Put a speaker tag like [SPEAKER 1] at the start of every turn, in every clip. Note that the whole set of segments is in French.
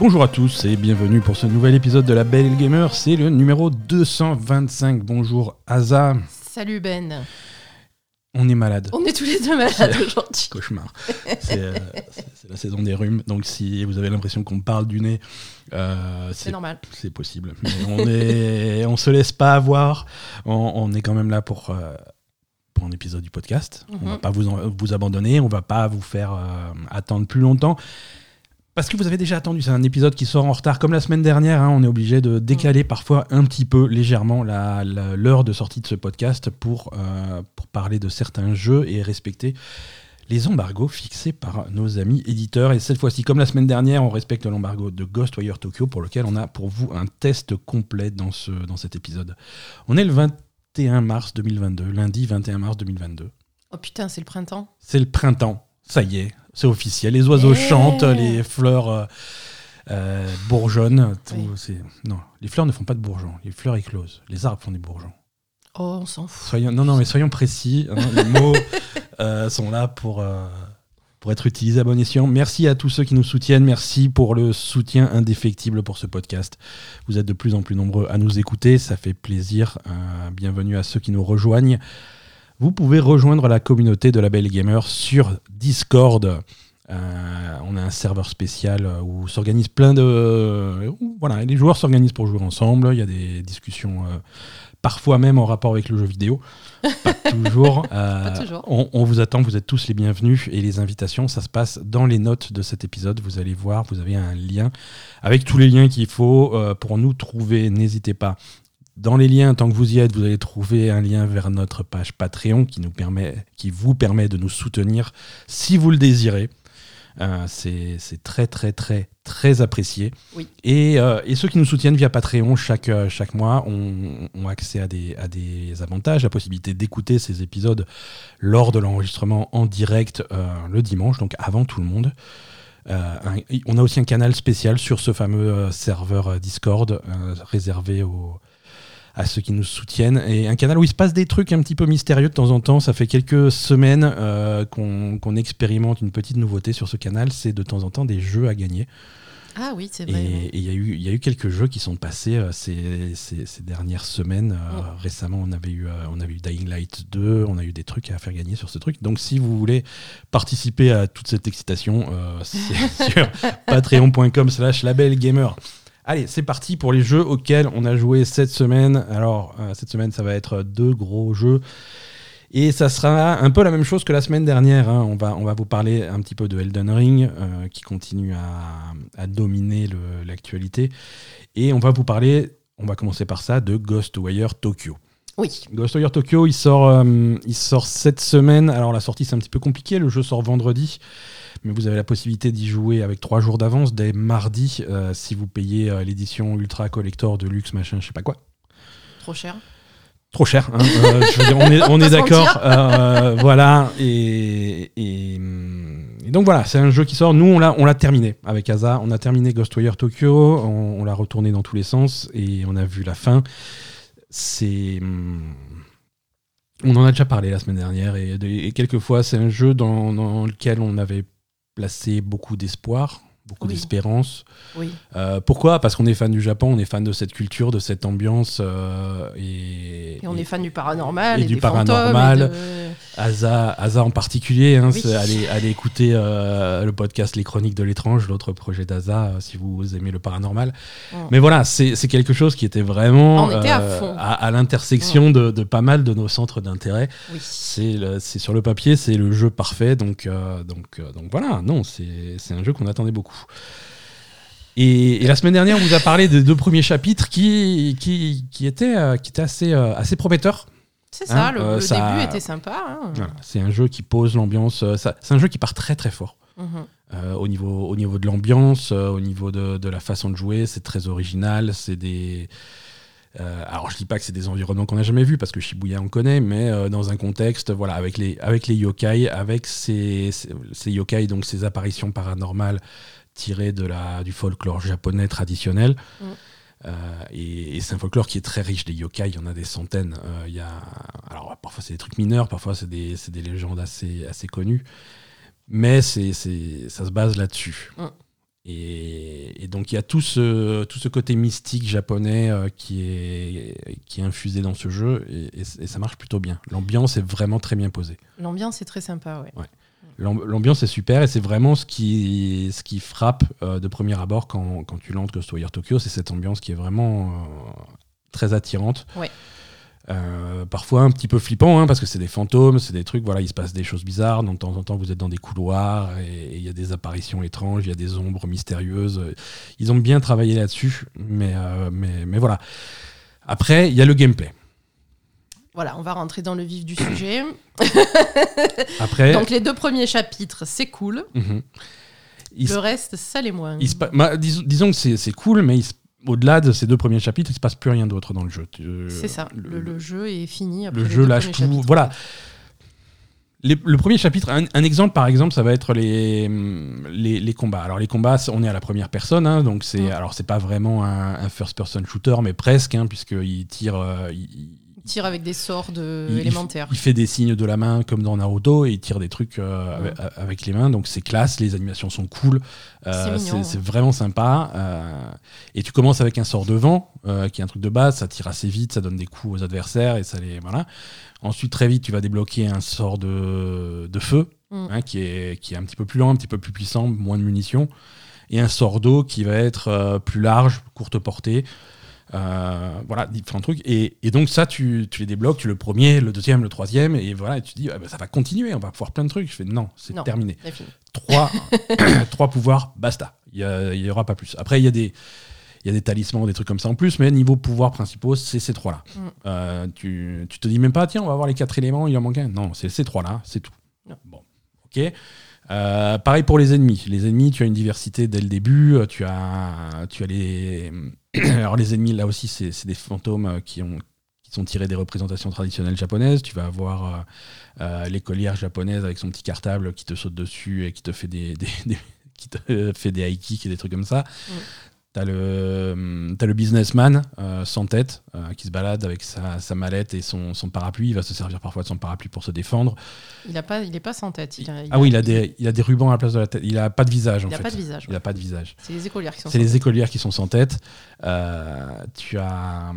[SPEAKER 1] Bonjour à tous et bienvenue pour ce nouvel épisode de La Belle Gamer. C'est le numéro 225. Bonjour Aza.
[SPEAKER 2] Salut Ben.
[SPEAKER 1] On est malade.
[SPEAKER 2] On est tous les deux malades aujourd'hui.
[SPEAKER 1] Cauchemar. Euh, c'est la saison des rhumes. Donc si vous avez l'impression qu'on parle du nez,
[SPEAKER 2] euh, c'est normal.
[SPEAKER 1] C'est possible. Mais on est, on se laisse pas avoir. On, est quand même là pour. Euh, pour un épisode du podcast. On va mhm. pas vous, vous abandonner, on va pas vous faire attendre plus longtemps. Parce que vous avez déjà attendu, c'est un épisode qui sort en retard, comme la semaine dernière. Hein, on est obligé de décaler parfois un petit peu légèrement l'heure de sortie de ce podcast pour, euh, pour parler de certains jeux et respecter les embargos fixés par nos amis éditeurs. Et cette fois-ci, comme la semaine dernière, on respecte l'embargo de Ghostwire Tokyo pour lequel on a pour vous un test complet dans, ce, dans cet épisode. On est le 21 mars 2022, lundi 21 mars 2022.
[SPEAKER 2] Oh putain, c'est le printemps.
[SPEAKER 1] C'est le printemps, ça y est, c'est officiel. Les oiseaux eh. chantent, les fleurs euh, euh, bourgeonnent. Non, les fleurs ne font pas de bourgeons. Les fleurs éclosent. Les arbres font des bourgeons.
[SPEAKER 2] Oh, on s'en fout.
[SPEAKER 1] Soyons, non, non, mais soyons précis. Hein. les mots euh, sont là pour, pour être utilisés à bon escient. Merci à tous ceux qui nous soutiennent. Merci pour le soutien indéfectible pour ce podcast. Vous êtes de plus en plus nombreux à nous écouter. Ça fait plaisir. bienvenue à ceux qui nous rejoignent. Vous pouvez rejoindre la communauté de la Belle Gamer sur Discord. Euh, on a un serveur spécial où s'organise plein de. voilà, les joueurs s'organisent pour jouer ensemble. Il y a des discussions, euh, parfois même en rapport avec le jeu vidéo. Pas toujours.
[SPEAKER 2] Euh, toujours.
[SPEAKER 1] On, vous attend, vous êtes tous les bienvenus. Et les invitations, ça se passe dans les notes de cet épisode. Vous allez voir, vous avez un lien avec tous les liens qu'il faut pour nous trouver. N'hésitez pas dans les liens, tant que vous y êtes, vous allez trouver un lien vers notre page Patreon qui, nous permet, qui vous permet de nous soutenir si vous le désirez. Euh, c'est très très très très apprécié.
[SPEAKER 2] Oui.
[SPEAKER 1] Et, euh, et, ceux qui nous soutiennent via Patreon chaque, euh, chaque mois ont, ont, accès à des, à des avantages, la possibilité d'écouter ces épisodes lors de l'enregistrement en direct le dimanche, donc avant tout le monde. on a aussi un canal spécial sur ce fameux serveur Discord réservé aux, à ceux qui nous soutiennent. Et un canal où il se passe des trucs un petit peu mystérieux de temps en temps. Ça fait quelques semaines euh, qu'on expérimente une petite nouveauté sur ce canal. C'est de temps en temps des jeux à gagner.
[SPEAKER 2] Ah oui, c'est vrai.
[SPEAKER 1] Et il y, a eu, y a eu quelques jeux qui sont passés euh, ces, ces, dernières semaines. Euh, récemment, on avait, eu, on avait eu Dying Light 2, on a eu des trucs à faire gagner sur ce truc. Donc si vous voulez participer à toute cette excitation, c'est sur patreon.com slash labelgamer. Allez, c'est parti pour les jeux auxquels on a joué cette semaine. Alors, euh, cette semaine, ça va être deux gros jeux. Et ça sera un peu la même chose que la semaine dernière. Hein. On, va, on va vous parler un petit peu de Elden Ring, euh, qui continue à, dominer l'actualité. Et on va vous parler, on va commencer par ça, de Ghostwire Tokyo.
[SPEAKER 2] Oui.
[SPEAKER 1] Ghostwire Tokyo, il sort, euh, il sort cette semaine. Alors la sortie, c'est un petit peu compliqué. Le jeu sort vendredi mais vous avez la possibilité d'y jouer avec trois jours d'avance dès mardi euh, si vous payez euh, l'édition ultra collector de luxe machin je sais pas quoi.
[SPEAKER 2] Trop cher.
[SPEAKER 1] Trop cher hein, euh, je veux dire, on est, on est d'accord. voilà et, et, donc voilà c'est un jeu qui sort. Nous on l'a on l'a terminé avec Asa. On a terminé Ghostwire Tokyo. On, l'a retourné dans tous les sens et on a vu la fin. C'est hum, on en a déjà parlé la semaine dernière et, et quelquefois c'est un jeu dans, dans lequel on avait placé beaucoup d'espoir, beaucoup d'espérance.
[SPEAKER 2] Oui.
[SPEAKER 1] Euh, pourquoi? Parce qu'on est fan du Japon, on est fan de cette culture, de cette ambiance. Euh, et,
[SPEAKER 2] on est fan du paranormal.
[SPEAKER 1] Et, du paranormal. Asa, Asa en particulier, hein, allez, écouter euh, le podcast Les Chroniques de l'étrange, l'autre projet d'Asa, si vous aimez le paranormal. Mais voilà, c'est quelque chose qui était vraiment à, l'intersection de, pas mal de nos centres d'intérêt. C'est sur le papier, c'est le jeu parfait. Donc, donc, donc voilà, non, c'est un jeu qu'on attendait beaucoup. Et, la semaine dernière, on vous a parlé des deux premiers chapitres qui, qui, qui étaient, euh, qui étaient assez, euh, assez prometteurs.
[SPEAKER 2] C'est ça, hein, le, euh, début était sympa. Hein.
[SPEAKER 1] c'est un jeu qui pose l'ambiance. c'est un jeu qui part très très fort. Mhm. au, niveau, au niveau de l'ambiance, au niveau de, de, la façon de jouer, c'est très original. C'est des. alors je dis pas que c'est des environnements qu'on n'a jamais vus parce que Shibuya on connaît, mais dans un contexte, voilà, avec les, avec les yokai, avec ces, ces, ces yokai, donc ces apparitions paranormales tiré de la, du folklore japonais traditionnel. Mm. Euh, et, c'est un folklore qui est très riche des yokai, il y en a des centaines. Euh, il y a, alors parfois c'est des trucs mineurs, parfois c'est des, des, légendes assez, assez connues, mais c'est, ça se base là-dessus. Et, donc il y a tout ce, tout ce côté mystique japonais euh, qui, est, qui est infusé dans ce jeu et, ça marche plutôt bien. L'ambiance est vraiment très bien posée.
[SPEAKER 2] L'ambiance est très sympa, ouais.
[SPEAKER 1] L'ambiance est super et c'est vraiment ce qui, ce qui frappe euh, de premier abord quand, quand tu lances Ghostwire Tokyo, c'est cette ambiance qui est vraiment euh, très attirante. Euh, parfois un petit peu flippant, hein, parce que c'est des fantômes, c'est des trucs, voilà, il se passe des choses bizarres. De temps en temps, vous êtes dans des couloirs et il y a des apparitions étranges, il y a des ombres mystérieuses. Ils ont bien travaillé là-dessus, mais, euh, mais, mais voilà. Après, il y a le gameplay.
[SPEAKER 2] Voilà, on va rentrer dans le vif du sujet.
[SPEAKER 1] Après,
[SPEAKER 2] Donc les deux premiers chapitres, c'est cool.
[SPEAKER 1] Mhm.
[SPEAKER 2] le reste, ça l'est moins.
[SPEAKER 1] disons, que c'est cool, mais au-delà de ces deux premiers chapitres, il se passe plus rien d'autre dans le jeu.
[SPEAKER 2] c'est ça. Le, jeu est fini.
[SPEAKER 1] le jeu lâche tout. Voilà. le premier chapitre, un, exemple par exemple, ça va être les, les, combats. Alors les combats, on est à la première personne, hein, donc c'est alors c'est pas vraiment un, first-person shooter, mais presque, hein, puisqu'il tire, euh,
[SPEAKER 2] tire avec des sorts de élémentaires.
[SPEAKER 1] Il, fait des signes de la main comme dans Naruto et il tire des trucs euh, avec, les mains. Donc c'est classe, les animations sont cool. Euh, c'est vraiment sympa. Euh, et tu commences avec un sort de vent, qui est un truc de base. Ça tire assez vite, ça donne des coups aux adversaires et ça les voilà. Ensuite très vite tu vas débloquer un sort de, de feu, mm. hein, qui, est, qui est un petit peu plus lent, un petit peu plus puissant, moins de munitions. Et un sort d'eau qui va être plus large, courte portée. Euh, voilà, différents trucs. Et, donc ça, tu, les débloques, tu le premier, le deuxième, le troisième, et voilà, et tu dis, ah, bah, ça va continuer, on va pouvoir plein de trucs. Je fais, non, c'est terminé. Trois, trois pouvoirs, basta. Il n'y aura pas plus. Après, il y a des... Il y a des talismans, des trucs comme ça en plus, mais niveau pouvoir principaux, c'est ces trois-là. Mm. Euh, tu, tu te dis même pas, tiens, on va voir les quatre éléments, il en manque un. Non, c'est ces trois-là, c'est tout. Bon, ok. Euh, pareil pour les ennemis. Les ennemis, tu as une diversité dès le début. Tu as, tu as les, alors les ennemis, là aussi, c'est des fantômes euh, qui, ont, qui sont tirés des représentations traditionnelles japonaises. Tu vas avoir euh, euh, l'écolière japonaise avec son petit cartable qui te saute dessus et qui te fait des, qui te fait des high kicks et des trucs comme ça. Mm. T'as le, as le businessman sans tête qui se balade avec sa, sa mallette et son, son, parapluie. Il va se servir parfois de son parapluie pour se défendre.
[SPEAKER 2] Il n'est pas, il est pas sans tête. Il
[SPEAKER 1] ah oui, il a, des, il a des rubans à la place de la tête. Il n'a pas de visage en
[SPEAKER 2] il
[SPEAKER 1] fait.
[SPEAKER 2] Il n'a pas de visage.
[SPEAKER 1] Il n'a pas de visage.
[SPEAKER 2] C'est les écolières qui sont.
[SPEAKER 1] C'est les écolières qui sont sans tête. Euh, tu as,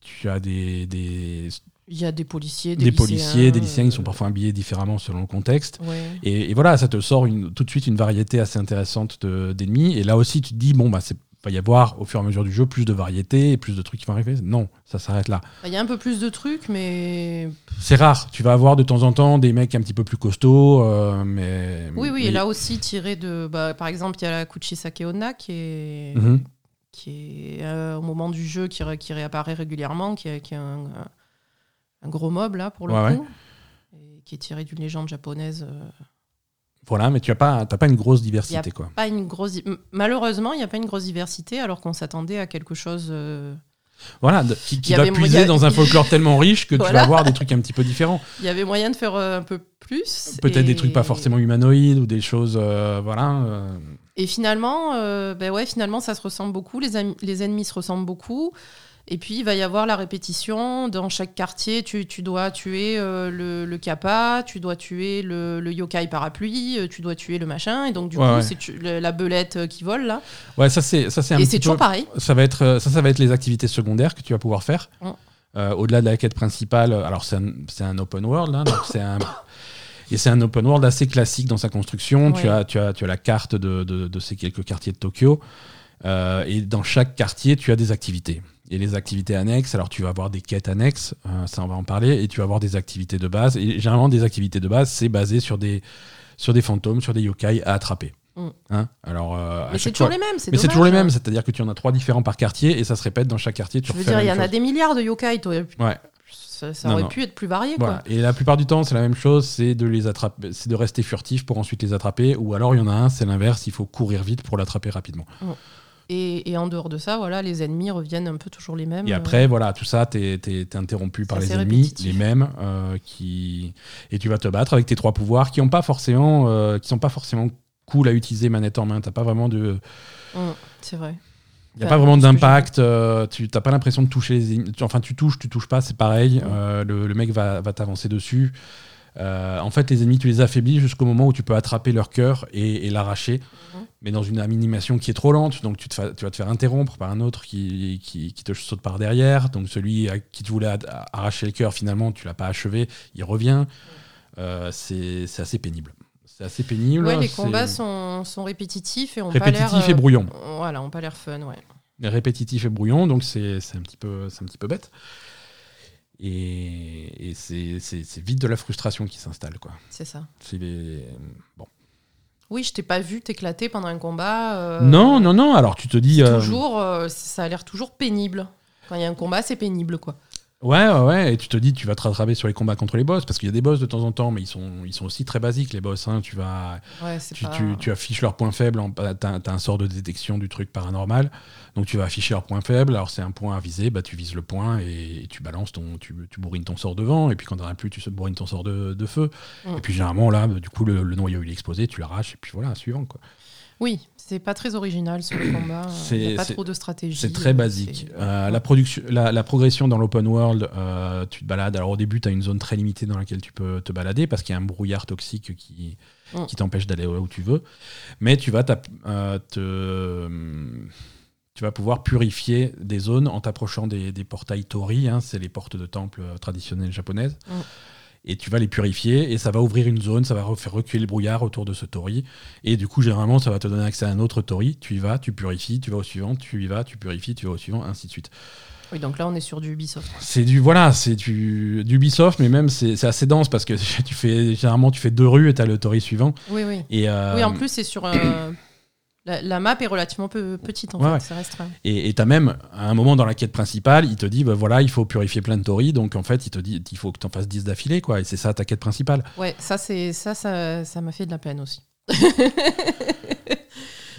[SPEAKER 1] tu as des, des
[SPEAKER 2] il y a des policiers, des,
[SPEAKER 1] des policiers, des lycéens qui sont parfois habillés différemment selon le contexte. Et, voilà, ça te sort une, tout de suite une variété assez intéressante d'ennemis. et là aussi, tu te dis, bon, bah, c'est va y avoir au fur et à mesure du jeu plus de variété et plus de trucs qui vont arriver. Non, ça s'arrête là.
[SPEAKER 2] Il y a un peu plus de trucs, mais.
[SPEAKER 1] C'est rare. Tu vas avoir de temps en temps des mecs un petit peu plus costauds, euh, mais.
[SPEAKER 2] Oui, oui,
[SPEAKER 1] et
[SPEAKER 2] là aussi, tiré de. Bah, par exemple, il y a la Kuchisake Onna qui est. Mhm. Qui est euh, au moment du jeu qui, qui réapparaît régulièrement, qui est, qui un, un, gros mob là pour le coup, Et qui est tiré d'une légende japonaise. Euh,
[SPEAKER 1] voilà, mais tu n'as pas, pas une grosse diversité. quoi.
[SPEAKER 2] Pas une grosse, malheureusement, il n'y a pas une grosse diversité alors qu'on s'attendait à quelque chose. Euh,
[SPEAKER 1] voilà, qui, qui doit puiser dans un folklore tellement riche que tu vas avoir des trucs un petit peu différents.
[SPEAKER 2] Il y avait moyen de faire euh, un peu plus.
[SPEAKER 1] Peut-être des trucs pas forcément humanoïdes ou des choses. Euh, voilà.
[SPEAKER 2] Et finalement, ben ouais, finalement, ça se ressemble beaucoup. Les, les ennemis se ressemblent beaucoup. Et puis, il va y avoir la répétition. Dans chaque quartier, tu, dois tuer euh, le, le, kappa, tu dois tuer le, yokai parapluie, euh, tu dois tuer le machin. Et donc, du coup, c'est la belette euh, qui vole, là.
[SPEAKER 1] Ouais, ça, c'est ça
[SPEAKER 2] un Et c'est toujours pareil.
[SPEAKER 1] Ça va, être, ça, ça va être les activités secondaires que tu vas pouvoir faire. Au-delà de la quête principale, alors c'est un, un, open world, hein, donc c'est un... Et c'est un open world assez classique dans sa construction. Tu, as, tu, as, tu as la carte de, de, de ces quelques quartiers de Tokyo. et dans chaque quartier, tu as des activités et les activités annexes. Alors, tu vas avoir des quêtes annexes, euh, ça on va en parler, et tu vas avoir des activités de base. Et généralement, des activités de base, c'est basé sur des, sur des fantômes, sur des yokai à attraper. Mm. Hein Alors,
[SPEAKER 2] euh, mais c'est toujours les mêmes.
[SPEAKER 1] Mais c'est toujours les mêmes, c'est-à-dire que tu en as trois différents par quartier et ça se répète dans chaque quartier. Tu
[SPEAKER 2] Je veux dire,
[SPEAKER 1] il
[SPEAKER 2] y en a des milliards de yokai.
[SPEAKER 1] Toi.
[SPEAKER 2] Ouais. Ça, aurait pu être plus varié. Quoi.
[SPEAKER 1] Et la plupart du temps, c'est la même chose, c'est de les attraper, c'est de rester furtif pour ensuite les attraper, ou alors il y en a un, c'est l'inverse, il faut courir vite pour l'attraper rapidement. Mm.
[SPEAKER 2] Et, en dehors de ça, voilà, les ennemis reviennent un peu toujours les mêmes.
[SPEAKER 1] Et après, euh. voilà, tout ça, tu es, interrompu par les ennemis, les mêmes, euh, qui... et tu vas te battre avec tes trois pouvoirs qui ont pas forcément, euh, qui sont pas forcément cool à utiliser manette en main. T'as pas vraiment de.
[SPEAKER 2] Mmh, c'est vrai.
[SPEAKER 1] Il n'y a pas vraiment d'impact, tu n'as pas l'impression de toucher les Enfin, tu touches, tu touches pas, c'est pareil. le, le, mec va, va t'avancer dessus. Euh, en fait, les ennemis, tu les affaiblis jusqu'au moment où tu peux attraper leur cœur et, et l'arracher,
[SPEAKER 2] Mhm.
[SPEAKER 1] mais dans une animation qui est trop lente. Donc, tu, te fa- tu vas te faire interrompre par un autre qui, qui, qui te saute par derrière. Donc, celui à qui tu voulais a- arracher le cœur, finalement, tu l'as pas achevé, il revient. Euh, c'est assez pénible. C'est assez pénible.
[SPEAKER 2] Ouais, les combats sont, sont répétitifs et ont pas l'air.
[SPEAKER 1] et
[SPEAKER 2] euh,
[SPEAKER 1] brouillon.
[SPEAKER 2] Voilà, ont pas l'air fun, ouais.
[SPEAKER 1] répétitif et brouillon, donc c'est c'est un, petit peu- c'est un petit peu bête. Et, et c'est vite de la frustration qui s'installe. quoi.
[SPEAKER 2] C'est ça.
[SPEAKER 1] C'est les- Bon.
[SPEAKER 2] Oui, je t'ai pas vu t'éclater pendant un combat. euh,
[SPEAKER 1] Non, non, non, alors tu te dis... euh,
[SPEAKER 2] Toujours, euh, ça a l'air toujours pénible. Quand il y a un combat, c'est pénible, quoi.
[SPEAKER 1] Ouais, ouais, ouais, et tu te dis tu vas te rattraper sur les combats contre les boss, parce qu'il y a des boss de temps en temps, mais ils sont, ils sont aussi très basiques, les boss. hein. Tu, vas,
[SPEAKER 2] Ouais,
[SPEAKER 1] tu,
[SPEAKER 2] pas...
[SPEAKER 1] tu, tu affiches leurs points faibles, en- t'as t'as un sort de détection du truc paranormal, donc tu vas afficher leurs points faibles, alors c'est un point à viser, bah, tu vises le point et, tu balances ton, tu, tu bourrines ton sort devant, et puis quand t'en as plus, tu bourrines ton sort de, de feu.
[SPEAKER 2] Mm.
[SPEAKER 1] Et puis généralement, là, bah, du coup, le, le noyau il est explosé, tu l'arraches, et puis voilà, suivant. Quoi.
[SPEAKER 2] Oui, c'est pas très original le combat. Il
[SPEAKER 1] C'est-
[SPEAKER 2] n'y a pas trop de stratégie.
[SPEAKER 1] C'est très basique. Euh, la, production, la, la progression dans l'open world, euh, tu te balades. Alors au début, tu as une zone très limitée dans laquelle tu peux te balader parce qu'il y a un brouillard toxique qui,
[SPEAKER 2] Mm.
[SPEAKER 1] qui t'empêche d'aller là où tu veux. Mais tu vas, euh, te, tu vas pouvoir purifier des zones en t'approchant des, des portails Tori. hein, c'est les portes de temple euh, traditionnelles japonaises.
[SPEAKER 2] Mm.
[SPEAKER 1] Et tu vas les purifier et ça va ouvrir une zone, ça va faire reculer le brouillard autour de ce tori. Et du coup, généralement, ça va te donner accès à un autre tori. Tu y vas, tu purifies, tu vas au suivant, tu y vas, tu purifies, tu vas au suivant, ainsi de suite.
[SPEAKER 2] Oui, donc là, on est sur du Ubisoft.
[SPEAKER 1] C'est du voilà, c'est du d'Ubisoft, mais même c'est c'est assez dense parce que tu fais généralement tu fais deux rues et t'as le tori suivant.
[SPEAKER 2] Oui, oui.
[SPEAKER 1] Et euh,
[SPEAKER 2] Oui, en plus, c'est sur. euh, la, la map est relativement peu, petite, en
[SPEAKER 1] Ouais,
[SPEAKER 2] fait.
[SPEAKER 1] ouais.
[SPEAKER 2] C'est restreint.
[SPEAKER 1] Et tu as même, à un moment dans la quête principale, il te dit, bah voilà, il faut purifier plein de tori, donc en fait, il te dit, il faut que tu en fasses 10 d'affilée, quoi, et c'est ça ta quête principale.
[SPEAKER 2] Ouais, ça, c'est ça, ça, ça m'a fait de la peine aussi.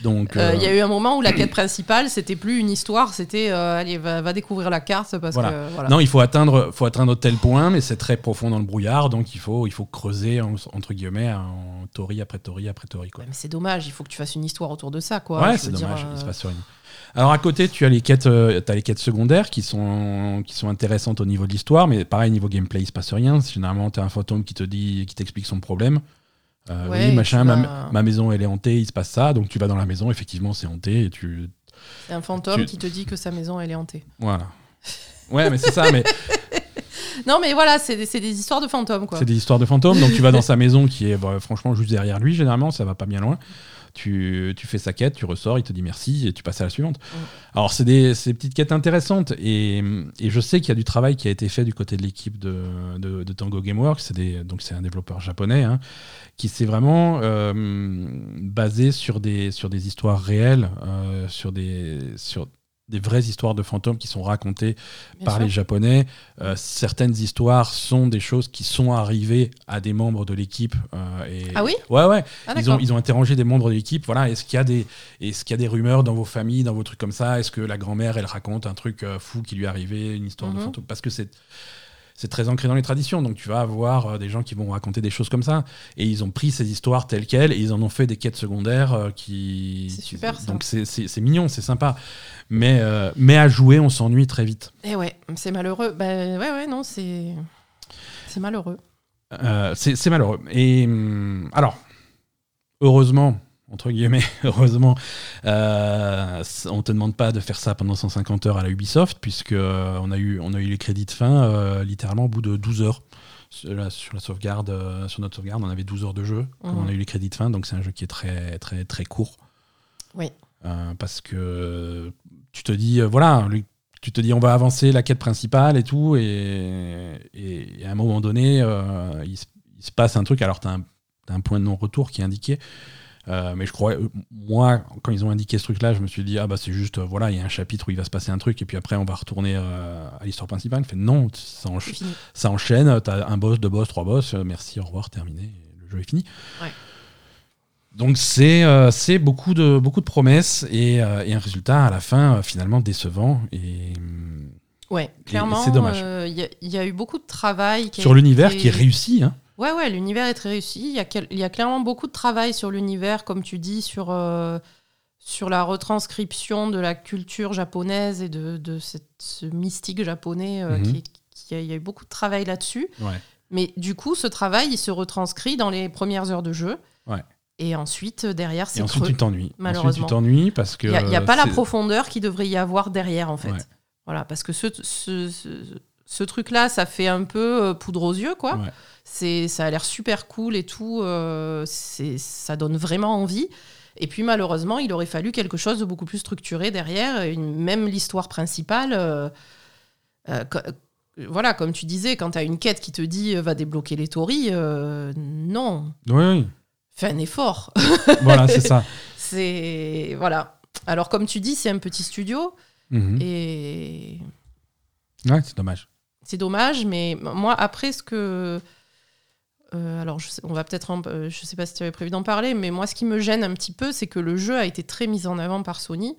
[SPEAKER 1] Donc,
[SPEAKER 2] Euh,
[SPEAKER 1] euh,
[SPEAKER 2] Il y a eu un moment où la quête principale, c'était plus une histoire, c'était euh, allez, va, va découvrir la carte parce
[SPEAKER 1] Voilà.
[SPEAKER 2] que voilà.
[SPEAKER 1] non, il faut atteindre, faut atteindre tel point, mais c'est très profond dans le brouillard, donc il faut, il faut creuser, en- entre guillemets, en tori après tori après tori, quoi.
[SPEAKER 2] Mais c'est dommage, il faut que tu fasses une histoire autour de ça, quoi.
[SPEAKER 1] Ouais, c'est dommage,
[SPEAKER 2] euh,
[SPEAKER 1] il se passe rien. Alors à côté, tu as les quêtes, euh, t'as les quêtes secondaires qui sont, qui sont intéressantes au niveau de l'histoire, mais pareil niveau gameplay, il se passe rien. Généralement, tu as un fantôme qui te dit, qui t'explique son problème. Euh,
[SPEAKER 2] Ouais,
[SPEAKER 1] oui, machin, ma, maison elle est hantée, il se passe ça, donc tu vas dans la maison, effectivement c'est hanté et tu,
[SPEAKER 2] C'est un fantôme
[SPEAKER 1] Tu-
[SPEAKER 2] qui te dit que sa maison, elle est hantée.
[SPEAKER 1] voilà. Ouais, mais c'est ça, mais
[SPEAKER 2] Non, mais voilà, c'est des, c'est des histoires de fantômes, quoi.
[SPEAKER 1] c'est des histoires de fantômes. Donc tu vas dans sa maison qui est bah, franchement juste derrière lui, généralement, ça va pas bien loin. Tu, tu fais sa quête, tu ressors, il te dit merci et tu passes à la suivante. Alors c'est des, petites quêtes intéressantes et, et je sais qu'il y a du travail qui a été fait du côté de l'équipe de, de, de Tango Gameworks, des- donc c'est un développeur japonais hein, qui s'est vraiment euh, basé sur des, sur des histoires réelles, euh, sur, des, sur des vraies histoires de fantômes qui sont racontées
[SPEAKER 2] Bien
[SPEAKER 1] par
[SPEAKER 2] sûr.
[SPEAKER 1] les Japonais. Euh, certaines histoires sont des choses qui sont arrivées à des membres de l'équipe. euh, et-
[SPEAKER 2] Ah oui?
[SPEAKER 1] Ouais, ouais.
[SPEAKER 2] Ah,
[SPEAKER 1] ils, ont, ils ont interrogé des membres de l'équipe. Voilà, est-ce qu'il y, a des- qu'il y a des rumeurs dans vos familles, dans vos trucs comme ça? Est-ce que la grand-mère, elle raconte un truc euh, fou qui lui est arrivé, une histoire de
[SPEAKER 2] Mhm.
[SPEAKER 1] fantôme? Parce que c'est. C'est très ancré dans les traditions, donc tu vas avoir euh, des gens qui vont raconter des choses comme ça. Et ils ont pris ces histoires telles quelles et ils en ont fait des quêtes secondaires euh, qui.
[SPEAKER 2] C'est
[SPEAKER 1] qui-
[SPEAKER 2] super, ça.
[SPEAKER 1] Donc c'est- mignon, c'est sympa. Mais, euh, mais à jouer, on s'ennuie très vite.
[SPEAKER 2] Et ouais, c'est malheureux. Ben ouais, ouais, non, c'est. C'est malheureux.
[SPEAKER 1] Euh, c'est c'est malheureux. Et hum, alors, heureusement, entre guillemets, heureusement, euh, on te demande pas de faire ça pendant 150 heures à la Ubisoft, puisque euh, on, a eu, on a eu les crédits de fin euh, littéralement au bout de 12 heures. Sur la, sur la sauvegarde, euh, sur notre sauvegarde, on avait 12 heures de jeu quand
[SPEAKER 2] Mhm.
[SPEAKER 1] on a eu les crédits de fin, donc c'est un jeu qui est très très très court.
[SPEAKER 2] Oui.
[SPEAKER 1] Parce que tu te dis, voilà, tu te dis on va avancer la quête principale et tout, et, et- et à un moment donné, il, se, il se passe un truc, alors tu as, un point de non-retour qui est indiqué. Euh, mais je crois, euh, moi, quand ils ont indiqué ce truc-là, je me suis dit, ah bah c'est juste, euh, voilà, il y a un chapitre où il va se passer un truc, et puis après on va retourner à l'histoire principale. Fait non, ça, encha- ça enchaîne, t'as un boss, deux boss, trois boss, merci, au revoir, terminé, le jeu est fini.
[SPEAKER 2] Ouais.
[SPEAKER 1] Donc c'est euh, beaucoup de, beaucoup de promesses et, euh, et un résultat à la fin euh, finalement décevant. Et,
[SPEAKER 2] Ouais, clairement.
[SPEAKER 1] c'est dommage.
[SPEAKER 2] Il y, a- il y a eu beaucoup de travail. qui
[SPEAKER 1] sur l'univers
[SPEAKER 2] été-
[SPEAKER 1] qui est réussi. Hein.
[SPEAKER 2] Ouais, ouais, l'univers est très réussi. Il y, a quel- il y a clairement beaucoup de travail sur l'univers, comme tu dis, sur, euh, sur la retranscription de la culture japonaise et de, de cette- ce mystique japonais euh,
[SPEAKER 1] Mhm.
[SPEAKER 2] qui, qui a- il y a eu beaucoup de travail là-dessus.
[SPEAKER 1] Ouais.
[SPEAKER 2] Mais du coup, ce travail, il se retranscrit dans les premières heures de jeu.
[SPEAKER 1] Ouais.
[SPEAKER 2] Et ensuite, euh, derrière,
[SPEAKER 1] Et
[SPEAKER 2] c'est
[SPEAKER 1] ensuite,
[SPEAKER 2] creux.
[SPEAKER 1] tu t'ennuies. Ensuite,
[SPEAKER 2] malheureusement.
[SPEAKER 1] tu t'ennuies parce que.
[SPEAKER 2] Il n'y a, pas la profondeur qu'il devrait y avoir derrière, en fait.
[SPEAKER 1] Ouais.
[SPEAKER 2] Voilà, parce que ce, ce, ce- ce truc-là, ça fait un peu euh, poudre aux yeux, quoi.
[SPEAKER 1] Ouais.
[SPEAKER 2] C'est, ça a l'air super cool et tout. euh, c'est, ça donne vraiment envie. Et puis malheureusement, il aurait fallu quelque chose de beaucoup plus structuré derrière. Une, même l'histoire principale. euh, co- voilà, comme tu disais, quand tu as une quête qui te dit va débloquer les euh, non,
[SPEAKER 1] Oui, oui.
[SPEAKER 2] fais un effort.
[SPEAKER 1] voilà, c'est ça.
[SPEAKER 2] c'est voilà. Alors comme tu dis, c'est un petit studio
[SPEAKER 1] Mhm.
[SPEAKER 2] et
[SPEAKER 1] Ouais, c'est dommage.
[SPEAKER 2] C'est dommage, mais moi, après, ce que. euh, alors, on va peut-être. euh, je sais pas si tu avais prévu d'en parler, mais moi, ce qui me gêne un petit peu, c'est que le jeu a été très mis en avant par Sony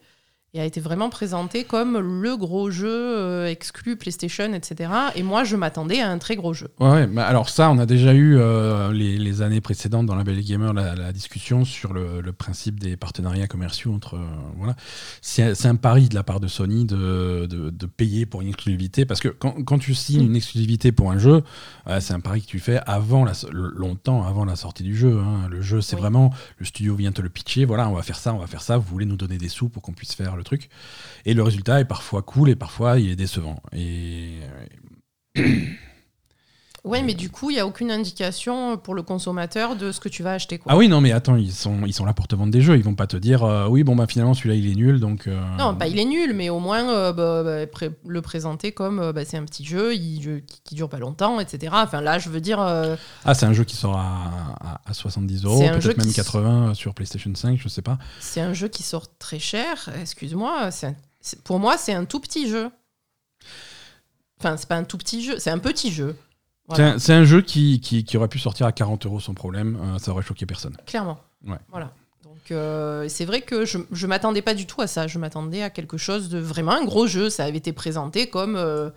[SPEAKER 2] et a été vraiment présenté comme le gros jeu euh, exclu PlayStation, etc. Et moi, je m'attendais à un très gros jeu.
[SPEAKER 1] Ouais, mais alors ça, on a déjà eu euh, les, les années précédentes dans la Belle Gamer la, la discussion sur le, le principe des partenariats commerciaux entre. euh, voilà. C'est un pari de la part de Sony de, de, de payer pour une exclusivité parce que quand, quand tu signes une exclusivité pour un jeu, euh, c'est un pari que tu fais avant la, longtemps avant la sortie du jeu. hein. Le jeu, c'est
[SPEAKER 2] Oui.
[SPEAKER 1] vraiment le studio vient te le pitcher. Voilà, on va faire ça, on va faire ça. Vous voulez nous donner des sous pour qu'on puisse faire le truc. Et le résultat est parfois cool et parfois il est décevant. Et
[SPEAKER 2] Ouais, mais du coup, il n'y a aucune indication pour le consommateur de ce que tu vas acheter. Quoi.
[SPEAKER 1] Ah oui, non, mais attends, ils sont, ils sont là pour te vendre des jeux. Ils vont pas te dire, euh, oui, bon, bah finalement, celui-là, il est nul, donc. euh,
[SPEAKER 2] Non, pas il est nul, mais au moins euh, bah, bah, pré- le présenter comme bah, c'est un petit jeu il, qui, qui dure pas longtemps, etc. Enfin là, je veux dire,
[SPEAKER 1] Ah, c'est un jeu qui sort à, à, à 70 euros, peut-être même
[SPEAKER 2] qui-
[SPEAKER 1] 80 sur PlayStation 5, je sais pas.
[SPEAKER 2] c'est un jeu qui sort très cher. Excuse-moi, pour moi, c'est un tout petit jeu. Enfin, c'est pas un tout petit jeu, c'est un petit jeu.
[SPEAKER 1] C'est
[SPEAKER 2] Voilà,
[SPEAKER 1] un- C'est un, jeu qui, qui, qui aurait pu sortir à 40 euros sans problème, euh, ça aurait choqué personne.
[SPEAKER 2] clairement.
[SPEAKER 1] Ouais.
[SPEAKER 2] Voilà. Donc euh, c'est vrai que je, je m'attendais pas du tout à ça. Je m'attendais à quelque chose de vraiment un gros jeu. Ça avait été présenté comme euh,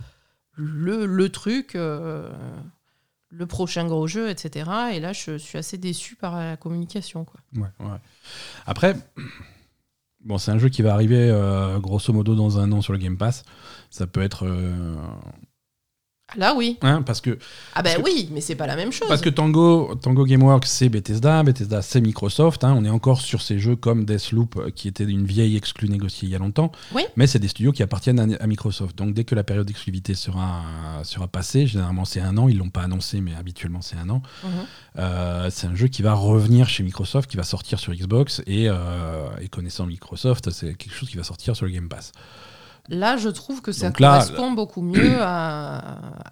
[SPEAKER 2] le, le truc, le prochain gros jeu, etc. Et là, je suis assez déçu par la communication. Quoi.
[SPEAKER 1] Ouais, ouais. Après, bon, c'est un jeu qui va arriver grosso modo dans un an sur le Game Pass. Ça peut être.
[SPEAKER 2] Là, oui.
[SPEAKER 1] hein, parce que
[SPEAKER 2] Ah ben
[SPEAKER 1] que-
[SPEAKER 2] oui, mais c'est pas la même chose.
[SPEAKER 1] Parce que Tango, Tango Gameworks, c'est Bethesda, Bethesda, c'est Microsoft. hein. on est encore sur ces jeux comme Deathloop, euh, qui était une vieille exclue négociée il y a longtemps.
[SPEAKER 2] Oui.
[SPEAKER 1] Mais c'est des studios qui appartiennent à, à Microsoft. Donc dès que la période d'exclusivité sera, sera passée, généralement c'est un an, ils l'ont pas annoncé, mais habituellement c'est un an.
[SPEAKER 2] Mhm.
[SPEAKER 1] Euh, c'est un jeu qui va revenir chez Microsoft, qui va sortir sur Xbox, et, euh, et connaissant Microsoft, c'est quelque chose qui va sortir sur le Game Pass.
[SPEAKER 2] Là, je trouve que ça
[SPEAKER 1] là,
[SPEAKER 2] correspond beaucoup mieux à,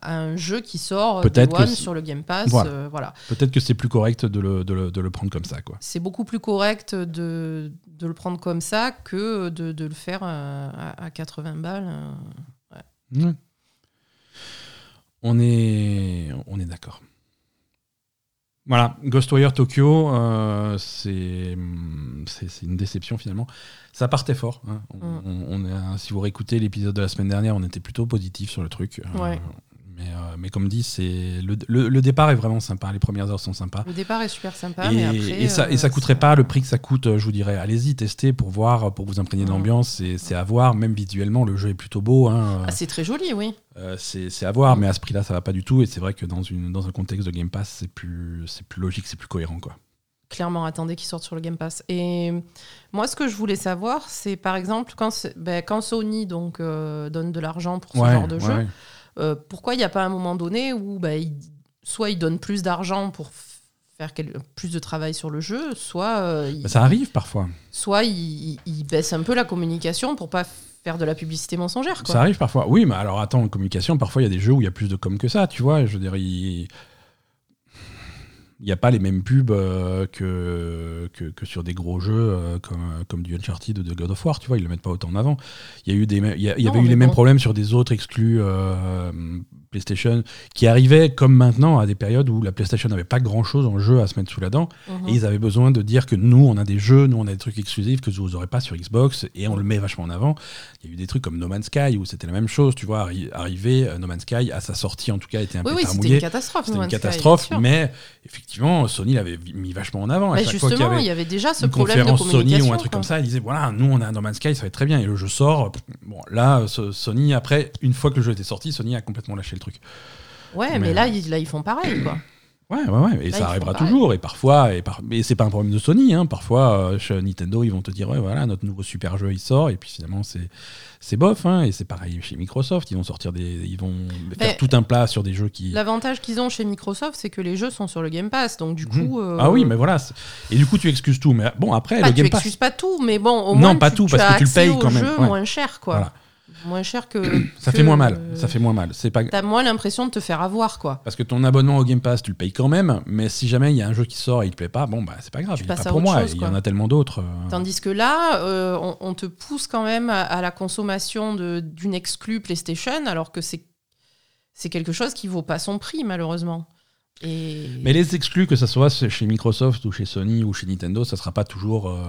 [SPEAKER 2] à un jeu qui sort
[SPEAKER 1] Peut-être
[SPEAKER 2] Day One sur le Game Pass.
[SPEAKER 1] Voilà.
[SPEAKER 2] euh, voilà.
[SPEAKER 1] Peut-être que c'est plus correct de le, de le- de le prendre comme ça. Quoi.
[SPEAKER 2] c'est beaucoup plus correct de, de le prendre comme ça que de, le faire euh, à, à 80 balles. euh.
[SPEAKER 1] On est, on est d'accord. Voilà, Ghostwire Tokyo, euh, c'est c'est- une déception finalement. Ça partait fort. hein. On,
[SPEAKER 2] Mm.
[SPEAKER 1] on- on est- si vous réécoutez l'épisode de la semaine dernière, on était plutôt positif sur le truc. Euh, mais, euh, mais comme dit, c'est le, le- le départ est vraiment sympa. Les premières heures sont sympas.
[SPEAKER 2] Le départ est super sympa,
[SPEAKER 1] Et,
[SPEAKER 2] mais après.
[SPEAKER 1] et ça, et ça
[SPEAKER 2] euh,
[SPEAKER 1] coûterait pas le prix que ça coûte, je vous dirais, allez-y, testez pour voir, pour vous imprégner de
[SPEAKER 2] Mm.
[SPEAKER 1] l'ambiance, c'est c'est à voir, même visuellement, le jeu est plutôt beau. hein.
[SPEAKER 2] Ah, c'est très joli, oui.
[SPEAKER 1] Euh, c'est à voir, mais à ce prix-là, ça va pas du tout. Et c'est vrai que dans, une, dans un contexte de Game Pass, c'est plus, logique, c'est plus cohérent. Quoi.
[SPEAKER 2] Clairement, attendez qu'il sorte sur le Game Pass. Et moi, ce que je voulais savoir, c'est par exemple, quand, ben, quand Sony donc, euh, donne de l'argent pour ce genre de jeu, euh, pourquoi il n'y a pas un moment donné où ben, il- soit il donne plus d'argent pour faire plus de travail sur le jeu, soit, il,
[SPEAKER 1] Bah, ça arrive parfois.
[SPEAKER 2] soit il, il- il baisse un peu la communication pour pas faire de la publicité mensongère.
[SPEAKER 1] Ça arrive parfois. Oui, mais alors attends, en communication, parfois il y a des jeux où il y a plus de com que ça, tu vois. Je veux dire, il n'y a pas les mêmes pubs euh, que, que, que sur des gros jeux euh, comme, comme du Uncharted ou de God of War, tu vois, ils le mettent pas autant en avant. Il y, a eu des, il y, a- il y
[SPEAKER 2] Non,
[SPEAKER 1] avait eu les mêmes problèmes sur des autres exclus euh, PlayStation qui arrivaient comme maintenant à des périodes où la PlayStation n'avait pas grand chose en jeu à se mettre sous la dent.
[SPEAKER 2] Mhm.
[SPEAKER 1] Et ils avaient besoin de dire que nous, on a des jeux, nous, on a des trucs exclusifs que vous n'aurez pas sur Xbox, et on le met vachement en avant. Il y a eu des trucs comme No Man's Sky, où c'était la même chose, tu vois, arri- arrivé, No Man's Sky, à sa sortie en tout cas, était un
[SPEAKER 2] Oui,
[SPEAKER 1] peu
[SPEAKER 2] oui, c'était une catastrophe.
[SPEAKER 1] C'était
[SPEAKER 2] No
[SPEAKER 1] une
[SPEAKER 2] Sky,
[SPEAKER 1] catastrophe, mais effectivement, effectivement, Sony l'avait mis vachement en avant. À
[SPEAKER 2] Bah,
[SPEAKER 1] chaque fois y
[SPEAKER 2] justement,
[SPEAKER 1] avait
[SPEAKER 2] il y avait déjà ce
[SPEAKER 1] une
[SPEAKER 2] problème de
[SPEAKER 1] conférence Sony
[SPEAKER 2] communication.
[SPEAKER 1] ou un truc
[SPEAKER 2] quoi.
[SPEAKER 1] comme ça, ils disaient voilà, nous on a un No Man's Sky, ça va être très bien. Et le jeu sort. Bon, là, ce- Sony, après, une fois que le jeu était sorti, Sony a complètement lâché le truc.
[SPEAKER 2] Ouais,
[SPEAKER 1] Mais,
[SPEAKER 2] mais, là, ils, là, ils font pareil, quoi.
[SPEAKER 1] Ouais, ouais, ouais. Et
[SPEAKER 2] Là,
[SPEAKER 1] ça arrivera
[SPEAKER 2] pareil.
[SPEAKER 1] toujours. Et parfois, et par... mais c'est pas un problème de Sony. Hein. Parfois, euh, chez Nintendo, ils vont te dire ouais, voilà, notre nouveau super jeu, il sort. Et puis finalement, c'est c'est bof. Hein. Et c'est pareil chez Microsoft. Ils vont sortir des, ils vont faire tout un plat sur des jeux qui.
[SPEAKER 2] L'avantage qu'ils ont chez Microsoft, c'est que les jeux sont sur le Game Pass. Donc, du
[SPEAKER 1] Mhm.
[SPEAKER 2] coup. euh,
[SPEAKER 1] Ah oui, mais voilà. Et du coup, tu excuses tout. Mais bon, après,
[SPEAKER 2] Pas,
[SPEAKER 1] le
[SPEAKER 2] tu
[SPEAKER 1] Game Pass.
[SPEAKER 2] excuses pas tout, mais bon, au
[SPEAKER 1] Non,
[SPEAKER 2] moins.
[SPEAKER 1] pas
[SPEAKER 2] tu,
[SPEAKER 1] tout,
[SPEAKER 2] tu
[SPEAKER 1] parce
[SPEAKER 2] as
[SPEAKER 1] que tu le payes quand même,
[SPEAKER 2] jeu
[SPEAKER 1] ouais.
[SPEAKER 2] moins cher, quoi.
[SPEAKER 1] Voilà.
[SPEAKER 2] Moins cher que.
[SPEAKER 1] Ça
[SPEAKER 2] que,
[SPEAKER 1] fait moins mal.
[SPEAKER 2] euh,
[SPEAKER 1] Ça fait moins mal. C'est pas.
[SPEAKER 2] T'as moins l'impression de te faire avoir, quoi.
[SPEAKER 1] Parce que ton abonnement au Game Pass, tu le payes quand même, mais si jamais il y a un jeu qui sort et il te plaît pas, bon bah c'est pas grave,
[SPEAKER 2] Tu
[SPEAKER 1] il est
[SPEAKER 2] passes
[SPEAKER 1] pas
[SPEAKER 2] à
[SPEAKER 1] pour moi,
[SPEAKER 2] chose,
[SPEAKER 1] il y en a tellement d'autres. euh.
[SPEAKER 2] Tandis que là, euh, on, on te pousse quand même à, à la consommation d'une exclue PlayStation, alors que c'est c'est quelque chose qui vaut pas son prix, malheureusement. Et...
[SPEAKER 1] Mais les exclus, que ce soit chez Microsoft ou chez Sony ou chez Nintendo, ça sera pas toujours, euh,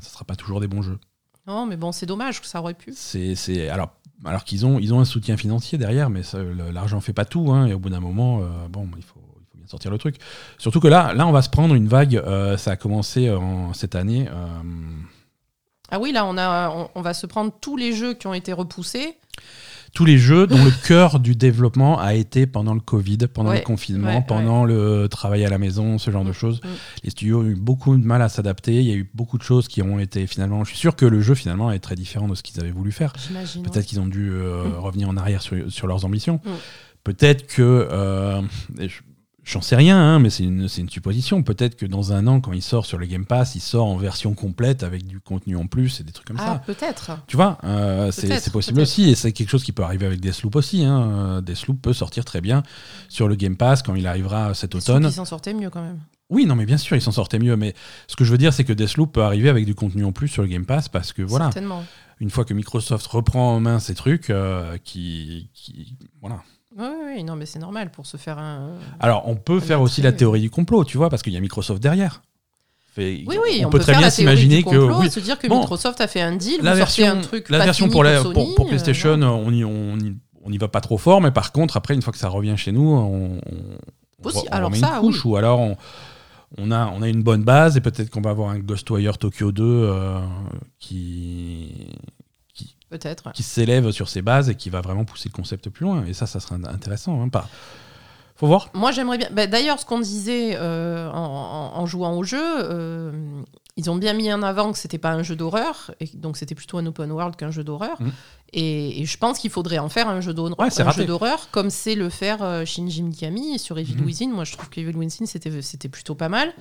[SPEAKER 1] ça sera pas toujours des bons jeux.
[SPEAKER 2] Non, mais bon, c'est dommage que ça aurait pu.
[SPEAKER 1] C'est, alors, alors qu'ils ont, ils ont un soutien financier derrière, mais l'argent fait pas tout, hein, et au bout d'un moment, euh, bon, il faut, il faut bien sortir le truc. Surtout que là, là, on va se prendre une vague. euh, ça a commencé en, cette année. euh,
[SPEAKER 2] Ah oui, là, on, a, on, on va se prendre tous les jeux qui ont été repoussés.
[SPEAKER 1] Tous les jeux dont le cœur du développement a été pendant le Covid, pendant
[SPEAKER 2] Ouais,
[SPEAKER 1] le confinement,
[SPEAKER 2] ouais,
[SPEAKER 1] pendant le travail à la maison, ce genre de choses.
[SPEAKER 2] Mm.
[SPEAKER 1] Les studios ont eu beaucoup de mal à s'adapter. Il y a eu beaucoup de choses qui ont été finalement. Je suis sûr que le jeu finalement est très différent de ce qu'ils avaient voulu faire. Peut-être qu'ils ont dû euh,
[SPEAKER 2] Mm.
[SPEAKER 1] revenir en arrière sur, sur leurs ambitions.
[SPEAKER 2] Mm.
[SPEAKER 1] Peut-être que. euh, je- J'en sais rien, hein, mais c'est une, supposition. Peut-être que dans un an, quand il sort sur le Game Pass, il sort en version complète avec du contenu en plus et des trucs comme
[SPEAKER 2] Ah,
[SPEAKER 1] ça.
[SPEAKER 2] peut-être.
[SPEAKER 1] Tu vois, euh, c'est possible aussi, et c'est quelque chose qui peut arriver avec Deathloop aussi. Hein. Euh, Deathloop peut sortir très bien sur le Game Pass quand il arrivera cet automne.
[SPEAKER 2] Ils s'en sortaient mieux quand même.
[SPEAKER 1] Oui, non, mais bien sûr, ils s'en sortaient mieux. Mais ce que je veux dire, c'est que Deathloop peut arriver avec du contenu en plus sur le Game Pass parce que voilà,
[SPEAKER 2] Certainement.
[SPEAKER 1] une fois que Microsoft reprend en main ces trucs, euh, qui, qui- voilà.
[SPEAKER 2] Oui, oui, non, mais c'est normal pour se faire un.
[SPEAKER 1] Alors, on peut faire aussi la théorie du complot, tu vois, parce qu'il y a Microsoft derrière. Fait-
[SPEAKER 2] Oui, oui,
[SPEAKER 1] on,
[SPEAKER 2] on,
[SPEAKER 1] peut, très
[SPEAKER 2] faire
[SPEAKER 1] bien s'imaginer que oui,
[SPEAKER 2] se dire que
[SPEAKER 1] Bon,
[SPEAKER 2] Microsoft a fait un deal,
[SPEAKER 1] la
[SPEAKER 2] vous
[SPEAKER 1] version,
[SPEAKER 2] un truc
[SPEAKER 1] la version pour, la-
[SPEAKER 2] Sony,
[SPEAKER 1] pour, pour
[SPEAKER 2] euh,
[SPEAKER 1] PlayStation, on y, on, y, on y va pas trop fort, mais par contre, après, une fois que ça revient chez nous, on, on
[SPEAKER 2] alors ça,
[SPEAKER 1] une couche, ou alors on, on, a, on a une bonne base, et peut-être qu'on va avoir un Ghostwire Tokyo 2 euh, qui, qui,
[SPEAKER 2] Peut-être.
[SPEAKER 1] qui s'élève sur ses bases et qui va vraiment pousser le concept plus loin. Et ça, ça serait intéressant. Hein, pas... Faut voir.
[SPEAKER 2] Moi, j'aimerais bien. bah, D'ailleurs, ce qu'on disait euh, en, jouant au jeu, euh, ils ont bien mis en avant que c'était pas un jeu d'horreur, et donc c'était plutôt un open world qu'un jeu d'horreur.
[SPEAKER 1] Mhm.
[SPEAKER 2] Et, et je pense qu'il faudrait en faire un jeu d'horreur,
[SPEAKER 1] Ouais,
[SPEAKER 2] comme c'est le faire euh, Shinji Mikami sur Evil
[SPEAKER 1] Mhm.
[SPEAKER 2] Within. Moi, je trouve que Evil Within c'était c'était plutôt pas mal.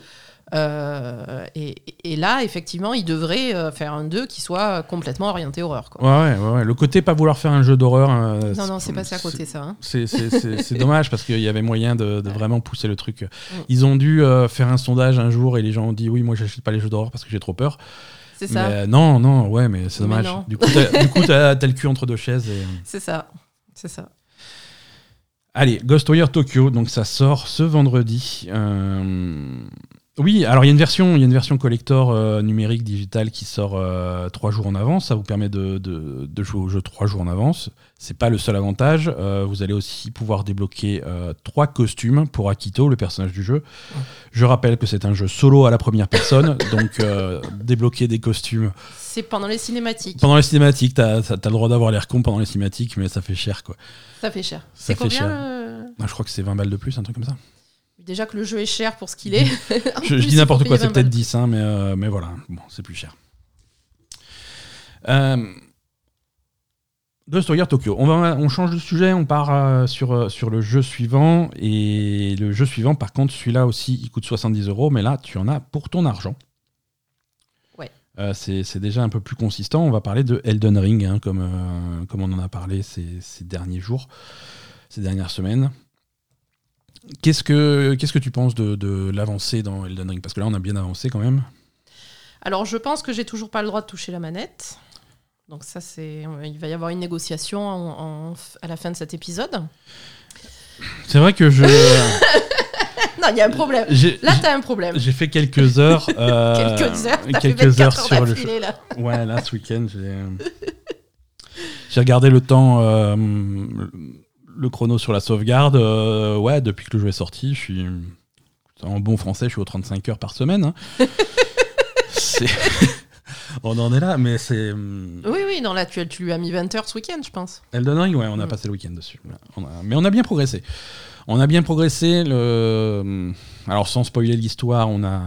[SPEAKER 2] Euh, et, et là, effectivement, ils devraient euh, faire un 2 qui soit complètement orienté horreur. Quoi.
[SPEAKER 1] Ouais, ouais, ouais. Le côté pas vouloir faire un jeu d'horreur. euh,
[SPEAKER 2] Non, non, c'est passé à côté ça. hein.
[SPEAKER 1] C'est dommage parce qu'il y avait moyen de, de vraiment pousser le truc. Ils ont dû euh, faire un sondage un jour et les gens ont dit oui, moi j'achète pas les jeux d'horreur parce que j'ai trop peur.
[SPEAKER 2] C'est ça.
[SPEAKER 1] Mais non, non, ouais, mais c'est dommage.
[SPEAKER 2] non.
[SPEAKER 1] Du coup, t'as le cul entre deux chaises. Et...
[SPEAKER 2] C'est ça. C'est ça.
[SPEAKER 1] Allez, Ghostwire Tokyo, donc ça sort ce vendredi. Euh, Oui, alors il y a une version, il y a une version collector euh, numérique digitale qui sort euh, trois jours en avance. Ça vous permet de, de- de jouer au jeu trois jours en avance. C'est pas le seul avantage. Euh, vous allez aussi pouvoir débloquer trois costumes pour Akito, le personnage du jeu. Je rappelle que c'est un jeu solo à la première personne, donc débloquer des costumes
[SPEAKER 2] C'est pendant les cinématiques.
[SPEAKER 1] pendant les cinématiques. T'as as, le droit d'avoir l'air con pendant les cinématiques, mais ça fait cher quoi.
[SPEAKER 2] Ça fait cher.
[SPEAKER 1] Ça
[SPEAKER 2] C'est
[SPEAKER 1] fait
[SPEAKER 2] combien
[SPEAKER 1] cher. Ah, je crois que c'est 20 balles de plus, un truc comme ça.
[SPEAKER 2] Déjà que le jeu est cher pour ce qu'il est.
[SPEAKER 1] Je, dis n'importe quoi, c'est
[SPEAKER 2] 20
[SPEAKER 1] peut-être
[SPEAKER 2] balles.
[SPEAKER 1] 10, hein, mais, euh, mais voilà, bon, c'est plus cher. Euh, Ghostwire Tokyo. On, va, on change de sujet, on part euh, sur, sur le jeu suivant. Et le jeu suivant, par contre, celui-là aussi, il coûte 70 euros, mais là, tu en as pour ton argent.
[SPEAKER 2] Ouais.
[SPEAKER 1] Euh, c'est c'est déjà un peu plus consistant. On va parler de Elden Ring, hein, comme, comme on en a parlé ces, ces derniers jours, ces dernières semaines. Qu'est-ce que, qu'est-ce que tu penses de, de l'avancée dans Elden Ring? Parce que là, on a bien avancé quand même.
[SPEAKER 2] Alors, je pense que j'ai toujours pas le droit de toucher la manette. Donc ça, c'est, il va y avoir une négociation en- en- à la fin de cet épisode.
[SPEAKER 1] C'est vrai que je.
[SPEAKER 2] Non, il y a un problème. Là, t'as un problème.
[SPEAKER 1] J'ai fait quelques heures. euh,
[SPEAKER 2] Quelques heures.
[SPEAKER 1] Quelques
[SPEAKER 2] 24
[SPEAKER 1] heures
[SPEAKER 2] heures
[SPEAKER 1] sur le
[SPEAKER 2] d'affilée, là.
[SPEAKER 1] Ouais, là, ce week-end, j'ai. J'ai regardé le temps, euh, le chrono sur la sauvegarde. euh, ouais, depuis que le jeu est sorti, je suis. En bon français, je suis aux 35 heures par semaine. hein. C'est- on en est là, mais c'est. hum,
[SPEAKER 2] Oui, oui, non, là, tu, tu lui as mis 20 heures ce week-end, je pense.
[SPEAKER 1] Elden Ring, ouais, on a
[SPEAKER 2] Mm.
[SPEAKER 1] passé le week-end dessus. On a- mais on a bien progressé. On a bien progressé. Le... Alors, sans spoiler l'histoire, on a,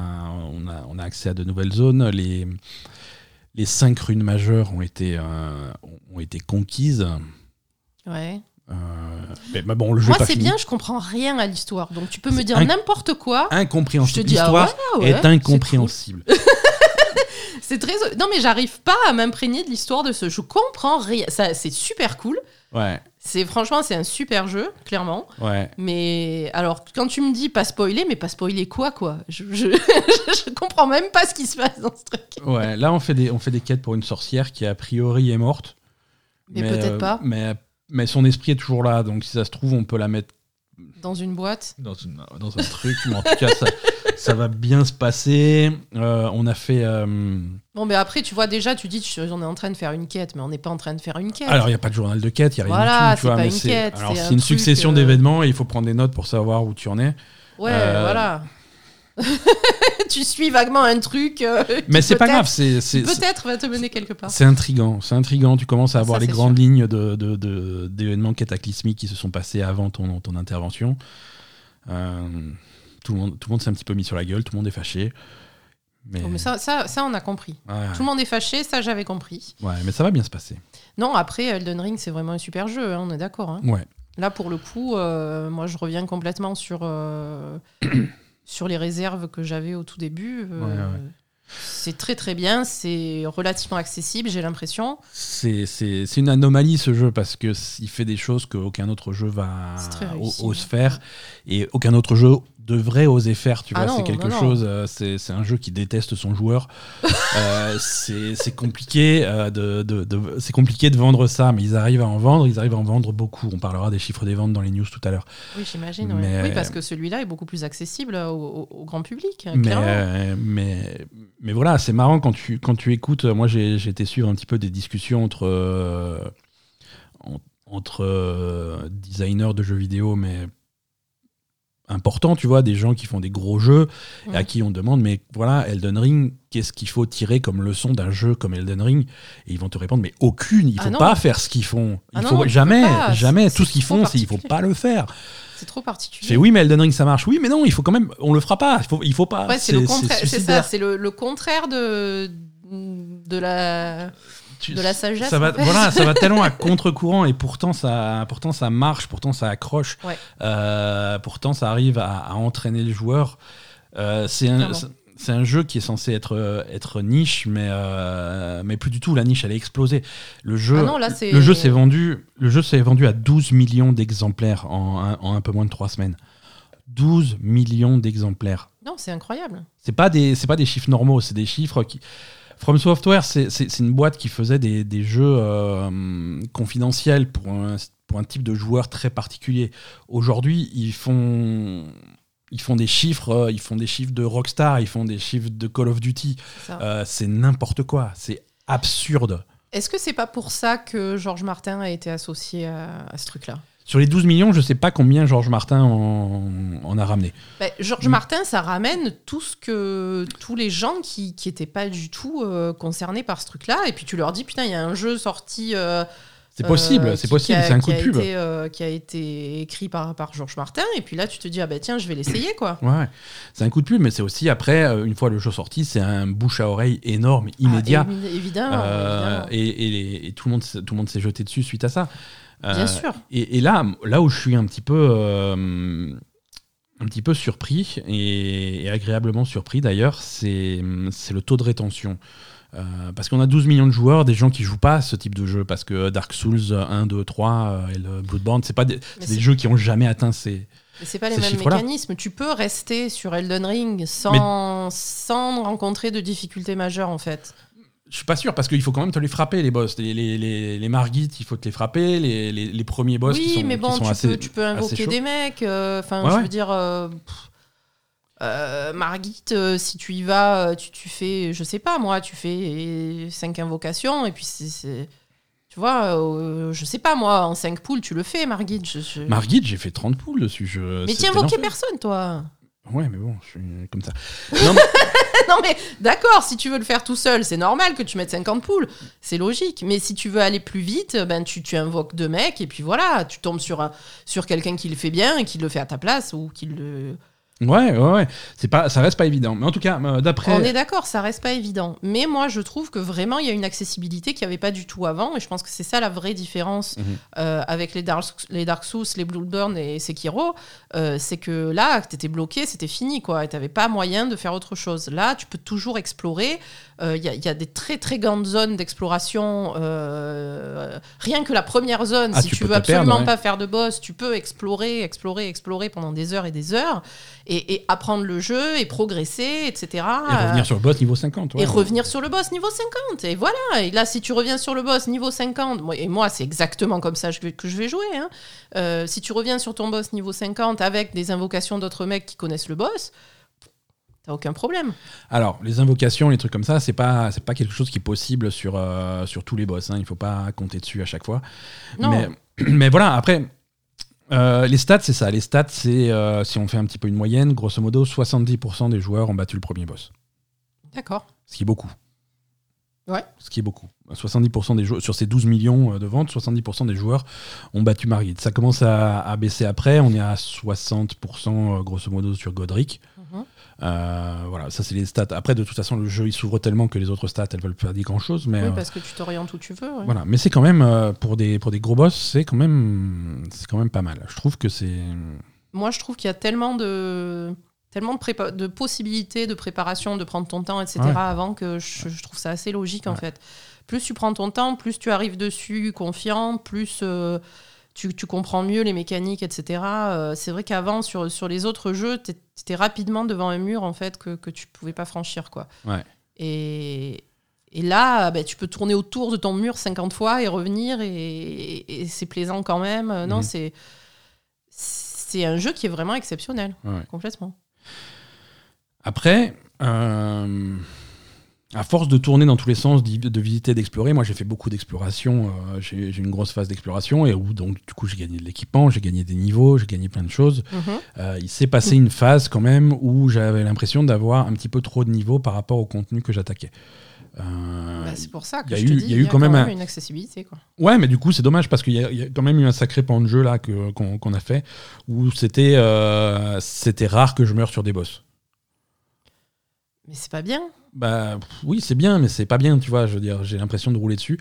[SPEAKER 1] on, a, on a accès à de nouvelles zones. Les, les cinq runes majeures ont été, euh, ont été conquises.
[SPEAKER 2] Ouais.
[SPEAKER 1] Euh, mais, mais bon, le jeu
[SPEAKER 2] Moi, c'est bien, je comprends rien à l'histoire. Donc, tu peux me dire n'importe quoi. Je te
[SPEAKER 1] Incompréhensible.
[SPEAKER 2] dis, ah
[SPEAKER 1] L'histoire
[SPEAKER 2] ouais, ouais,
[SPEAKER 1] est incompréhensible.
[SPEAKER 2] C'est très. Non, mais j'arrive pas à m'imprégner de l'histoire de ce. Je comprends rien. Ça, c'est super cool.
[SPEAKER 1] Ouais,
[SPEAKER 2] C'est franchement, c'est un super jeu, clairement.
[SPEAKER 1] ouais.
[SPEAKER 2] Mais alors, quand tu me dis pas spoiler, mais pas spoiler quoi, quoi? Je, je, je comprends même pas ce qui se passe dans ce truc.
[SPEAKER 1] Ouais, là on fait des on fait des quêtes pour une sorcière qui a priori est morte.
[SPEAKER 2] Mais peut-être
[SPEAKER 1] euh,
[SPEAKER 2] pas.
[SPEAKER 1] Mais mais son esprit est toujours là, donc si ça se trouve on peut la mettre
[SPEAKER 2] Dans une boîte.
[SPEAKER 1] dans, une- dans un truc. Mais en tout cas ça, ça va bien se passer. Euh, on a fait. euh,
[SPEAKER 2] Bon, mais après, tu vois, déjà, tu dis, tu- on est en train de faire une quête, mais on n'est pas en train de faire une quête.
[SPEAKER 1] Alors il y a pas de journal de quête, il y a rien
[SPEAKER 2] Voilà,
[SPEAKER 1] du tout. Tu
[SPEAKER 2] c'est une quête,
[SPEAKER 1] alors
[SPEAKER 2] c'est
[SPEAKER 1] c'est
[SPEAKER 2] un
[SPEAKER 1] une succession
[SPEAKER 2] euh,
[SPEAKER 1] d'événements et il faut prendre des notes pour savoir où tu en es.
[SPEAKER 2] Ouais,
[SPEAKER 1] Euh,
[SPEAKER 2] voilà. tu suis vaguement un truc. euh,
[SPEAKER 1] Mais c'est pas grave, c'est
[SPEAKER 2] Peut-être va te mener quelque part.
[SPEAKER 1] C'est intrigant, c'est intrigant. Tu commences à avoir
[SPEAKER 2] Ça,
[SPEAKER 1] les grandes lignes de, d'événements cataclysmiques qui se sont passés avant ton, ton intervention. Euh, tout, le monde, tout le monde s'est un petit peu mis sur la gueule, tout le monde est fâché. Mais,
[SPEAKER 2] mais ça, ça, ça, on a compris.
[SPEAKER 1] ouais,
[SPEAKER 2] Tout le monde est fâché, ça, j'avais compris.
[SPEAKER 1] ouais, mais ça va bien se passer.
[SPEAKER 2] Non, après, Elden Ring, c'est vraiment un super jeu, hein, on est d'accord. hein.
[SPEAKER 1] Ouais.
[SPEAKER 2] Là, pour le coup, euh, moi, je reviens complètement sur, euh, sur les réserves que j'avais au tout début. Euh,
[SPEAKER 1] Ouais, ouais.
[SPEAKER 2] C'est très très bien, c'est relativement accessible, j'ai l'impression.
[SPEAKER 1] C'est, c'est, c'est une anomalie ce jeu parce que il fait des choses qu'aucun autre jeu va ose faire et aucun autre jeu devrait oser faire. Tu
[SPEAKER 2] Ah
[SPEAKER 1] vois, c'est quelque
[SPEAKER 2] non,
[SPEAKER 1] chose. euh, c'est, un jeu qui déteste son joueur. Euh, c'est, compliqué euh, de, de- de- c'est compliqué de vendre ça, mais ils arrivent à en vendre. Ils arrivent à en vendre beaucoup. On parlera des chiffres des ventes dans les news tout à l'heure.
[SPEAKER 2] Oui, j'imagine.
[SPEAKER 1] Mais-
[SPEAKER 2] Oui, parce que celui-là est beaucoup plus accessible au, grand public, hein,
[SPEAKER 1] Mais, mais, mais voilà, c'est marrant quand tu, quand tu écoutes. Moi, j'ai été suivre un petit peu des discussions entre, en- entre euh, designers de jeux vidéo, mais importants, tu vois, des gens qui font des gros jeux et à qui on demande, mais voilà, Elden Ring, qu'est-ce qu'il faut tirer comme leçon d'un jeu comme Elden Ring? Et ils vont te répondre, mais aucune, il
[SPEAKER 2] Ah
[SPEAKER 1] faut pas faire ce qu'ils font. Il
[SPEAKER 2] Ah
[SPEAKER 1] faut jamais,
[SPEAKER 2] pas,
[SPEAKER 1] jamais.
[SPEAKER 2] c'est-
[SPEAKER 1] Tout ce qu'ils
[SPEAKER 2] c'est
[SPEAKER 1] font, c'est il faut
[SPEAKER 2] particulier.
[SPEAKER 1] pas le faire.
[SPEAKER 2] C'est trop particulier.
[SPEAKER 1] fais oui, mais Elden Ring ça marche. Oui, mais non, il faut quand même, on le fera pas. Il faut, il faut pas.
[SPEAKER 2] Ouais, c'est le contraire. C'est ça, c'est le, le contraire de, de la.
[SPEAKER 1] Tu-
[SPEAKER 2] de la sagesse,
[SPEAKER 1] Ça va,
[SPEAKER 2] en fait.
[SPEAKER 1] voilà, ça va tellement à contre-courant et pourtant ça, pourtant ça marche, pourtant ça accroche,
[SPEAKER 2] Ouais.
[SPEAKER 1] Euh, pourtant ça arrive à, à entraîner le joueur. Euh, c'est un, c'est- un jeu qui est censé être, être niche, mais, euh, mais plus du tout. La niche, elle est explosée. Le jeu,
[SPEAKER 2] Ah non, là, c'est-
[SPEAKER 1] le jeu s'est vendu, le jeu s'est vendu à 12 millions d'exemplaires en, un- en un peu moins de 3 semaines. 12 millions d'exemplaires.
[SPEAKER 2] Non, c'est incroyable.
[SPEAKER 1] C'est pas des c'est pas des chiffres normaux, c'est des chiffres qui From Software, c'est une boîte qui faisait des, des jeux euh, confidentiels pour un, pour un type de joueur très particulier. Aujourd'hui, ils font ils font des chiffres, euh, ils font des chiffres de Rockstar, ils font des chiffres de Call of Duty.
[SPEAKER 2] c'est.
[SPEAKER 1] Euh, c'est n'importe quoi, c'est absurde.
[SPEAKER 2] Est-ce que c'est pas pour ça que Georges Martin a été associé à, à ce truc-là?
[SPEAKER 1] Sur les 12 millions, je sais pas combien Georges Martin en, en a ramené.
[SPEAKER 2] Ben, Georges. Martin, ça ramène tout ce que tous les gens qui qui étaient pas du tout euh, concernés par ce truc-là, et puis tu leur dis putain, il y a un jeu sorti. euh,
[SPEAKER 1] C'est possible,
[SPEAKER 2] euh,
[SPEAKER 1] c'est possible, c'est un coup de pub.
[SPEAKER 2] été, qui a été écrit par, par Georges Martin, et puis là tu te dis ah ben tiens, je vais l'essayer quoi.
[SPEAKER 1] Ouais, c'est un coup de pub, mais c'est aussi après, une fois le jeu sorti, c'est un bouche à oreille énorme, immédiat.
[SPEAKER 2] Ah, évi- évidemment. Évidemment.
[SPEAKER 1] et, et tout le monde tout le monde s'est jeté dessus suite à ça. Euh,
[SPEAKER 2] Bien sûr.
[SPEAKER 1] Et, et là, là où je suis un petit peu, euh, un petit peu surpris et, et agréablement surpris d'ailleurs, c'est le taux de rétention. Euh, parce qu'on a 12 millions de joueurs, des gens qui jouent pas à ce type de jeu, parce que Dark Souls 1, 2, 3 euh, et le Bloodborne, c'est pas des, jeux qui ont jamais atteint ces.
[SPEAKER 2] Mais c'est pas les mêmes mécanismes. Tu peux rester sur Elden Ring sans, sans rencontrer de difficultés majeures en fait.
[SPEAKER 1] Je suis pas sûr parce qu'il faut quand même te les frapper les boss, les, les, les, il faut te les frapper, les, les, les premiers boss qui
[SPEAKER 2] oui,
[SPEAKER 1] sont,
[SPEAKER 2] mais
[SPEAKER 1] qui
[SPEAKER 2] bon,
[SPEAKER 1] sont
[SPEAKER 2] tu,
[SPEAKER 1] assez,
[SPEAKER 2] peux, tu peux invoquer des mecs. euh, Enfin,
[SPEAKER 1] Ouais,
[SPEAKER 2] je
[SPEAKER 1] ouais.
[SPEAKER 2] veux dire, euh, euh, Margit, euh, si tu y vas, tu, tu fais, je sais pas moi, tu fais cinq invocations et puis c'est. Tu vois, euh, je sais pas moi, en 5 poules, tu le fais, Margit. je- je-
[SPEAKER 1] Margit, j'ai fait 30 poules dessus. Je,
[SPEAKER 2] mais tiens, invoqué personne, toi.
[SPEAKER 1] Ouais, mais bon, je suis comme ça.
[SPEAKER 2] Non, mais, d'accord, si tu veux le faire tout seul, c'est normal que tu mettes 50 poules. C'est logique. Mais si tu veux aller plus vite, ben tu, invoques deux mecs et puis voilà, tu tombes sur, sur quelqu'un qui le fait bien et qui le fait à ta place ou qui le.
[SPEAKER 1] Ouais, ouais, ouais. C'est pas, ça reste pas évident. Mais en tout cas, euh, d'après.
[SPEAKER 2] On est d'accord, ça reste pas évident. Mais moi, je trouve que vraiment, il y a une accessibilité qu'il n'y avait pas du tout avant. Et je pense que c'est ça la vraie différence
[SPEAKER 1] Mhm.
[SPEAKER 2] euh, avec les Dark, les Dark Souls, les Bloodborne et Sekiro. Euh, c'est que là, tu étais bloqué, c'était fini, quoi. Et tu n'avais pas moyen de faire autre chose. Là, tu peux toujours explorer. Euh, Il y, a- il y a des très, très grandes zones d'exploration. euh, rien que la première zone,
[SPEAKER 1] Ah,
[SPEAKER 2] si
[SPEAKER 1] tu
[SPEAKER 2] tu, veux
[SPEAKER 1] perdre,
[SPEAKER 2] absolument
[SPEAKER 1] ouais.
[SPEAKER 2] pas faire de boss, tu peux explorer, explorer, explorer pendant des heures et des heures. Et, et apprendre le jeu et progresser, etc.
[SPEAKER 1] Et revenir sur le boss niveau 50. ouais.
[SPEAKER 2] Et revenir sur le boss niveau 50. Et voilà. Et là, si tu reviens sur le boss niveau 50, moi- et moi, c'est exactement comme ça que je vais- que je vais jouer. hein. Euh, si tu reviens sur ton boss niveau 50 avec des invocations d'autres mecs qui connaissent le boss, t'as aucun problème.
[SPEAKER 1] Alors, les invocations, les trucs comme ça, c'est pas, c'est pas quelque chose qui est possible sur, euh, sur tous les boss. Hein. Il faut pas compter dessus à chaque fois.
[SPEAKER 2] Non.
[SPEAKER 1] Mais, mais voilà, après, euh, les stats, c'est ça. Les stats, c'est, euh, si on fait un petit peu une moyenne, grosso modo, 70% des joueurs ont battu le premier boss.
[SPEAKER 2] D'accord.
[SPEAKER 1] Ce qui est beaucoup.
[SPEAKER 2] Ouais.
[SPEAKER 1] Ce qui est beaucoup. 70% des joueurs, sur ces 12 millions de ventes, 70% des joueurs ont battu Margit. Ça commence à, à baisser après. On est à 60% euh, grosso modo sur Godric.
[SPEAKER 2] Mhm.
[SPEAKER 1] Euh, voilà, ça c'est les stats. Après, de toute façon, le jeu il s'ouvre tellement que les autres stats elles veulent pas dire grand chose. Mais
[SPEAKER 2] Oui,
[SPEAKER 1] euh,
[SPEAKER 2] parce que tu t'orientes où tu veux. ouais.
[SPEAKER 1] voilà, mais c'est quand même euh, pour des pour des gros boss, c'est quand même c'est quand même pas mal. Je trouve que c'est
[SPEAKER 2] Moi, je trouve qu'il y a tellement de tellement de, prépa- de possibilités de préparation, de prendre ton temps, etc.
[SPEAKER 1] Ouais.
[SPEAKER 2] avant que je, je trouve ça assez logique en fait. Plus tu prends ton temps, plus tu arrives dessus confiant, plus euh, tu, tu comprends mieux les mécaniques, etc. Euh, c'est vrai qu'avant, sur, sur les autres jeux, tu étais rapidement devant un mur en fait que, que tu pouvais pas franchir. quoi.
[SPEAKER 1] Ouais.
[SPEAKER 2] Et, et là, bah, tu peux tourner autour de ton mur 50 fois et revenir, et, et- et c'est plaisant quand même. Euh, Non,
[SPEAKER 1] Mhm.
[SPEAKER 2] c'est c'est un jeu qui est vraiment exceptionnel,
[SPEAKER 1] ouais.
[SPEAKER 2] complètement.
[SPEAKER 1] Après, euh, à force de tourner dans tous les sens, de visiter, d'explorer, moi j'ai fait beaucoup d'exploration. euh, j'ai une grosse phase d'exploration et où donc du coup j'ai gagné de l'équipement, j'ai gagné des niveaux, j'ai gagné plein de choses.
[SPEAKER 2] Mhm.
[SPEAKER 1] Euh, il s'est passé une phase quand même où j'avais l'impression d'avoir un petit peu trop de niveaux par rapport au contenu que j'attaquais. Euh,
[SPEAKER 2] Bah, c'est pour ça que
[SPEAKER 1] y a
[SPEAKER 2] je
[SPEAKER 1] eu-
[SPEAKER 2] te dis,
[SPEAKER 1] y a eu quand même un-
[SPEAKER 2] une accessibilité. Quoi.
[SPEAKER 1] Ouais, mais du coup, c'est dommage parce qu'il y, a- y a quand même eu un sacré pan de jeu là qu'on a fait où c'était euh, c'était rare que je meure sur des boss.
[SPEAKER 2] Mais c'est pas bien.
[SPEAKER 1] Bah pff, oui, c'est bien, mais c'est pas bien, tu vois. Je veux dire, j'ai l'impression de rouler dessus.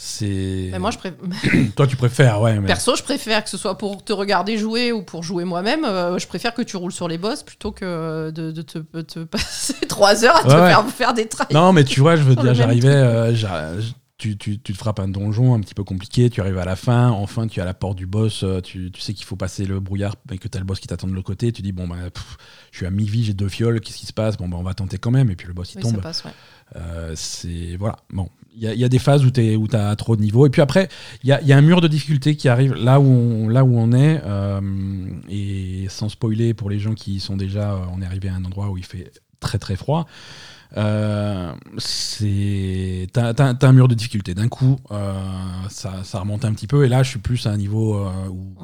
[SPEAKER 1] C'est.
[SPEAKER 2] Mais moi, je préfère.
[SPEAKER 1] Toi, tu préfères, ouais. Mais...
[SPEAKER 2] Perso, je préfère que ce soit pour te regarder jouer ou pour jouer moi-même. euh, je préfère que tu roules sur les boss plutôt que de, de te, te passer trois heures à te
[SPEAKER 1] Ouais, ouais.
[SPEAKER 2] faire faire des trails.
[SPEAKER 1] Non, mais tu vois, je veux
[SPEAKER 2] Sur le
[SPEAKER 1] dire,
[SPEAKER 2] même
[SPEAKER 1] j'arrivais. euh, j'a- tu, tu, tu te frappes un donjon un petit peu compliqué, tu arrives à la fin, enfin, tu es à la porte du boss, euh, tu, tu sais qu'il faut passer le brouillard et que tu as le boss qui t'attend de l'autre côté. Tu dis, bon, bah, pff, je suis à mi-vie, j'ai deux fioles, qu'est-ce qui se passe? Bon, bah, on va tenter quand même. Et puis le boss, il
[SPEAKER 2] Oui,
[SPEAKER 1] tombe.
[SPEAKER 2] ça passe, ouais.
[SPEAKER 1] Euh, c'est voilà bon il y, a- il y a des phases où tu où as trop de niveaux et puis après il y a, il y a un mur de difficulté qui arrive là où on, là où on est euh, et sans spoiler pour les gens qui sont déjà euh, on est arrivé à un endroit où il fait très très froid euh, c'est t'as, t'as- t'as un mur de difficulté d'un coup euh, ça, ça remonte un petit peu et là je suis plus à un niveau euh, où,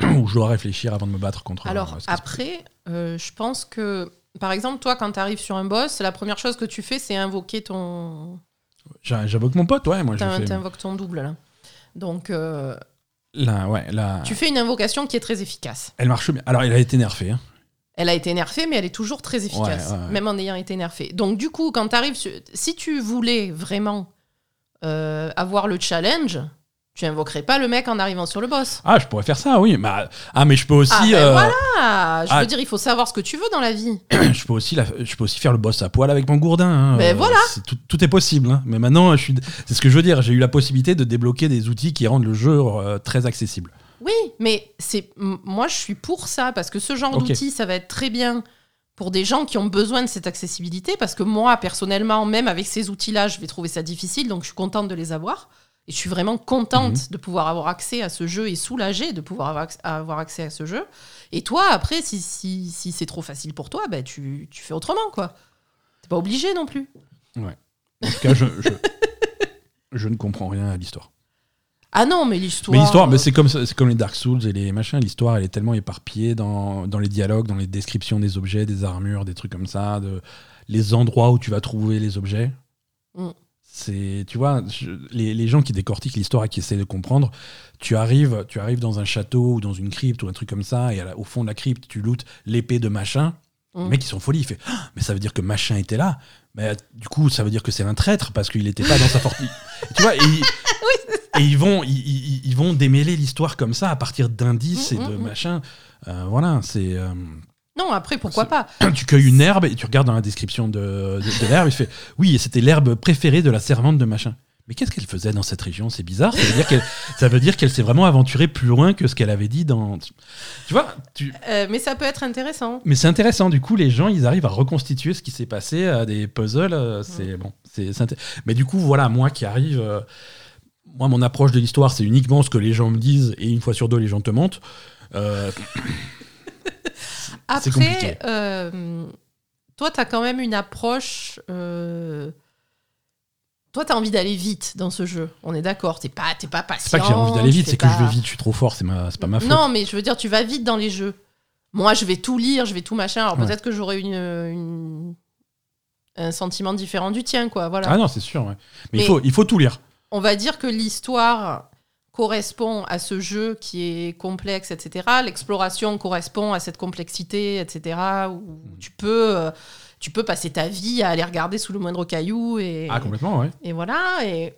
[SPEAKER 2] Mm.
[SPEAKER 1] où je dois réfléchir avant de me battre contre
[SPEAKER 2] Alors après, je pense que, par exemple, toi, quand tu arrives sur un boss, la première chose que tu fais, c'est invoquer ton.
[SPEAKER 1] J'a- j'invoque mon pote ouais moi
[SPEAKER 2] t'in- T'invoques ton double, là. Donc,
[SPEAKER 1] là ouais là
[SPEAKER 2] tu fais une invocation qui est très efficace.
[SPEAKER 1] elle marche bien alors elle a été nerfée hein.
[SPEAKER 2] Elle a été nerfée, mais elle est toujours très efficace,
[SPEAKER 1] Ouais, ouais, ouais.
[SPEAKER 2] même en ayant été nerfée. Donc, du coup, quand tu arrives sur... Si tu voulais vraiment euh, avoir le challenge, tu invoquerais pas le mec en arrivant sur le boss.
[SPEAKER 1] Ah, je pourrais faire ça, oui. Bah, ah, mais je peux aussi,
[SPEAKER 2] Ah, ben
[SPEAKER 1] euh,
[SPEAKER 2] voilà Je
[SPEAKER 1] Ah.
[SPEAKER 2] veux dire, il faut savoir ce que tu veux dans la vie.
[SPEAKER 1] je peux aussi, la- je peux aussi faire le boss à poil avec mon gourdin. hein.
[SPEAKER 2] Mais
[SPEAKER 1] Euh,
[SPEAKER 2] voilà.
[SPEAKER 1] tout, tout est possible. hein. Mais maintenant, je suis, c'est ce que je veux dire. J'ai eu la possibilité de débloquer des outils qui rendent le jeu euh, très accessible.
[SPEAKER 2] Oui, mais c'est moi je suis pour ça parce que ce genre
[SPEAKER 1] Ok.
[SPEAKER 2] d'outil ça va être très bien pour des gens qui ont besoin de cette accessibilité parce que moi personnellement même avec ces outils-là je vais trouver ça difficile donc je suis contente de les avoir et je suis vraiment contente
[SPEAKER 1] Mhm.
[SPEAKER 2] de pouvoir avoir accès à ce jeu et soulagée de pouvoir avoir, acc- avoir accès à ce jeu et toi après si, si, si c'est trop facile pour toi bah, tu, tu fais autrement quoi t'es pas obligé non plus
[SPEAKER 1] En tout cas, je, je, je ne comprends rien à l'histoire.
[SPEAKER 2] Ah non, mais l'histoire.
[SPEAKER 1] Mais l'histoire,
[SPEAKER 2] euh,
[SPEAKER 1] mais c'est comme, c'est comme les Dark Souls et les machins. L'histoire, elle est tellement éparpillée dans, dans les dialogues, dans les descriptions des objets, des armures, des trucs comme ça, de, les endroits où tu vas trouver les objets.
[SPEAKER 2] Mm.
[SPEAKER 1] C'est, tu vois, je- les, les gens qui décortiquent l'histoire et qui essaient de comprendre, tu arrives, tu arrives dans un château ou dans une crypte ou un truc comme ça, et la- au fond de la crypte, tu lootes l'épée de machin.
[SPEAKER 2] Mm.
[SPEAKER 1] Les mecs, ils sont folie. Il fait, Ah, mais ça veut dire que machin était là. Mais du coup, ça veut dire que c'est un traître parce qu'il n'était pas dans sa fortune. tu vois, et, ils- et ils vont, ils, vont démêler l'histoire comme ça à partir d'indices et de
[SPEAKER 2] mm, mm.
[SPEAKER 1] machin. Euh, voilà, c'est. euh,
[SPEAKER 2] Non, après, pourquoi pas?
[SPEAKER 1] Tu cueilles une herbe et tu regardes dans la description de, de, de l'herbe, il fait oui, c'était l'herbe préférée de la servante de machin. Mais qu'est-ce qu'elle faisait dans cette région? C'est bizarre. Ça veut dire qu'elle, ça veut dire qu'elle s'est vraiment aventurée plus loin que ce qu'elle avait dit dans. Tu vois, tu,
[SPEAKER 2] Euh, Mais ça peut être intéressant.
[SPEAKER 1] mais c'est intéressant, du coup, les gens, ils arrivent à reconstituer ce qui s'est passé à des puzzles. C'est bon, c'est Mais du coup, voilà, moi qui arrive, euh, moi, mon approche de l'histoire, c'est uniquement ce que les gens me disent, et une fois sur deux, les gens te mentent. Euh.
[SPEAKER 2] Après, euh, toi, tu as quand même une approche. euh, Toi, tu as envie d'aller vite dans ce jeu. On est d'accord. Tu pas, t'es pas patient.
[SPEAKER 1] c'est pas que j'ai envie d'aller vite, c'est que je vais vite, je suis trop fort, c'est ma, pas ma faute.
[SPEAKER 2] Non, mais je veux dire, tu vas vite dans les jeux. Moi, je vais tout lire, je vais tout machin. Alors
[SPEAKER 1] Ouais.
[SPEAKER 2] peut-être que j'aurai une, une- un sentiment différent du tien, quoi. Voilà.
[SPEAKER 1] Ah non, c'est sûr, ouais. Mais,
[SPEAKER 2] Mais-
[SPEAKER 1] il, faut, il faut tout lire.
[SPEAKER 2] On va dire que l'histoire correspond à ce jeu qui est complexe, etc. L'exploration correspond à cette complexité, etc. Où
[SPEAKER 1] Mm.
[SPEAKER 2] tu peux, euh, tu peux passer ta vie à aller regarder sous le moindre caillou et,
[SPEAKER 1] Ah, complètement, ouais.
[SPEAKER 2] et voilà. Et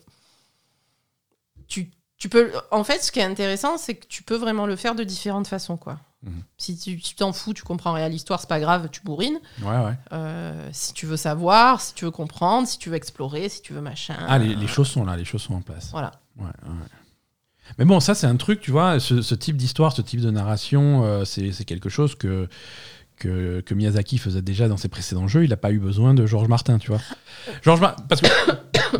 [SPEAKER 2] tu, tu peux. En fait, ce qui est intéressant, c'est que tu peux vraiment le faire de différentes façons, quoi.
[SPEAKER 1] Mhm.
[SPEAKER 2] Si tu t'en fous, tu comprends rien à l'histoire, c'est pas grave, tu bourrines.
[SPEAKER 1] Ouais, ouais.
[SPEAKER 2] Euh, si tu veux savoir, si tu veux comprendre, si tu veux explorer, si tu veux machin.
[SPEAKER 1] Ah, les, les choses sont là, les choses sont en place.
[SPEAKER 2] Voilà.
[SPEAKER 1] Ouais, ouais. Mais bon, ça, c'est un truc, tu vois, ce, ce type d'histoire, ce type de narration, euh, c'est quelque chose que, que, que Miyazaki faisait déjà dans ses précédents jeux. Il n'a pas eu besoin de Georges Martin, tu vois. Georges Mar- parce que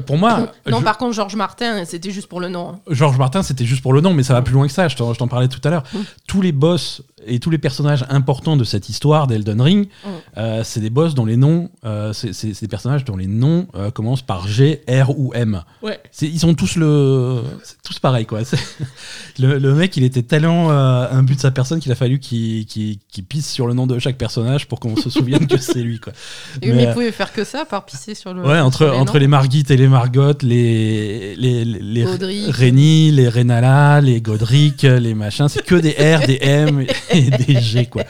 [SPEAKER 1] pour moi,
[SPEAKER 2] Non,
[SPEAKER 1] je-
[SPEAKER 2] par contre, Georges Martin, c'était juste pour le nom. hein.
[SPEAKER 1] Georges Martin, c'était juste pour le nom, mais ça va plus loin que ça. Je t'en parlais tout à l'heure.
[SPEAKER 2] Mm.
[SPEAKER 1] Tous les boss et tous les personnages importants de cette histoire d'Elden Ring,
[SPEAKER 2] Mm.
[SPEAKER 1] euh, c'est des boss dont les noms, euh, c'est des personnages dont les noms euh, commencent par G, R ou M.
[SPEAKER 2] Ouais.
[SPEAKER 1] Ils sont tous le, tous pareil quoi. Le, le mec, il était tellement un but de sa personne qu'il a fallu qu'il pisse sur le nom de chaque personnage pour qu'on se souvienne que c'est lui quoi.
[SPEAKER 2] Et
[SPEAKER 1] Mais,
[SPEAKER 2] mais
[SPEAKER 1] euh,
[SPEAKER 2] il pouvait faire que ça, par pisser sur le.
[SPEAKER 1] Ouais, entre,
[SPEAKER 2] sur les
[SPEAKER 1] entre les Margit et les Margot, les, les, les, les les Renala, les Godric, les machins, c'est que des R, des M et des G, quoi.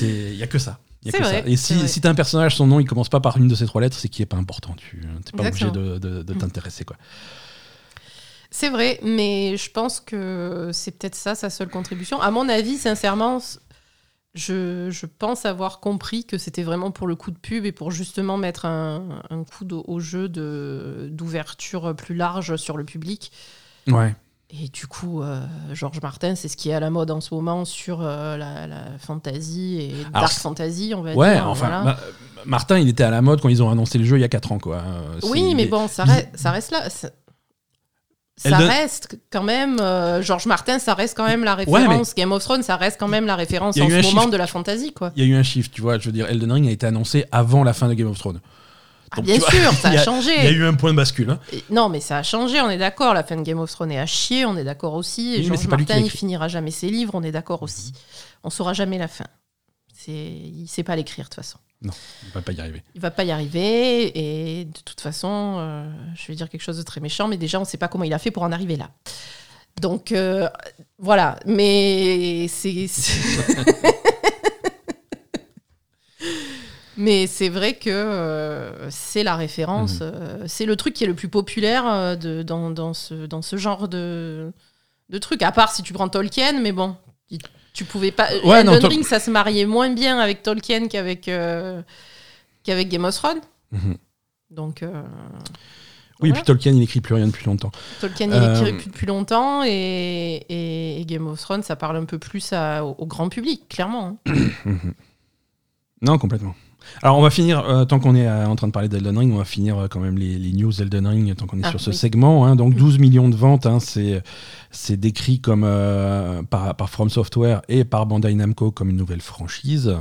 [SPEAKER 1] Il y a que ça. Y a
[SPEAKER 2] C'est
[SPEAKER 1] que
[SPEAKER 2] vrai,
[SPEAKER 1] ça. Et si, si t'as un personnage, son nom, il commence pas par une de ces trois lettres, c'est qu'il est pas important. Tu t'es pas obligé de, de, de t'intéresser, quoi.
[SPEAKER 2] C'est vrai, mais je pense que c'est peut-être ça sa seule contribution. À mon avis, sincèrement, je, je pense avoir compris que c'était vraiment pour le coup de pub et pour justement mettre un, un coup de- au jeu d'ouverture plus large sur le public.
[SPEAKER 1] Ouais.
[SPEAKER 2] Et du coup, euh, Georges Martin, c'est ce qui est à la mode en ce moment sur euh, la, la fantasy et
[SPEAKER 1] Alors,
[SPEAKER 2] dark fantasy, on va
[SPEAKER 1] Ouais,
[SPEAKER 2] dire.
[SPEAKER 1] enfin,
[SPEAKER 2] voilà.
[SPEAKER 1] Ma- Martin, il était à la mode quand ils ont annoncé le jeu il y a 4 ans, quoi.
[SPEAKER 2] Oui, mais bon, ça,
[SPEAKER 1] il-
[SPEAKER 2] reste, ça reste là. Ça,
[SPEAKER 1] donne-
[SPEAKER 2] reste quand même. euh, Georges Martin, ça reste quand même la référence. Game of Thrones, ça reste quand même la référence en ce moment
[SPEAKER 1] chiffre-
[SPEAKER 2] de la fantasy, quoi.
[SPEAKER 1] Il y a eu un chiffre, tu vois. Je veux dire, Elden Ring a été annoncé avant la fin de Game of Thrones.
[SPEAKER 2] Ah,
[SPEAKER 1] Donc,
[SPEAKER 2] bien
[SPEAKER 1] vois,
[SPEAKER 2] sûr, ça a,
[SPEAKER 1] a-
[SPEAKER 2] changé.
[SPEAKER 1] Il y a eu un point de bascule. hein.
[SPEAKER 2] Et- Non, mais ça a changé, on est d'accord. La fin de Game of Thrones est à chier, on est d'accord aussi. Et
[SPEAKER 1] Oui, qui
[SPEAKER 2] Martin, il finira jamais ses livres, on est d'accord aussi. On saura jamais la fin. C'est... Il sait pas l'écrire, de toute façon.
[SPEAKER 1] Non, on va pas y arriver.
[SPEAKER 2] Il va pas y arriver, et de toute façon, euh, je vais dire quelque chose de très méchant, mais déjà, on sait pas comment il a fait pour en arriver là. Donc, euh, voilà. Mais c'est. Mais c'est vrai que euh, c'est la référence,
[SPEAKER 1] Mhm.
[SPEAKER 2] c'est le truc qui est le plus populaire de, dans, dans, ce, dans ce genre de, de truc. À part si tu prends Tolkien, mais bon, il- tu pouvais pas.
[SPEAKER 1] Ouais,
[SPEAKER 2] Elden
[SPEAKER 1] non,
[SPEAKER 2] Ring, ça se mariait moins bien avec Tolkien qu'avec euh, qu'avec Game of Thrones.
[SPEAKER 1] Mhm.
[SPEAKER 2] Donc, euh,
[SPEAKER 1] Oui,
[SPEAKER 2] Voilà.
[SPEAKER 1] puis Tolkien, il écrit plus rien depuis longtemps.
[SPEAKER 2] Tolkien, il
[SPEAKER 1] Euh,
[SPEAKER 2] écrit depuis, longtemps et, et- et Game of Thrones, ça parle un peu plus à- au, au grand public, clairement. hein.
[SPEAKER 1] Mhm. Non, complètement. Alors, on va finir, euh, tant qu'on est euh, en train de parler d'Elden Ring, on va finir euh, quand même les, les news Elden Ring, tant qu'on est
[SPEAKER 2] Ah,
[SPEAKER 1] sur ce
[SPEAKER 2] oui.
[SPEAKER 1] segment. hein. donc, 12 millions de ventes, hein, c'est décrit comme, euh, par, par From Software et par Bandai Namco comme une nouvelle franchise.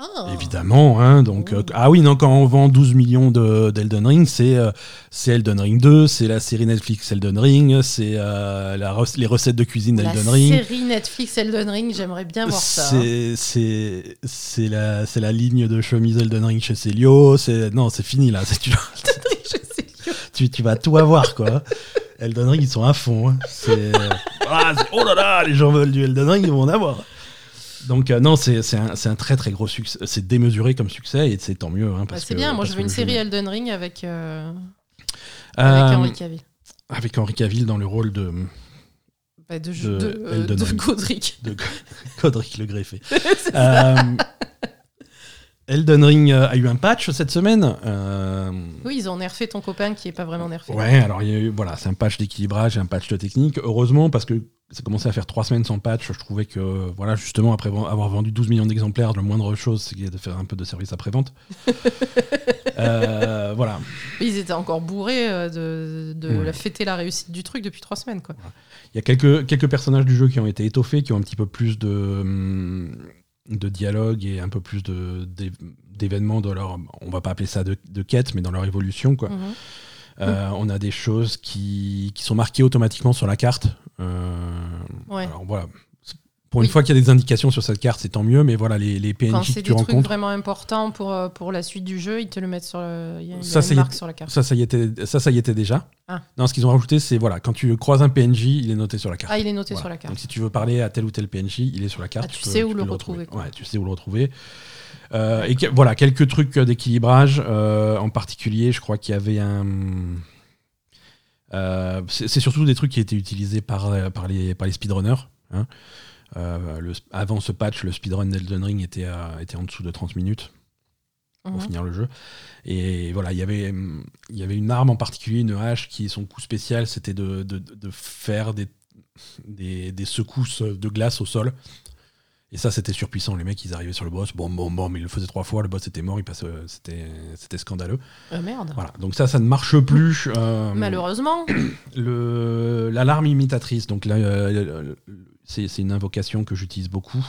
[SPEAKER 2] Ah.
[SPEAKER 1] Évidemment, hein, donc
[SPEAKER 2] Oh.
[SPEAKER 1] euh, ah oui, non, quand on vend 12 millions de- d'Elden Ring, c'est euh, c'est Elden Ring 2, c'est la série Netflix Elden Ring, c'est euh, la les recettes de cuisine
[SPEAKER 2] La
[SPEAKER 1] d'Elden Ring.
[SPEAKER 2] série Netflix Elden Ring, j'aimerais bien voir ça. hein.
[SPEAKER 1] C'est la c'est la ligne de chemise Elden Ring chez Celio, c'est non, c'est fini là, c'est- tu, tu, tu vas tout avoir quoi. Elden Ring ils sont à fond, hein. c'est ah, oh là là, les gens veulent du Elden Ring, ils vont en avoir. Donc euh, non, c'est un, un très très gros succès, c'est démesuré comme succès et c'est tant mieux hein,
[SPEAKER 2] Bah, c'est bien, moi je veux une série
[SPEAKER 1] jeu-
[SPEAKER 2] Elden Ring avec, euh,
[SPEAKER 1] Euh,
[SPEAKER 2] avec Henry Cavill.
[SPEAKER 1] avec Henri Cavill dans le rôle de,
[SPEAKER 2] Bah, de,
[SPEAKER 1] de
[SPEAKER 2] de, euh. Godric.
[SPEAKER 1] de Codric le greffé. Elden Ring euh, a eu un patch cette semaine. euh,
[SPEAKER 2] Oui, ils ont nerfé ton copain qui est pas vraiment nerfé.
[SPEAKER 1] Ouais, alors il y a eu, voilà, c'est un patch d'équilibrage et un patch de technique. Heureusement, parce que ça commençait à faire trois semaines sans patch, je trouvais que, voilà, justement, après avoir vendu 12 millions d'exemplaires, le moindre chose, c'est de faire un peu de service après-vente. Euh, voilà.
[SPEAKER 2] Ils étaient encore bourrés de, de
[SPEAKER 1] Ouais.
[SPEAKER 2] la fêter la réussite du truc depuis trois semaines. Quoi.
[SPEAKER 1] Il y a quelques, quelques personnages du jeu qui ont été étoffés, qui ont un petit peu plus de, hum, de dialogue et un peu plus d'événements dans leur. On va pas appeler ça de, de quête, mais dans leur évolution. Quoi.
[SPEAKER 2] Mhm.
[SPEAKER 1] Euh, on a des choses qui, qui sont marquées automatiquement sur la carte. Euh,
[SPEAKER 2] Ouais.
[SPEAKER 1] Alors voilà. Pour
[SPEAKER 2] Oui.
[SPEAKER 1] une fois qu'il y a des indications sur cette carte, c'est tant mieux, mais voilà, les, les
[SPEAKER 2] Quand
[SPEAKER 1] PNJ
[SPEAKER 2] c'est
[SPEAKER 1] que
[SPEAKER 2] des
[SPEAKER 1] tu
[SPEAKER 2] trucs
[SPEAKER 1] rencontres.
[SPEAKER 2] vraiment importants pour, euh, pour la suite du jeu, ils te le mettent sur le. Il y a,
[SPEAKER 1] Ça, ça
[SPEAKER 2] une
[SPEAKER 1] y
[SPEAKER 2] sur la carte.
[SPEAKER 1] Ça, ça y était, ça, ça y était déjà.
[SPEAKER 2] Ah.
[SPEAKER 1] Non, ce qu'ils ont rajouté, c'est voilà, quand tu croises un PNJ, il est noté sur la carte.
[SPEAKER 2] Ah, il est noté
[SPEAKER 1] Voilà.
[SPEAKER 2] sur la carte.
[SPEAKER 1] Donc si tu veux parler à tel ou tel PNJ, il est sur la carte.
[SPEAKER 2] Ah, tu sais où le retrouver.
[SPEAKER 1] Ouais, tu sais où le retrouver. Euh, et que- voilà, quelques trucs euh, d'équilibrage. euh, en particulier, je crois qu'il y avait un. euh, c'est surtout des trucs qui étaient utilisés par, par, les, par les speedrunners. hein. Euh, le- avant ce patch, le speedrun d'Elden Ring était, à- était en dessous de 30 minutes pour
[SPEAKER 2] Mhm.
[SPEAKER 1] finir le jeu. Et voilà, il y avait, hum, il y avait une arme en particulier, une hache, qui son coup spécial, c'était de, de- de faire des, des, des secousses de glace au sol. Et ça, c'était surpuissant. Les mecs, ils arrivaient sur le boss, bon, bon, bon, mais ils le faisaient trois fois, le boss était mort, il passait, c'était, c'était scandaleux.
[SPEAKER 2] Ah, merde.
[SPEAKER 1] Voilà, donc ça, ça ne marche plus. euh,
[SPEAKER 2] Malheureusement.
[SPEAKER 1] le l'alarme imitatrice, donc là, euh, c'est une invocation que j'utilise beaucoup.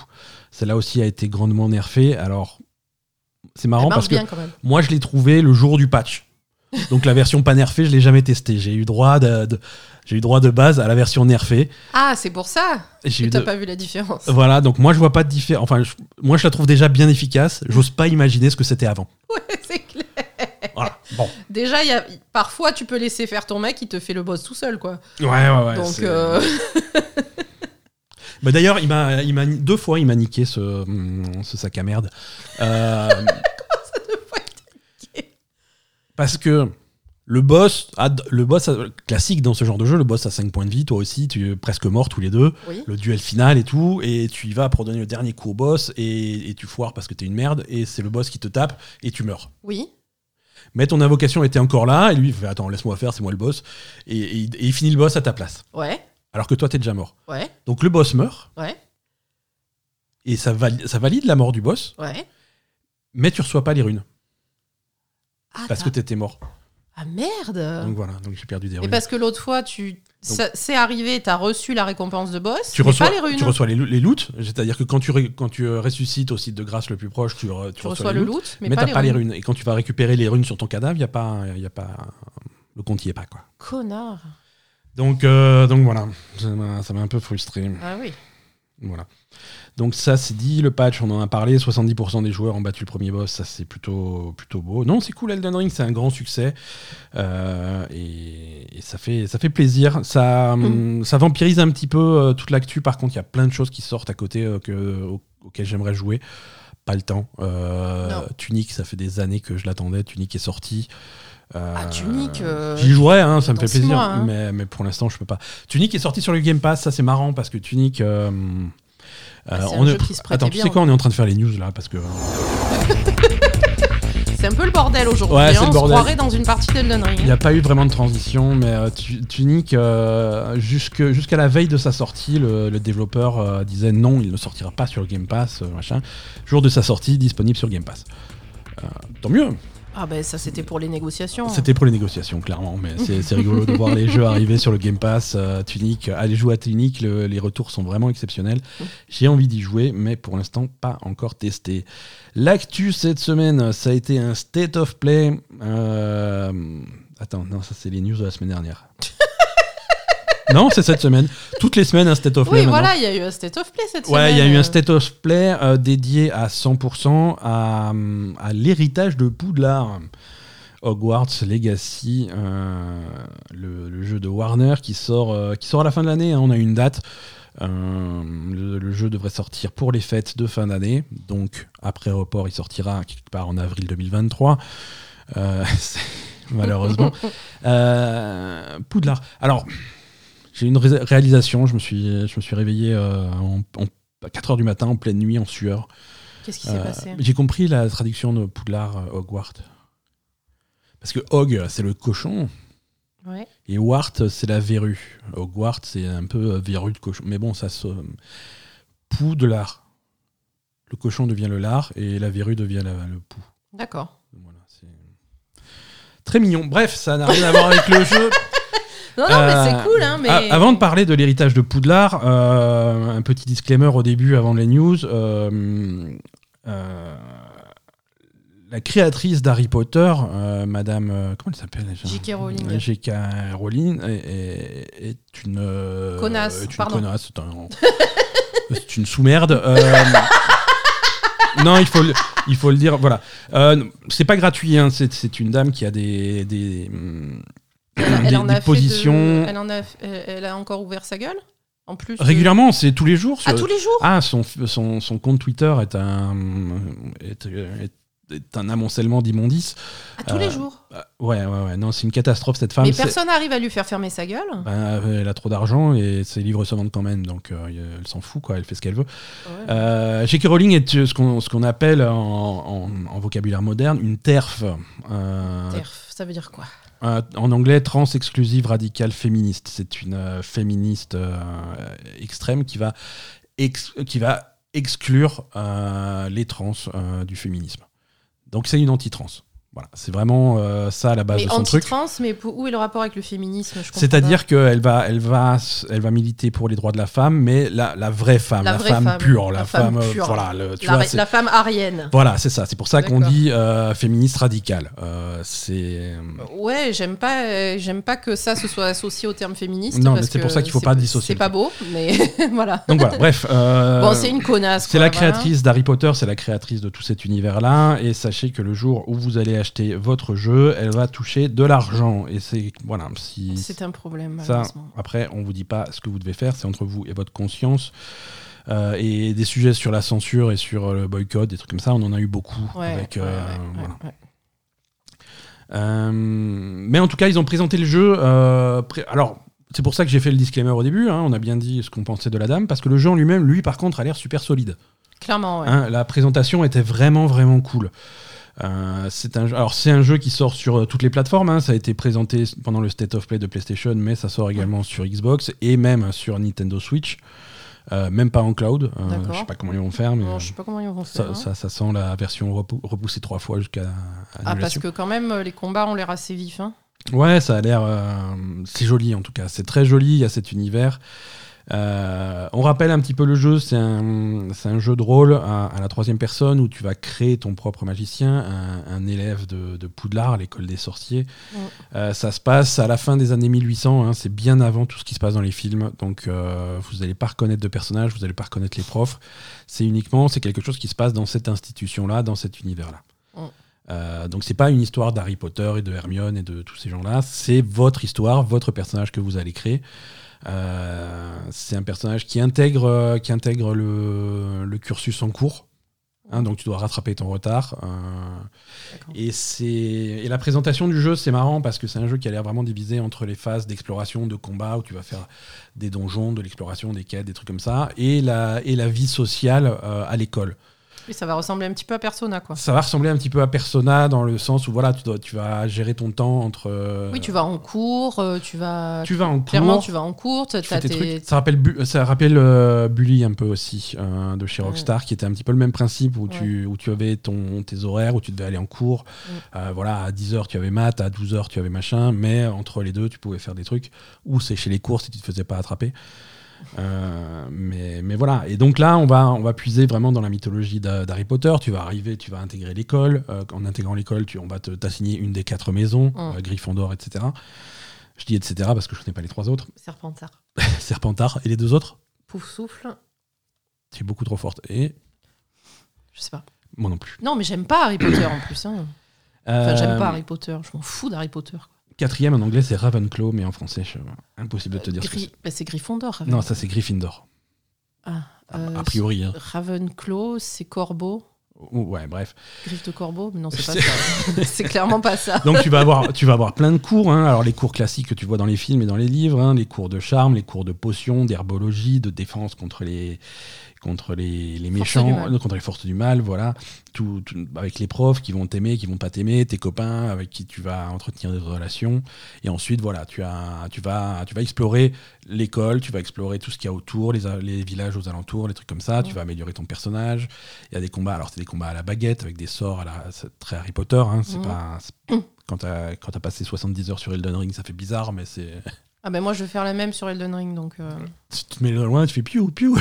[SPEAKER 1] Celle-là aussi a été grandement nerfée. Alors, c'est marrant parce que moi, je l'ai trouvé le jour du patch. Donc la version pas nerfée, je l'ai jamais testée. J'ai eu droit de, de- j'ai eu droit de base à la version nerfée.
[SPEAKER 2] Ah, c'est pour ça t'as
[SPEAKER 1] de-
[SPEAKER 2] pas vu la différence.
[SPEAKER 1] Voilà, donc moi je vois pas de différence. Enfin, je- moi je la trouve déjà bien efficace. J'ose pas imaginer ce que c'était avant.
[SPEAKER 2] Ouais, c'est clair.
[SPEAKER 1] Voilà. Bon.
[SPEAKER 2] Déjà, y a... parfois, tu peux laisser faire ton mec, il te fait le boss tout seul, quoi.
[SPEAKER 1] Ouais, ouais, ouais.
[SPEAKER 2] Donc, euh,
[SPEAKER 1] Bah, D'ailleurs, il m'a, il m'a deux fois il m'a niqué ce, hum, ce sac à merde. Euh, parce que le boss, a- le boss a- classique dans ce genre de jeu, le boss a 5 points de vie, toi aussi, tu es presque mort tous les deux.
[SPEAKER 2] oui.
[SPEAKER 1] le duel final et tout, et tu y vas pour donner le dernier coup au boss, et, et tu foires parce que t'es une merde, et c'est le boss qui te tape, et tu meurs.
[SPEAKER 2] Oui.
[SPEAKER 1] Mais ton invocation était encore là, et lui il fait Attends, laisse-moi faire, c'est moi le boss, et, et il- et il finit le boss à ta place,
[SPEAKER 2] Ouais.
[SPEAKER 1] Alors que toi t'es déjà mort.
[SPEAKER 2] Ouais.
[SPEAKER 1] Donc le boss meurt,
[SPEAKER 2] Ouais.
[SPEAKER 1] et ça, vali- ça valide la mort du boss,
[SPEAKER 2] Ouais.
[SPEAKER 1] mais tu reçois pas les runes,
[SPEAKER 2] Ah,
[SPEAKER 1] parce que t'étais mort.
[SPEAKER 2] ah merde
[SPEAKER 1] Donc voilà, donc j'ai perdu des
[SPEAKER 2] Et
[SPEAKER 1] runes.
[SPEAKER 2] parce que l'autre fois, tu... c'est arrivé, t'as reçu la récompense de boss,
[SPEAKER 1] Tu reçois,
[SPEAKER 2] pas les runes.
[SPEAKER 1] tu reçois les, les loots, c'est-à-dire que quand tu, ré- quand tu euh, ressuscites au site de grâce le plus proche, tu, tu
[SPEAKER 2] Tu
[SPEAKER 1] reçois,
[SPEAKER 2] reçois
[SPEAKER 1] les
[SPEAKER 2] le loot, mais,
[SPEAKER 1] mais, t'as pas les
[SPEAKER 2] runes.
[SPEAKER 1] Et quand tu vas récupérer les runes sur ton cadavre, il y a pas, y a pas, le compte y est pas quoi.
[SPEAKER 2] Connard.
[SPEAKER 1] Donc, euh, donc voilà, ça m'a un peu frustré.
[SPEAKER 2] Ah oui.
[SPEAKER 1] Voilà. Donc ça c'est dit, le patch, on en a parlé, 70% des joueurs ont battu le premier boss, ça c'est plutôt, plutôt beau. Non, c'est cool, Elden Ring, c'est un grand succès. Euh, et, et ça, fait, ça fait plaisir. Ça, hum, ça vampirise un petit peu euh, toute l'actu, par contre, il y a plein de choses qui sortent à côté euh, que, au- auxquelles j'aimerais jouer. Pas le temps. Tunic, ça fait des années que je l'attendais, Tunic est sorti. Euh,
[SPEAKER 2] Ah, Tunic, euh,
[SPEAKER 1] J'y jouerai, hein, ça me fait plaisir,
[SPEAKER 2] mois, hein.
[SPEAKER 1] mais, mais pour l'instant je peux pas. Tunic est sorti sur le Game Pass, ça c'est marrant parce que Tunic. euh,
[SPEAKER 2] Ah, c'est
[SPEAKER 1] on est- Attends, tu sais quoi, on est en train de faire les news là parce que.
[SPEAKER 2] C'est un peu le bordel aujourd'hui.
[SPEAKER 1] Ouais,
[SPEAKER 2] hein,
[SPEAKER 1] le
[SPEAKER 2] on
[SPEAKER 1] bordel.
[SPEAKER 2] se croirait dans une partie d'Elden Ring.
[SPEAKER 1] Il n'y a pas eu vraiment de transition, mais euh, Tu- Tunic, euh, jusqu'à la veille de sa sortie, le, le développeur disait non, il ne sortira pas sur le Game Pass, machin. Jour de sa sortie, disponible sur Game Pass. Tant mieux,
[SPEAKER 2] Ah ben ça c'était pour les négociations.
[SPEAKER 1] C'était pour les négociations, clairement, mais c'est rigolo de voir les jeux arriver sur le Game Pass. euh, Tunic, allez jouer à Tunic, le- les retours sont vraiment exceptionnels. J'ai envie d'y jouer, mais pour l'instant pas encore testé. L'actu cette semaine, ça a été un State of Play. euh, Attends, non, ça c'est les news de la semaine dernière. non, c'est cette semaine. Toutes les semaines un State of Play.
[SPEAKER 2] Oui,
[SPEAKER 1] maintenant.
[SPEAKER 2] voilà, il y a eu un State of Play cette semaine.
[SPEAKER 1] Ouais, il y a eu
[SPEAKER 2] euh.
[SPEAKER 1] un State of Play euh, dédié à 100% à, hum, à l'héritage de Poudlard. Hogwarts Legacy, euh, le, le jeu de Warner qui sort, euh, qui sort à la fin de l'année. hein, on a une date. Euh, le, le jeu devrait sortir pour les fêtes de fin d'année. Donc, après report, il sortira quelque part en avril 2023. Euh, c'est- malheureusement. Euh, Poudlard. Alors, j'ai une ré- réalisation. Je me suis, je me suis réveillé euh, en, en- à 4 h du matin, en pleine nuit, en sueur.
[SPEAKER 2] Qu'est-ce qui s'est
[SPEAKER 1] Euh,
[SPEAKER 2] passé?
[SPEAKER 1] J'ai compris la traduction de Poudlard euh, Hogwarts. Parce que Hog, c'est le cochon.
[SPEAKER 2] Ouais.
[SPEAKER 1] Et Wart, c'est la verrue. Hogwarts, c'est un peu verrue de cochon. Mais bon, ça se. Poudlard. Le cochon devient le lard et la verrue devient la- le pou.
[SPEAKER 2] D'accord.
[SPEAKER 1] Voilà. Très mignon. Bref, ça n'a rien à voir avec le jeu.
[SPEAKER 2] Non, non, mais
[SPEAKER 1] Euh,
[SPEAKER 2] c'est cool, hein. Mais...
[SPEAKER 1] a- Avant de parler de l'héritage de Poudlard, euh, un petit disclaimer au début, avant les news. euh, euh, la créatrice d'Harry Potter, euh, Madame, euh, comment elle s'appelle
[SPEAKER 2] J.K. Rowling.
[SPEAKER 1] Euh, J.K. Rowling est, est- est une euh,
[SPEAKER 2] Connasse,
[SPEAKER 1] est une
[SPEAKER 2] pardon.
[SPEAKER 1] connasse, c'est un- c'est une sous-merde. euh, non, il faut, le, il faut le dire. Voilà, Euh, c'est pas gratuit. hein, c'est c'est une dame qui a des, des,
[SPEAKER 2] Elle,
[SPEAKER 1] des-
[SPEAKER 2] en
[SPEAKER 1] des
[SPEAKER 2] a fait de-
[SPEAKER 1] positions
[SPEAKER 2] Elle, en a, elle, elle a encore ouvert sa gueule En plus de-
[SPEAKER 1] régulièrement. C'est tous les jours.
[SPEAKER 2] Ah,
[SPEAKER 1] sur-
[SPEAKER 2] tous les jours
[SPEAKER 1] Ah, son, son, son compte Twitter est un, est, est- est un amoncellement d'immondices.
[SPEAKER 2] Ah, tous les
[SPEAKER 1] euh,
[SPEAKER 2] jours
[SPEAKER 1] Euh, Ouais, ouais, ouais. Non, c'est une catastrophe cette femme.
[SPEAKER 2] Mais personne n'arrive à lui faire fermer sa gueule
[SPEAKER 1] Ben, elle a trop d'argent et ses livres se vendent quand même, donc euh, elle s'en fout, quoi. Elle fait ce qu'elle veut.
[SPEAKER 2] Ouais.
[SPEAKER 1] Euh, J.K. Rowling est euh, ce qu'on qu'on appelle en, en- en vocabulaire moderne une TERF. euh,
[SPEAKER 2] Terf, ça veut dire quoi?
[SPEAKER 1] Euh, en anglais, trans exclusive radicale féministe. C'est une euh, féministe euh, extrême qui va, qui va exclure les trans du féminisme. Donc c'est une anti-trans. Voilà, c'est vraiment euh, ça à la base
[SPEAKER 2] Mais
[SPEAKER 1] de son truc.
[SPEAKER 2] anti-trans, mais pour- où est le rapport avec le féminisme
[SPEAKER 1] C'est-à-dire qu'elle va, elle va, elle va militer pour les droits de la femme, mais la, la vraie femme,
[SPEAKER 2] La
[SPEAKER 1] la,
[SPEAKER 2] vraie
[SPEAKER 1] femme,
[SPEAKER 2] femme,
[SPEAKER 1] pure,
[SPEAKER 2] la
[SPEAKER 1] la,
[SPEAKER 2] femme
[SPEAKER 1] femme, euh,
[SPEAKER 2] pure.
[SPEAKER 1] voilà, le, tu
[SPEAKER 2] pas.
[SPEAKER 1] vois,
[SPEAKER 2] la, la femme arienne.
[SPEAKER 1] voilà, c'est ça. C'est pour ça qu'on dit euh, féministe radicale. Euh, c'est
[SPEAKER 2] Ouais, j'aime pas, j'aime pas que ça se soit associé au terme féministe.
[SPEAKER 1] Non, mais c'est pour ça qu'il faut pas dissocier
[SPEAKER 2] C'est pas beau, mais voilà.
[SPEAKER 1] donc voilà. Bref,
[SPEAKER 2] Bon, c'est une connasse.
[SPEAKER 1] c'est la
[SPEAKER 2] voilà.
[SPEAKER 1] créatrice d'Harry Potter, c'est la créatrice de tout cet univers-là. Et sachez que le jour où vous allez acheter votre jeu, elle va toucher de l'argent. Et c'est voilà, si
[SPEAKER 2] C'est un problème,
[SPEAKER 1] Ça, après, on vous dit pas ce que vous devez faire, c'est entre vous et votre conscience. Euh, et des sujets sur la censure et sur le boycott, des trucs comme ça, on en a eu beaucoup.
[SPEAKER 2] Ouais,
[SPEAKER 1] avec,
[SPEAKER 2] ouais,
[SPEAKER 1] euh,
[SPEAKER 2] ouais,
[SPEAKER 1] voilà. Euh, mais en tout cas, ils ont présenté le jeu. euh, alors, c'est pour ça que j'ai fait le disclaimer au début. hein, on a bien dit ce qu'on pensait de la dame, parce que le jeu en lui-même, lui, par contre, a l'air super solide.
[SPEAKER 2] Clairement, ouais.
[SPEAKER 1] Hein, la présentation était vraiment vraiment cool. Euh, c'est un jeu, alors c'est un jeu qui sort sur euh, toutes les plateformes. hein. Ça a été présenté pendant le State of Play de PlayStation, mais ça sort également sur Xbox et même sur Nintendo Switch. Euh, même pas en cloud. Je sais pas comment ils vont faire, mais
[SPEAKER 2] Bon, je sais pas comment ils vont faire.
[SPEAKER 1] ça,
[SPEAKER 2] hein.
[SPEAKER 1] ça, ça sent la version repou- repoussée trois fois jusqu'à
[SPEAKER 2] Ah, parce que quand même, les combats ont l'air assez vifs. Hein.
[SPEAKER 1] Ouais, ça a l'air. c'est joli en tout cas. C'est très joli. Il y a cet univers. Euh, on rappelle un petit peu le jeu. C'est un, jeu de rôle à, à la troisième personne où tu vas créer ton propre magicien, un, un élève de, de Poudlard, l'école des sorciers.
[SPEAKER 2] Ouais.
[SPEAKER 1] Euh, ça se passe à la fin des années 1800. hein, c'est bien avant tout ce qui se passe dans les films. Donc euh, vous n'allez pas reconnaître de personnages, vous n'allez pas reconnaître les profs. C'est uniquement, c'est quelque chose qui se passe dans cette institution-là, dans cet univers-là.
[SPEAKER 2] Ouais.
[SPEAKER 1] Euh, donc c'est pas une histoire d'Harry Potter et de Hermione et de tous ces gens-là, c'est votre histoire, votre personnage que vous allez créer. Euh, c'est un personnage qui intègre, euh, qui intègre le, le cursus en cours. Hein, donc tu dois rattraper ton retard. euh, et, et la présentation du jeu, c'est marrant parce que c'est un jeu qui a l'air vraiment divisé entre les phases d'exploration, de combat, où tu vas faire des donjons, de l'exploration, des quêtes, des trucs comme ça, et la, et la vie sociale euh, à l'école.
[SPEAKER 2] Oui, ça va ressembler un petit peu à Persona, quoi.
[SPEAKER 1] Ça va ressembler un petit peu à Persona dans le sens où voilà, tu, dois, tu vas gérer ton temps entre. euh,
[SPEAKER 2] Oui, tu vas en cours, euh, tu vas.
[SPEAKER 1] tu vas en
[SPEAKER 2] Clairement,
[SPEAKER 1] cours,
[SPEAKER 2] tu vas en cours,
[SPEAKER 1] tu fais tes
[SPEAKER 2] tes-
[SPEAKER 1] trucs. Ça rappelle, Bu- ça rappelle euh, Bully un peu aussi euh, de chez
[SPEAKER 2] Ouais.
[SPEAKER 1] Rockstar, qui était un petit peu le même principe où, tu, où tu avais ton, tes horaires, où tu devais aller en cours.
[SPEAKER 2] Ouais.
[SPEAKER 1] Voilà, à 10h tu avais maths, à 12h tu avais machin, mais entre les deux tu pouvais faire des trucs. Ou sécher les cours si tu te faisais pas attraper. Euh, mais, mais voilà. Et donc là, on va, on va puiser vraiment dans la mythologie d'Ha- d'Harry Potter. Tu vas arriver, tu vas intégrer l'école. Euh, en intégrant l'école, tu, on va t'assigner une des quatre maisons,
[SPEAKER 2] Mm.
[SPEAKER 1] euh, Gryffondor, etc. Je dis etc. parce que je connais pas les trois autres.
[SPEAKER 2] Serpentard.
[SPEAKER 1] Serpentard. Et les deux autres?
[SPEAKER 2] Pouf souffle.
[SPEAKER 1] Tu es beaucoup trop forte. Et
[SPEAKER 2] Je sais pas.
[SPEAKER 1] moi non plus.
[SPEAKER 2] Non, mais j'aime pas Harry Potter en plus. hein. Enfin, j'aime
[SPEAKER 1] Euh,
[SPEAKER 2] pas Harry Potter. Je m'en fous d'Harry Potter. quoi.
[SPEAKER 1] Quatrième en anglais, c'est Ravenclaw, mais en français, je- impossible de te dire ce que
[SPEAKER 2] bah, c'est Gryffondor.
[SPEAKER 1] Non, ça c'est Gryffindor.
[SPEAKER 2] Ah,
[SPEAKER 1] A-
[SPEAKER 2] euh,
[SPEAKER 1] a priori. hein.
[SPEAKER 2] Ravenclaw, c'est Corbeau.
[SPEAKER 1] Ou- Ouais, bref.
[SPEAKER 2] Griffe de Corbeau Mais non, c'est pas ça. c'est clairement pas ça.
[SPEAKER 1] Donc tu vas avoir, tu vas avoir plein de cours. hein. Alors les cours classiques que tu vois dans les films et dans les livres, hein, les cours de charme, les cours de potions, d'herbologie, de défense contre les contre les, les méchants, contre les forces du mal, voilà. Tout, tout- avec les profs qui vont t'aimer, qui vont pas t'aimer, tes copains avec qui tu vas entretenir des relations. Et ensuite, voilà, tu as, tu vas, tu vas explorer l'école, tu vas explorer tout ce qu'il y a autour, les, les villages aux alentours, les trucs comme ça. Tu vas améliorer ton personnage. Il y a des combats. Alors c'est des combats à la baguette avec des sorts à la, très Harry Potter. Hein, c'est pas c'est- quand t'as quand t'as passé 70 heures sur Elden Ring, ça fait bizarre, mais c'est
[SPEAKER 2] Ah ben moi, je vais faire la même sur Elden Ring. Donc, euh,
[SPEAKER 1] si tu te mets loin, tu fais piou piou.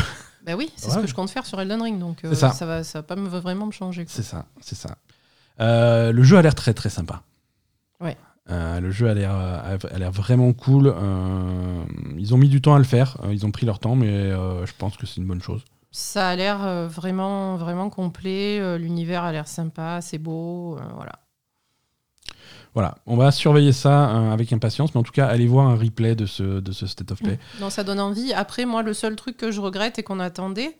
[SPEAKER 2] Bah oui, c'est ce que je compte faire sur Elden Ring. Donc, euh,
[SPEAKER 1] ça.
[SPEAKER 2] ça. va, ça va pas me, vraiment me changer.
[SPEAKER 1] C'est ça, c'est ça. Euh, le jeu a l'air très très sympa.
[SPEAKER 2] Ouais.
[SPEAKER 1] Euh, le jeu a l'air a l'air vraiment cool. Ils ont mis du temps à le faire. Ils ont pris leur temps, mais je pense que c'est une bonne chose.
[SPEAKER 2] Ça a l'air vraiment, vraiment complet. L'univers a l'air sympa, c'est beau. voilà.
[SPEAKER 1] Voilà, on va surveiller ça euh, avec impatience, mais en tout cas, allez voir un replay de ce, de ce State of Play.
[SPEAKER 2] Non, ça donne envie. Après, moi, le seul truc que je regrette et qu'on attendait,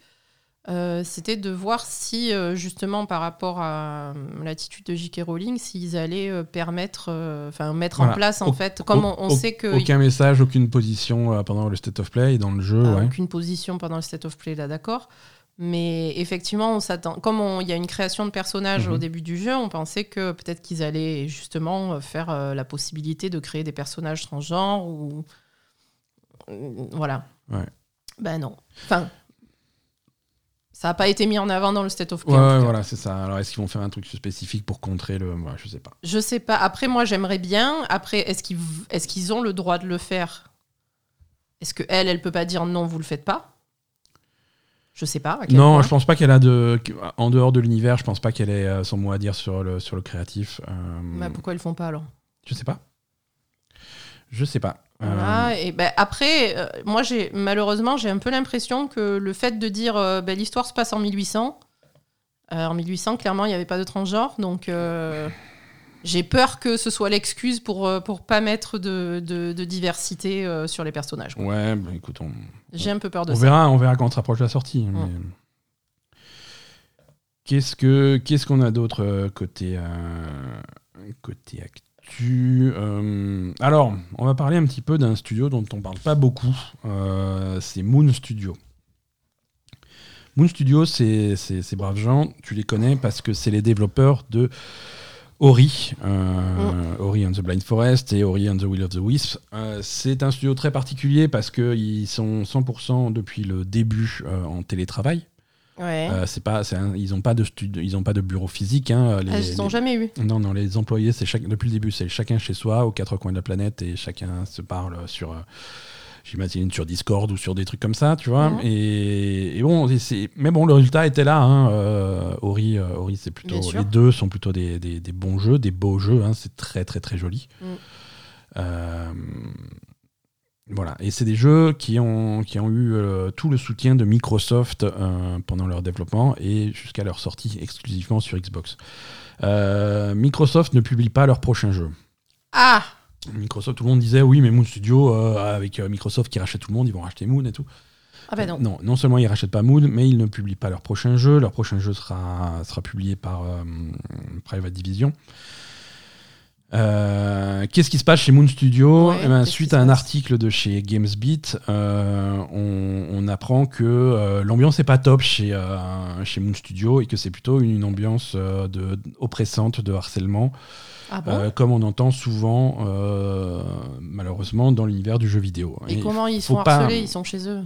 [SPEAKER 2] euh, c'était de voir si, euh, justement, par rapport à l'attitude de J.K. Rowling, s'ils allaient permettre, enfin, mettre en place, en
[SPEAKER 1] Au-
[SPEAKER 2] fait, comme on, on
[SPEAKER 1] au-
[SPEAKER 2] sait que.
[SPEAKER 1] Aucun message, aucune position pendant le State of Play et dans le jeu.
[SPEAKER 2] Ah,
[SPEAKER 1] ouais.
[SPEAKER 2] aucune position pendant le state of play, là, d'accord. Mais effectivement, on s'attend. Comme il y a une création de personnages
[SPEAKER 1] Mhm.
[SPEAKER 2] au début du jeu, on pensait que peut-être qu'ils allaient justement faire euh, la possibilité de créer des personnages transgenres ou. Euh, Voilà.
[SPEAKER 1] Ouais.
[SPEAKER 2] Ben non. Enfin. Ça n'a pas été mis en avant dans le state of play.
[SPEAKER 1] Ouais, voilà, c'est ça. Alors, est-ce qu'ils vont faire un truc spécifique pour contrer le. Ouais, je sais pas.
[SPEAKER 2] Je sais pas. Après, moi, j'aimerais bien. Après, est-ce qu'ils est qu'ils ont le droit de le faire? Est-ce que elle, elle peut pas dire non, vous le faites pas? Je sais pas. à quel
[SPEAKER 1] Non,
[SPEAKER 2] point.
[SPEAKER 1] je pense pas qu'elle a de. En dehors de l'univers, je pense pas qu'elle ait euh, son mot à dire sur le, sur le créatif. Euh,
[SPEAKER 2] Bah, pourquoi ils le font pas alors?
[SPEAKER 1] Je sais pas. Je sais pas. Euh,
[SPEAKER 2] Voilà, et ben après, euh, moi, j'ai malheureusement, j'ai un peu l'impression que le fait de dire ben, l'histoire se passe en 1800, euh, en 1800, clairement, il n'y avait pas de transgenre, donc j'ai peur que ce soit l'excuse pour euh, pour pas mettre de, de- de diversité euh, sur les personnages. quoi.
[SPEAKER 1] Ouais, bah, écoute, on,
[SPEAKER 2] J'ai un peu peur de
[SPEAKER 1] on
[SPEAKER 2] ça.
[SPEAKER 1] verra, on verra quand on se rapproche de la sortie. mais- Qu'est-ce que qu'est-ce qu'on a d'autre euh, côté euh, côté actu Euh, Alors, on va parler un petit peu d'un studio dont on parle pas beaucoup. Euh, c'est Moon Studio. Moon Studio, c'est c'est- ces braves gens, tu les connais parce que c'est les développeurs de Ori, euh, Ori and the Blind Forest et Ori and the Will of the Wisps. Euh, c'est un studio très particulier parce qu'ils sont 100% depuis le début euh, en télétravail.
[SPEAKER 2] Ouais.
[SPEAKER 1] C'est pas, un- ils n'ont pas de studio, ils ont pas de bureau physique. Hein, les-
[SPEAKER 2] Ah, ils n'ont
[SPEAKER 1] les-
[SPEAKER 2] jamais eu.
[SPEAKER 1] non, non, les employés, c'est chaque, depuis le début, c'est chacun chez soi, aux quatre coins de la planète, et chacun se parle sur, j'imagine, sur Discord ou sur des trucs comme ça, tu vois. Et, et bon, et mais bon, le résultat était là. Hein, euh, Ori, euh, Ori, c'est plutôt, les deux sont plutôt des, des- des bons jeux, des beaux jeux. hein, c'est très, très, très joli.
[SPEAKER 2] Mhm.
[SPEAKER 1] Euh, voilà, et c'est des jeux qui ont, qui ont eu euh, tout le soutien de Microsoft pendant leur développement et jusqu'à leur sortie exclusivement sur Xbox. Microsoft ne publie pas leur prochain jeu.
[SPEAKER 2] Ah
[SPEAKER 1] Microsoft, tout le monde disait oui, mais Moon Studio, euh, avec euh, Microsoft qui rachète tout le monde, ils vont racheter Moon et tout.
[SPEAKER 2] Ah ben non.
[SPEAKER 1] Non, non seulement ils rachètent pas Moon, mais ils ne publient pas leur prochain jeu. Leur prochain jeu sera, sera publié par euh, Private Division. Qu'est-ce qui se passe chez Moon Studio?
[SPEAKER 2] Ouais,
[SPEAKER 1] Eh ben, Suite à un article de chez GamesBeat, on, on apprend que l'ambiance n'est pas top chez, chez Moon Studio et que c'est plutôt une, ambiance euh, de, oppressante, de harcèlement,
[SPEAKER 2] Ah bon
[SPEAKER 1] euh, comme on entend souvent, euh, malheureusement, dans l'univers du jeu vidéo.
[SPEAKER 2] Et, comment ils sont
[SPEAKER 1] pas-
[SPEAKER 2] harcelés Ils sont chez eux.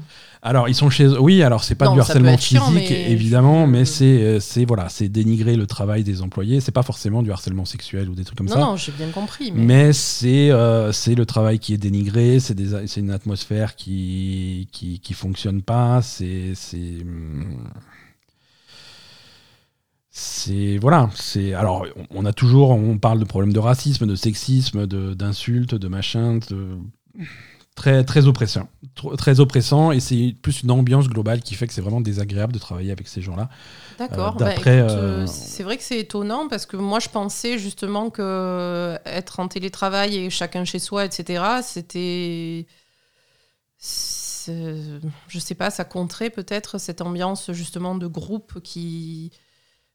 [SPEAKER 1] Alors, ils sont chez eux. Oui, alors c'est pas
[SPEAKER 2] Non,
[SPEAKER 1] du harcèlement
[SPEAKER 2] chiant,
[SPEAKER 1] physique,
[SPEAKER 2] mais
[SPEAKER 1] évidemment, mais c'est euh, c'est voilà, dénigrer le travail des employés. C'est pas forcément du harcèlement sexuel ou des trucs comme
[SPEAKER 2] non,
[SPEAKER 1] ça.
[SPEAKER 2] non, j'ai bien compris. Mais...
[SPEAKER 1] Mais c'est euh, le travail qui est dénigré, c'est une atmosphère qui, qui, qui fonctionne pas, c'est. C'est. Voilà. c'est Alors, on a toujours. On parle de problèmes de racisme, de sexisme, de- d'insultes, de, machin. De, très, très oppressant. Tr- Très oppressant, et c'est plus une ambiance globale qui fait que c'est vraiment désagréable de travailler avec ces gens-là.
[SPEAKER 2] D'accord.
[SPEAKER 1] Euh,
[SPEAKER 2] Bah,
[SPEAKER 1] euh,
[SPEAKER 2] euh, c'est vrai que c'est étonnant parce que moi je pensais justement que euh, être en télétravail et chacun chez soi, etc. C'était, je sais pas, ça compterait peut-être cette ambiance justement de groupe qui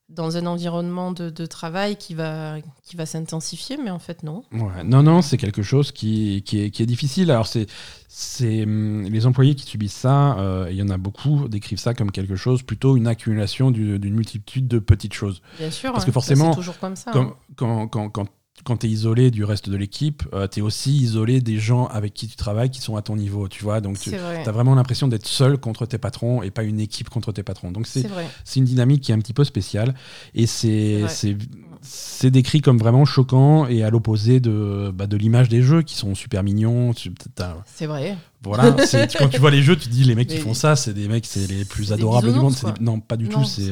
[SPEAKER 2] dans un environnement de, de travail qui va qui va s'intensifier, mais en fait non.
[SPEAKER 1] Ouais, non, non, c'est quelque chose qui, qui, est, qui est difficile. Alors, c'est, c'est hum, les employés qui subissent ça, euh, il y en a beaucoup, décrivent ça comme quelque chose, plutôt une accumulation du- d'une multitude de petites choses.
[SPEAKER 2] Bien sûr.
[SPEAKER 1] Parce
[SPEAKER 2] hein,
[SPEAKER 1] que forcément,
[SPEAKER 2] c'est toujours comme ça.
[SPEAKER 1] Comme,
[SPEAKER 2] hein.
[SPEAKER 1] quand quand, quand, quand tu es isolé du reste de l'équipe, tu es aussi isolé des gens avec qui tu travailles qui sont à ton niveau, tu vois. Donc, tu
[SPEAKER 2] vrai.
[SPEAKER 1] as vraiment l'impression d'être seul contre tes patrons et pas une équipe contre tes patrons. Donc, c'est
[SPEAKER 2] C'est
[SPEAKER 1] une dynamique qui est un petit peu spéciale et c'est c'est c'est décrit comme vraiment choquant et à l'opposé de bah, de l'image des jeux qui sont super mignons
[SPEAKER 2] C'est vrai.
[SPEAKER 1] Voilà quand tu vois les jeux tu te dis les mecs qui font ça c'est des mecs c'est les plus adorables du monde des- non pas du
[SPEAKER 2] Non,
[SPEAKER 1] tout
[SPEAKER 2] c'est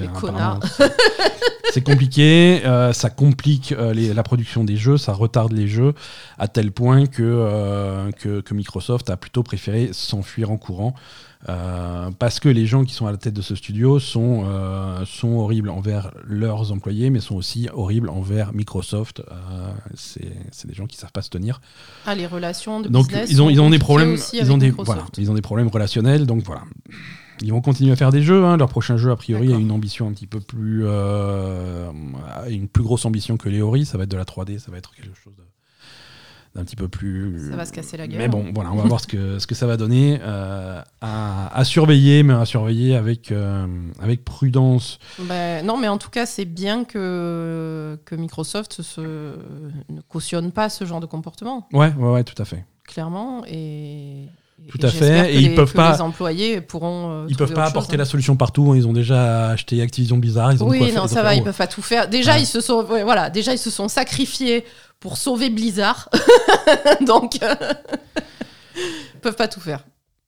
[SPEAKER 1] c'est compliqué euh, ça complique euh, les- la production des jeux ça retarde les jeux à tel point que euh, que, que Microsoft a plutôt préféré s'enfuir en courant euh, parce que les gens qui sont à la tête de ce studio sont, euh, sont horribles envers leurs employés, mais sont aussi horribles envers Microsoft. Euh, c'est des gens qui savent pas se tenir.
[SPEAKER 2] Ah, les relations de
[SPEAKER 1] Donc
[SPEAKER 2] business
[SPEAKER 1] ils ont, ils ont des problèmes, ils ont des, voilà, ils ont des problèmes relationnels. Donc voilà, ils vont continuer à faire des jeux. hein. Leur prochain jeu, a priori, a une ambition un petit peu plus, euh, a une plus grosse ambition que Léori. Ça va être de la 3D, ça va être quelque chose de- d'un petit peu plus.
[SPEAKER 2] Ça va se casser la gueule.
[SPEAKER 1] Mais bon, voilà, on va voir ce que, ce que ça va donner. euh, à, à surveiller, mais à surveiller avec, euh, avec prudence.
[SPEAKER 2] Ben, non, mais en tout cas, c'est bien que, que Microsoft se, ne cautionne pas ce genre de comportement,
[SPEAKER 1] Ouais, ouais, ouais, tout à fait.
[SPEAKER 2] clairement. Et,
[SPEAKER 1] Tout à fait, et ils
[SPEAKER 2] les-
[SPEAKER 1] peuvent pas-
[SPEAKER 2] Les employés pourront. euh,
[SPEAKER 1] Ils peuvent pas
[SPEAKER 2] chose,
[SPEAKER 1] apporter
[SPEAKER 2] hein.
[SPEAKER 1] la solution partout. hein. Ils ont déjà acheté Activision Blizzard. Ils ont
[SPEAKER 2] Oui, non, ça va, ils peuvent pas tout faire. Déjà,
[SPEAKER 1] Ouais.
[SPEAKER 2] ils se sont, ouais, voilà, déjà ils se sont sacrifiés pour sauver Blizzard, donc euh, ils peuvent pas tout faire.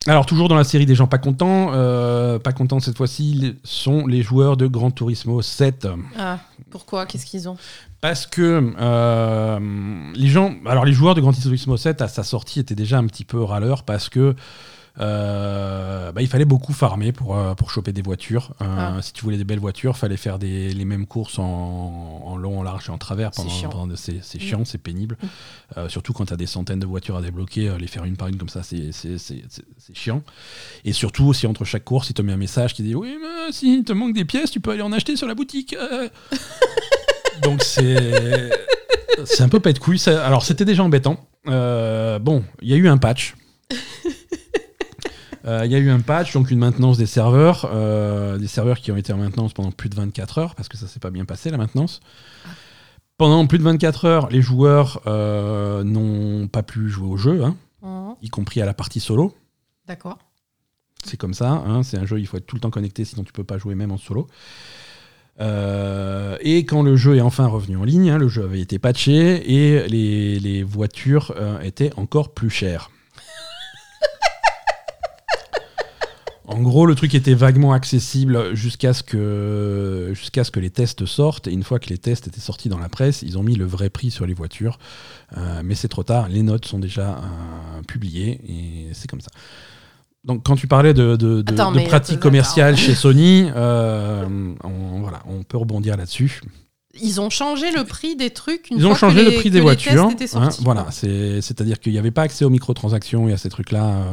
[SPEAKER 1] Alors, toujours dans la série des gens pas contents, euh, pas contents cette fois-ci, sont les joueurs de Gran Turismo 7.
[SPEAKER 2] Ah, pourquoi? Qu'est-ce qu'ils ont?
[SPEAKER 1] Parce que euh, les gens, alors les joueurs de Gran Turismo 7 à sa sortie étaient déjà un petit peu râleurs parce que bah, il fallait beaucoup farmer pour, euh, pour choper des voitures. Euh,
[SPEAKER 2] Ah.
[SPEAKER 1] Si tu voulais des belles voitures, fallait faire des, les mêmes courses en, en long, en large et en travers.
[SPEAKER 2] C'est
[SPEAKER 1] Pendant,
[SPEAKER 2] Mm.
[SPEAKER 1] chiant, c'est pénible. Euh, surtout quand tu as des centaines de voitures à débloquer, euh, les faire une par une comme ça, c'est c'est- c'est- c'est- c'est chiant. Et surtout, si entre chaque course, il te met un message qui dit Oui, mais s'il te manque des pièces, tu peux aller en acheter sur la boutique. euh. Donc c'est c'est un peu pas de couilles. Ça- Alors c'était déjà embêtant. Euh, bon, il y a eu un patch. Euh, Il y a eu un patch, donc une maintenance des serveurs, euh, des serveurs qui ont été en maintenance pendant plus de 24 heures, parce que ça s'est pas bien passé la maintenance. Pendant plus de 24 heures, les joueurs euh, n'ont pas pu jouer au jeu, hein,
[SPEAKER 2] Mhm,
[SPEAKER 1] y compris à la partie solo.
[SPEAKER 2] D'accord.
[SPEAKER 1] C'est comme ça, hein, c'est un jeu, il faut être tout le temps connecté, sinon tu peux pas jouer même en solo. Euh, et quand le jeu est enfin revenu en ligne, hein, le jeu avait été patché et les, les voitures euh, étaient encore plus chères. En gros, le truc était vaguement accessible jusqu'à ce que jusqu'à ce que les tests sortent. Et une fois que les tests étaient sortis dans la presse, ils ont mis le vrai prix sur les voitures. Euh, mais c'est trop tard. Les notes sont déjà euh, publiées et c'est comme ça. Donc, quand tu parlais de, de, de-
[SPEAKER 2] Attends,
[SPEAKER 1] de
[SPEAKER 2] mais-
[SPEAKER 1] pratiques commerciales chez Sony, euh, on, voilà, on peut rebondir là-dessus.
[SPEAKER 2] Ils ont changé le prix des trucs une
[SPEAKER 1] Ils ont changé le prix des voitures. hein, voilà, c'est- c'est-à-dire qu'il n'y avait pas accès aux microtransactions et à ces trucs-là.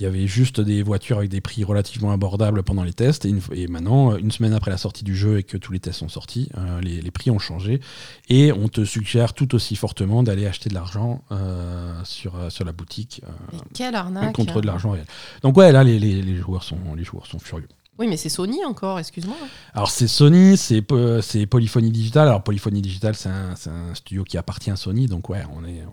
[SPEAKER 1] Euh, il y avait juste des voitures avec des prix relativement abordables pendant les tests. Et, une, et maintenant, une semaine après la sortie du jeu et que tous les tests sont sortis, euh, les, les, prix ont changé. Et on te suggère tout aussi fortement d'aller acheter de l'argent euh, sur, sur la boutique.
[SPEAKER 2] Quelle arnaque
[SPEAKER 1] Contre de l'argent réel. Donc ouais, là, les, les, les, joueurs, sont, les joueurs sont furieux.
[SPEAKER 2] Oui, mais c'est Sony encore, excuse-moi.
[SPEAKER 1] Alors c'est Sony, c'est Polyphony Digital. Alors Polyphony Digital, c'est un, un, studio qui appartient à Sony, donc ouais, on est,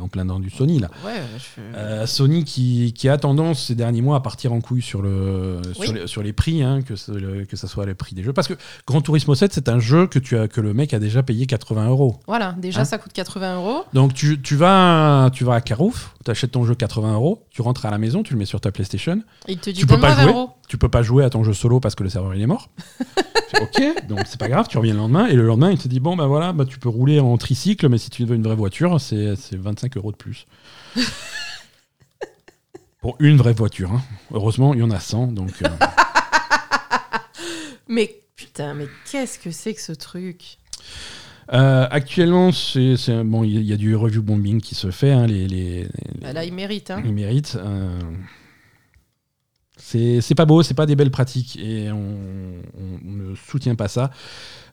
[SPEAKER 1] en plein dans du Sony là.
[SPEAKER 2] Ouais,
[SPEAKER 1] je... euh, Sony qui, qui, a tendance ces derniers mois à partir en couille sur, le, oui. sur, les, sur les prix, hein, que, ce, le, que ça soit le prix des jeux. Parce que Gran Turismo 7, c'est un jeu que, tu as, que le mec a déjà payé 80 euros.
[SPEAKER 2] Voilà, déjà hein ça coûte 80 euros.
[SPEAKER 1] Donc tu, tu, vas, tu vas à Carouf, tu achètes ton jeu 80 euros, tu rentres à la maison, tu le mets sur ta PlayStation.
[SPEAKER 2] Et il te dit
[SPEAKER 1] tu peux pas jouer.
[SPEAKER 2] Euros.
[SPEAKER 1] Tu peux pas jouer à ton jeu solo parce que le serveur il est mort. ok, donc c'est pas grave, tu reviens le lendemain et le lendemain il te dit bon bah voilà, bah, tu peux rouler en tricycle, mais si tu veux une vraie voiture, c'est 25 euros de plus. Pour une vraie voiture. Hein. Heureusement, il y en a 100, donc. Euh...
[SPEAKER 2] mais putain, mais qu'est-ce que c'est que ce truc?
[SPEAKER 1] Euh, actuellement, c'est bon, il y, y, a du review bombing qui se fait. Hein, les, les, les,
[SPEAKER 2] bah là, il mérite. Hein.
[SPEAKER 1] Il mérite. Euh, c'est pas beau, c'est pas des belles pratiques et on, on, on ne soutient pas ça.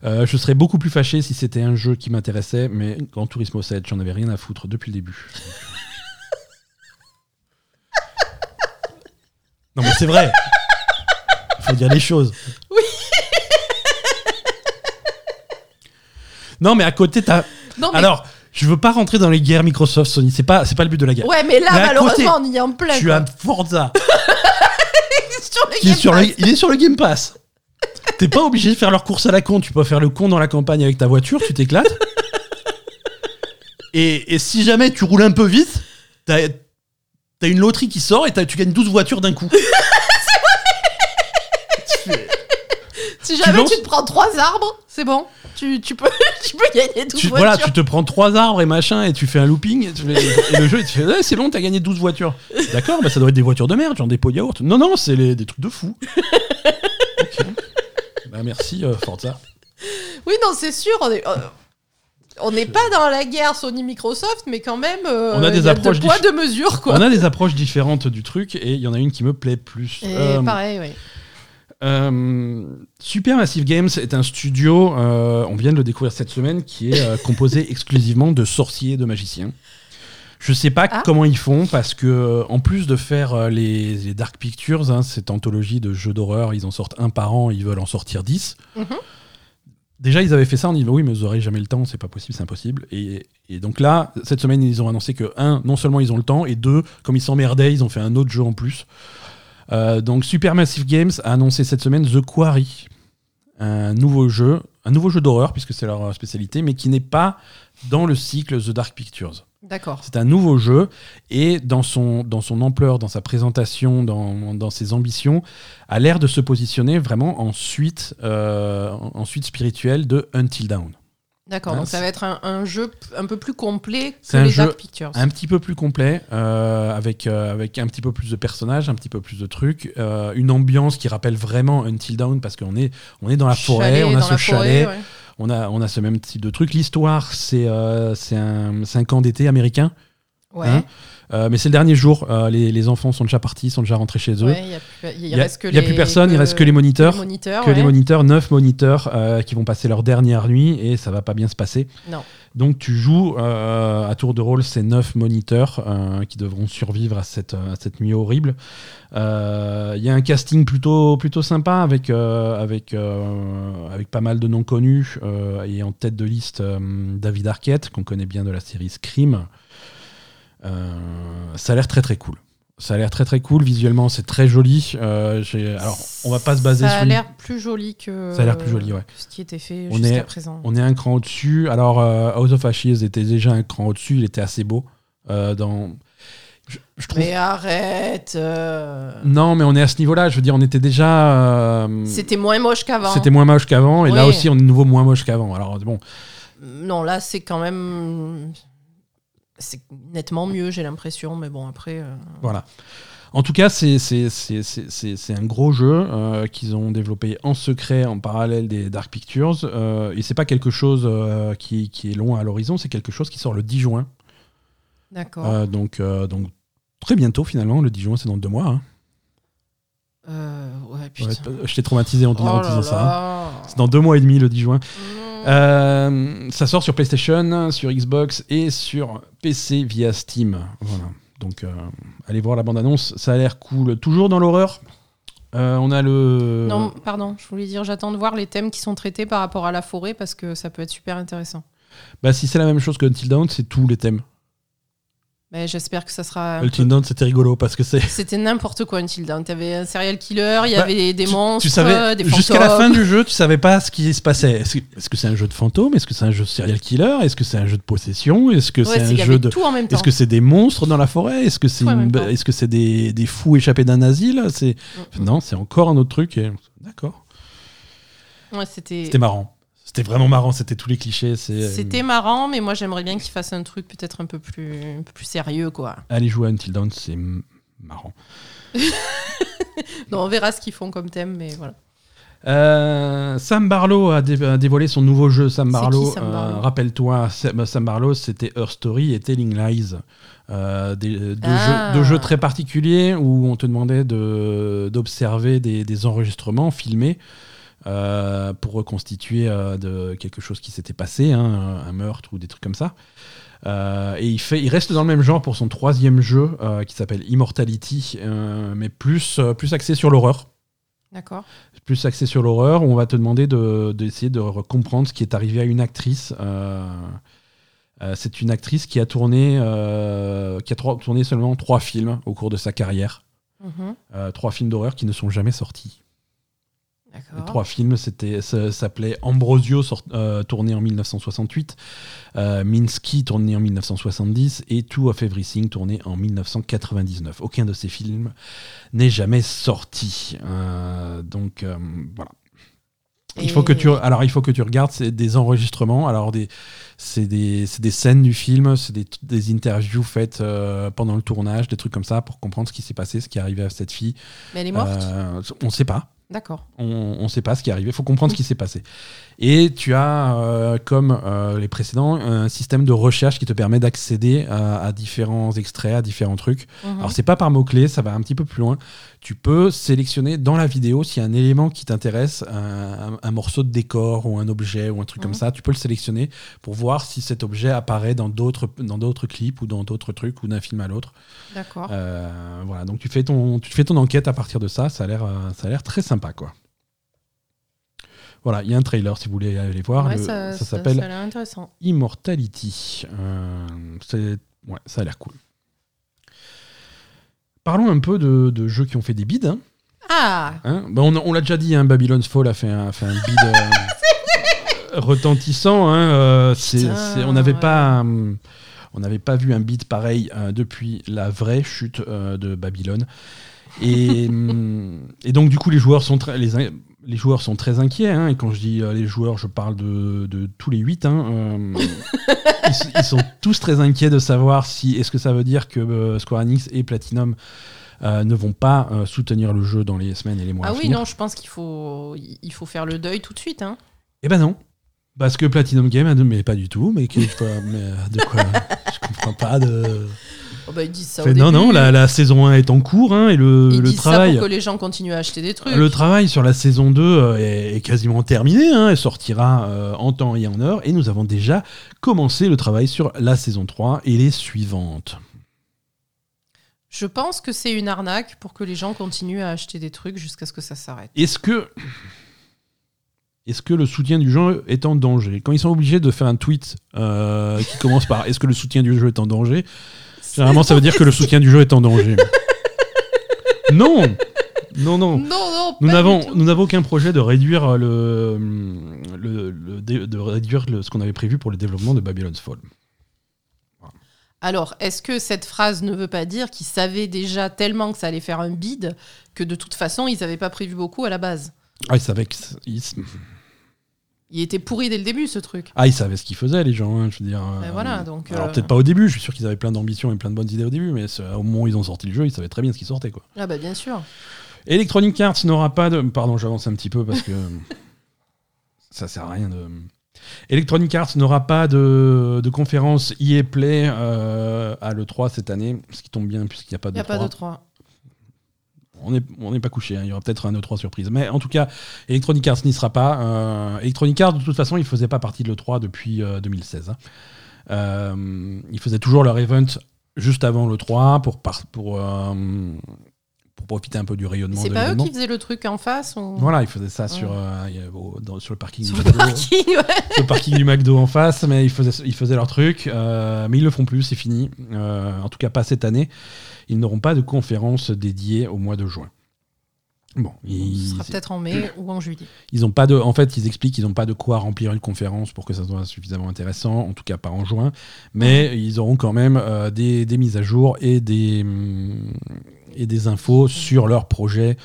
[SPEAKER 1] Euh, je serais beaucoup plus fâché si c'était un jeu qui m'intéressait, mais Grand Turismo 7, j'en avais rien à foutre depuis le début. non mais c'est vrai. Il faut dire les choses.
[SPEAKER 2] Oui.
[SPEAKER 1] non mais à côté t'as.
[SPEAKER 2] Mais...
[SPEAKER 1] Alors. Je veux pas rentrer dans les guerres Microsoft Sony, c'est pas c'est pas le but de la guerre.
[SPEAKER 2] Ouais, mais là mais malheureusement côté, on y est en plein.
[SPEAKER 1] Tu as Forza.
[SPEAKER 2] Sur le
[SPEAKER 1] il, est sur le, il est sur le Game Pass. T'es pas obligé de faire leur course à la con, tu peux faire le con dans la campagne avec ta voiture, tu t'éclates. et, et, si jamais tu roules un peu vite, t'as as une loterie qui sort et tu gagnes 12 voitures d'un coup.
[SPEAKER 2] Si jamais tu, te prends 3 arbres, c'est bon. Tu, tu, peux, tu peux gagner 12
[SPEAKER 1] tu,
[SPEAKER 2] voitures.
[SPEAKER 1] Voilà, tu te prends 3 arbres et machin et tu fais un looping. Et, et le jeu, tu fais, c'est bon, t'as gagné 12 voitures. D'accord, bah ça doit être des voitures de merde, genre des pots de yaourt. Non, non, c'est des trucs de fou. okay. Bah, merci euh, Forza.
[SPEAKER 2] Oui, non, c'est sûr. On est, euh, on n'est pas dans la guerre Sony Microsoft, mais quand même, euh,
[SPEAKER 1] on a des
[SPEAKER 2] y a
[SPEAKER 1] approches
[SPEAKER 2] de poids de mesure. Quoi.
[SPEAKER 1] On a des approches différentes du truc et il y en a une qui me plaît plus.
[SPEAKER 2] Et pareil, oui.
[SPEAKER 1] Euh, Supermassive Games est un studio, euh, on vient de le découvrir cette semaine, qui est euh, composé exclusivement de sorciers et de magiciens. Je sais pas ah. comment ils font parce que en plus de faire les, les Dark Pictures, hein, cette anthologie de jeux d'horreur, ils en sortent un par an, ils veulent en sortir 10.
[SPEAKER 2] Mm -hmm.
[SPEAKER 1] Déjà, ils avaient fait ça en disant oui, mais vous aurez jamais le temps, c'est pas possible, c'est impossible. Et, et, donc là, cette semaine, ils ont annoncé que, un, non seulement ils ont le temps, et deux, comme ils s'emmerdaient, ils ont fait un autre jeu en plus. Euh, donc Supermassive Games a annoncé cette semaine The Quarry, un nouveau jeu, un nouveau jeu d'horreur, puisque c'est leur spécialité, mais qui n'est pas dans le cycle The Dark Pictures.
[SPEAKER 2] D'accord.
[SPEAKER 1] C'est un nouveau jeu et dans son, dans son ampleur, dans sa présentation, dans, dans ses ambitions, a l'air de se positionner vraiment en suite, euh, en suite spirituelle de Until Dawn.
[SPEAKER 2] D'accord, hein, donc ça va être un, un, jeu un peu plus complet que
[SPEAKER 1] un
[SPEAKER 2] les
[SPEAKER 1] jeu
[SPEAKER 2] Dark Pictures.
[SPEAKER 1] Un petit peu plus complet, euh, avec, euh, avec un petit peu plus de personnages, un petit peu plus de trucs, euh, une ambiance qui rappelle vraiment Until Dawn parce qu'on est, on est dans la forêt,
[SPEAKER 2] chalet,
[SPEAKER 1] on a ce chalet.
[SPEAKER 2] Forêt, ouais.
[SPEAKER 1] On a, on a ce même type de truc. L'histoire, c'est un, un camp d'été américain.
[SPEAKER 2] Ouais.
[SPEAKER 1] Hein euh, mais c'est le dernier jour. Euh, les, les, enfants sont déjà partis, sont déjà rentrés chez eux.
[SPEAKER 2] Il n'y a,
[SPEAKER 1] plus personne, il reste que les moniteurs.
[SPEAKER 2] Les moniteurs
[SPEAKER 1] que
[SPEAKER 2] ouais.
[SPEAKER 1] les moniteurs, neuf moniteurs euh, qui vont passer leur dernière nuit et ça va pas bien se passer.
[SPEAKER 2] Non.
[SPEAKER 1] Donc tu joues à tour de rôle ces neuf moniteurs qui devront survivre à cette, à cette nuit horrible. Il y a un casting plutôt, plutôt sympa avec, avec, avec pas mal de noms connus et en tête de liste David Arquette qu'on connaît bien de la série Scream. Euh, ça a l'air très très cool. Ça a l'air très très cool visuellement, c'est très joli. Euh, alors, on va pas se baser
[SPEAKER 2] ça
[SPEAKER 1] sur.
[SPEAKER 2] Ça a l'air plus joli que.
[SPEAKER 1] Ça a l'air plus joli, ouais.
[SPEAKER 2] Ce qui était fait
[SPEAKER 1] on
[SPEAKER 2] jusqu'à
[SPEAKER 1] est,
[SPEAKER 2] présent.
[SPEAKER 1] On est un cran au-dessus. Alors, euh, House of Ashes était déjà un cran au-dessus. Il était assez beau. Euh, dans.
[SPEAKER 2] Je, je trouve... Mais arrête euh...
[SPEAKER 1] Non, mais on est à ce niveau-là. Je veux dire, on était déjà. Euh...
[SPEAKER 2] C'était moins moche qu'avant.
[SPEAKER 1] C'était moins moche qu'avant. Et
[SPEAKER 2] oui.
[SPEAKER 1] là aussi, on est de nouveau moins moche qu'avant. Alors, bon.
[SPEAKER 2] Non, là, c'est quand même c'est nettement mieux, j'ai l'impression, mais bon, après. Euh...
[SPEAKER 1] Voilà. En tout cas, c'est un gros jeu euh, qu'ils ont développé en secret, en parallèle des Dark Pictures. Euh, et c'est pas quelque chose euh, qui, qui, est loin à l'horizon, c'est quelque chose qui sort le 10 juin.
[SPEAKER 2] D'accord.
[SPEAKER 1] Donc, donc Très bientôt, finalement, le 10 juin, c'est dans deux mois. hein.
[SPEAKER 2] Ouais,
[SPEAKER 1] je t'ai traumatisé en, en
[SPEAKER 2] Oh là
[SPEAKER 1] disant ça. hein. C'est dans deux mois et demi, le 10 juin.
[SPEAKER 2] Mmh.
[SPEAKER 1] Euh, ça sort sur PlayStation, sur Xbox et sur PC via Steam. Voilà. Donc, euh, allez voir la bande-annonce. Ça a l'air cool. Toujours dans l'horreur. Euh, on a le.
[SPEAKER 2] Non, pardon, je voulais dire, j'attends de voir les thèmes qui sont traités par rapport à la forêt parce que ça peut être super intéressant.
[SPEAKER 1] Bah, si c'est la même chose que Until Dawn, c'est tous les thèmes.
[SPEAKER 2] Mais j'espère que ça sera. un
[SPEAKER 1] Until Dawn, c'était rigolo parce que c'est.
[SPEAKER 2] C'était n'importe quoi Until Dawn. T'avais un serial killer, il y
[SPEAKER 1] Bah,
[SPEAKER 2] avait des
[SPEAKER 1] tu-
[SPEAKER 2] monstres,
[SPEAKER 1] Tu savais,
[SPEAKER 2] des
[SPEAKER 1] jusqu'à la fin
[SPEAKER 2] fantômes.
[SPEAKER 1] du jeu, tu savais pas ce qui se passait. Est-ce que c'est un jeu de fantôme Est-ce que c'est un jeu de serial killer? Est-ce que c'est un jeu de possession? Est-ce que
[SPEAKER 2] Ouais,
[SPEAKER 1] c'est un jeu de.
[SPEAKER 2] tout en même temps.
[SPEAKER 1] Est-ce que c'est des monstres dans la forêt? Est-ce que c'est une- des, des fous échappés d'un asile? C'est
[SPEAKER 2] Mm.
[SPEAKER 1] non, c'est encore un autre truc. et- D'accord.
[SPEAKER 2] Ouais, c'était.
[SPEAKER 1] C'était marrant. C'était vraiment marrant. C'était tous les clichés. Euh,
[SPEAKER 2] C'était marrant, mais moi j'aimerais bien qu'ils fassent un truc peut-être un peu plus, un peu plus sérieux, quoi.
[SPEAKER 1] Allez jouer à Until Dawn, c'est marrant.
[SPEAKER 2] Non, on verra ce qu'ils font comme thème, mais voilà.
[SPEAKER 1] Euh, Sam Barlow a, dé- a dévoilé son nouveau jeu. Sam Barlow, euh, rappelle-toi, Sam, Sam Barlow, c'était Her Story et Telling Lies. Euh, des, deux,
[SPEAKER 2] Ah.
[SPEAKER 1] jeux, deux jeux très particuliers où on te demandait de- d'observer des, des enregistrements filmés euh, pour reconstituer euh, de quelque chose qui s'était passé, hein, un meurtre ou des trucs comme ça. Euh, et il, fait, il reste dans le même genre pour son troisième jeu qui s'appelle Immortality, mais plus, plus axé sur l'horreur
[SPEAKER 2] D'accord.
[SPEAKER 1] plus axé sur l'horreur, où on va te demander de- d'essayer de, re- comprendre ce qui est arrivé à une actrice. C'est une actrice qui a tourné, qui a trois- tourné seulement trois films au cours de sa carrière.
[SPEAKER 2] Mhm.
[SPEAKER 1] Trois films d'horreur qui ne sont jamais sortis. Les trois films, c'était, ça s'appelait Ambrosio, sort- euh, tourné en 1968, euh, Minsky, tourné en 1970, et Two of Everything, tourné en 1999. Aucun de ces films n'est jamais sorti. Euh, donc voilà. Il faut que tu, alors il faut que tu regardes c'est des enregistrements. Alors des, c'est des, des scènes du film, c'est des, des interviews faites euh, pendant le tournage, des trucs comme ça pour comprendre ce qui s'est passé, ce qui est arrivé à cette fille.
[SPEAKER 2] Mais elle est morte?
[SPEAKER 1] Euh, on ne sait pas
[SPEAKER 2] D'accord.
[SPEAKER 1] on ne sait pas ce qui est arrivé. Il faut comprendre ce qui s'est passé. Et tu as, euh, comme euh, les précédents, un système de recherche qui te permet d'accéder à, à différents extraits, à différents trucs.
[SPEAKER 2] Mhm.
[SPEAKER 1] Alors, c'est pas par mots-clés, ça va un petit peu plus loin. Tu peux sélectionner dans la vidéo s'il y a un élément qui t'intéresse, un, morceau de décor ou un objet ou un truc comme
[SPEAKER 2] Mhm.
[SPEAKER 1] ça. Tu peux le sélectionner pour voir si cet objet apparaît dans d'autres clips ou dans d'autres trucs ou d'un film à l'autre.
[SPEAKER 2] D'accord.
[SPEAKER 1] Euh, voilà, donc tu fais ton tu fais ton enquête à partir de ça. Ça a l'air ça a l'air très sympa quoi. Voilà, il y a un trailer si vous voulez aller voir.
[SPEAKER 2] ouais,
[SPEAKER 1] Le-
[SPEAKER 2] ça,
[SPEAKER 1] ça
[SPEAKER 2] ça,
[SPEAKER 1] s'appelle. Immortality. Euh, ouais, ça a l'air cool. Parlons un peu de, de jeux qui ont fait des bids. hein.
[SPEAKER 2] Ah
[SPEAKER 1] Hein Bah, on, on l'a déjà dit, hein, Babylon's Fall a fait un, a fait un bid euh, retentissant. hein, euh,
[SPEAKER 2] Putain,
[SPEAKER 1] on n'avait
[SPEAKER 2] ouais.
[SPEAKER 1] pas, hum, on n'avait pas vu un bid pareil euh, depuis la vraie chute euh, de Babylone. Et, et donc du coup, les joueurs sont très, les, les joueurs sont très inquiets. hein, et quand je dis euh, les joueurs, je parle de, de tous les huit. hein, euh, ils, sont tous très inquiets de savoir si est-ce que ça veut dire que euh, Square Enix et Platinum ne vont pas soutenir le jeu dans les semaines et les mois
[SPEAKER 2] Ah
[SPEAKER 1] à
[SPEAKER 2] oui, non, je pense qu'il faut, il faut faire le deuil tout de suite. Hein.
[SPEAKER 1] Eh ben non. Parce que Platinum Game mais pas du tout, mais, que, mais de quoi Je comprends pas de.
[SPEAKER 2] Oh bah, ils disent ça au
[SPEAKER 1] non,
[SPEAKER 2] début.
[SPEAKER 1] non, la, la saison 1 est en cours hein, et le,
[SPEAKER 2] Ils
[SPEAKER 1] le
[SPEAKER 2] disent
[SPEAKER 1] travail.
[SPEAKER 2] ça pour que les gens continuent à acheter des trucs.
[SPEAKER 1] Le travail sur la saison 2 euh, est, est quasiment terminé, hein, elle sortira euh, en temps et en heure, et nous avons déjà commencé le travail sur la saison 3 et les suivantes.
[SPEAKER 2] Je pense que c'est une arnaque pour que les gens continuent à acheter des trucs jusqu'à ce que ça s'arrête.
[SPEAKER 1] Est-ce que. Est-ce que le soutien du jeu est en danger? Quand ils sont obligés de faire un tweet euh, qui commence par Est-ce que le soutien du jeu est en danger? Généralement, ça veut dire que le soutien du jeu est en danger. non Non, non.
[SPEAKER 2] Non, non,
[SPEAKER 1] Nous n'avons, nous n'avons aucun projet de réduire, le, le- le de réduire le- ce qu'on avait prévu pour le développement de Babylon's Fall.
[SPEAKER 2] Alors, est-ce que cette phrase ne veut pas dire qu'ils savaient déjà tellement que ça allait faire un bid que de toute façon, ils n'avaient pas prévu beaucoup à la base?
[SPEAKER 1] Ah, ils savaient, que- ils,
[SPEAKER 2] Il était pourri dès le début, ce truc.
[SPEAKER 1] ah, ils savaient ce qu'ils faisaient, les gens. hein, je veux dire,
[SPEAKER 2] Ben
[SPEAKER 1] euh,
[SPEAKER 2] voilà, donc.
[SPEAKER 1] Alors
[SPEAKER 2] euh,
[SPEAKER 1] peut-être pas au début, je suis sûr qu'ils avaient plein d'ambitions et plein de bonnes idées au début, mais au moment où ils ont sorti le jeu, ils savaient très bien ce qui sortait. Quoi.
[SPEAKER 2] Ah bah bien sûr.
[SPEAKER 1] Electronic Arts n'aura pas de... Pardon, j'avance un petit peu parce que ça sert à rien de... Electronic Arts n'aura pas de, de conférence EA Play euh, à l'E3 cette année, ce qui tombe bien puisqu'il n'y a pas
[SPEAKER 2] Il
[SPEAKER 1] de
[SPEAKER 2] n'y a pas de
[SPEAKER 1] 3.
[SPEAKER 2] 3.
[SPEAKER 1] On n'est pas couché, hein. il y aura peut-être un E3 surprise. Mais en tout cas, Electronic Arts n'y sera pas. Euh, Electronic Arts, de toute façon, il ne faisait pas partie de l'E3 depuis euh, 2016. hein. Euh, ils faisaient toujours leur event juste avant l'E3 pour, euh, pour profiter un peu du rayonnement
[SPEAKER 2] C'est pas eux qui faisaient le truc en face ou...
[SPEAKER 1] Voilà, ils faisaient ça
[SPEAKER 2] Ouais.
[SPEAKER 1] sur, euh, dans- sur le parking
[SPEAKER 2] Sur
[SPEAKER 1] du
[SPEAKER 2] le
[SPEAKER 1] McDo.
[SPEAKER 2] parking, ouais.
[SPEAKER 1] le parking du McDo en face, mais ils faisaient, ils faisaient leur truc. euh, mais ils le font plus, c'est fini. Euh, en tout cas, pas cette année. Ils n'auront pas de conférence dédiée au mois de juin. Bon,
[SPEAKER 2] Ce
[SPEAKER 1] ils,
[SPEAKER 2] sera peut-être en mai ou en juillet.
[SPEAKER 1] ils ont pas de, en fait, ils expliquent qu'ils n'ont pas de quoi remplir une conférence pour que ça soit suffisamment intéressant, en tout cas pas en juin. Mais ils auront quand même euh, des, des mises à jour et des, hum, et des infos sur leur projet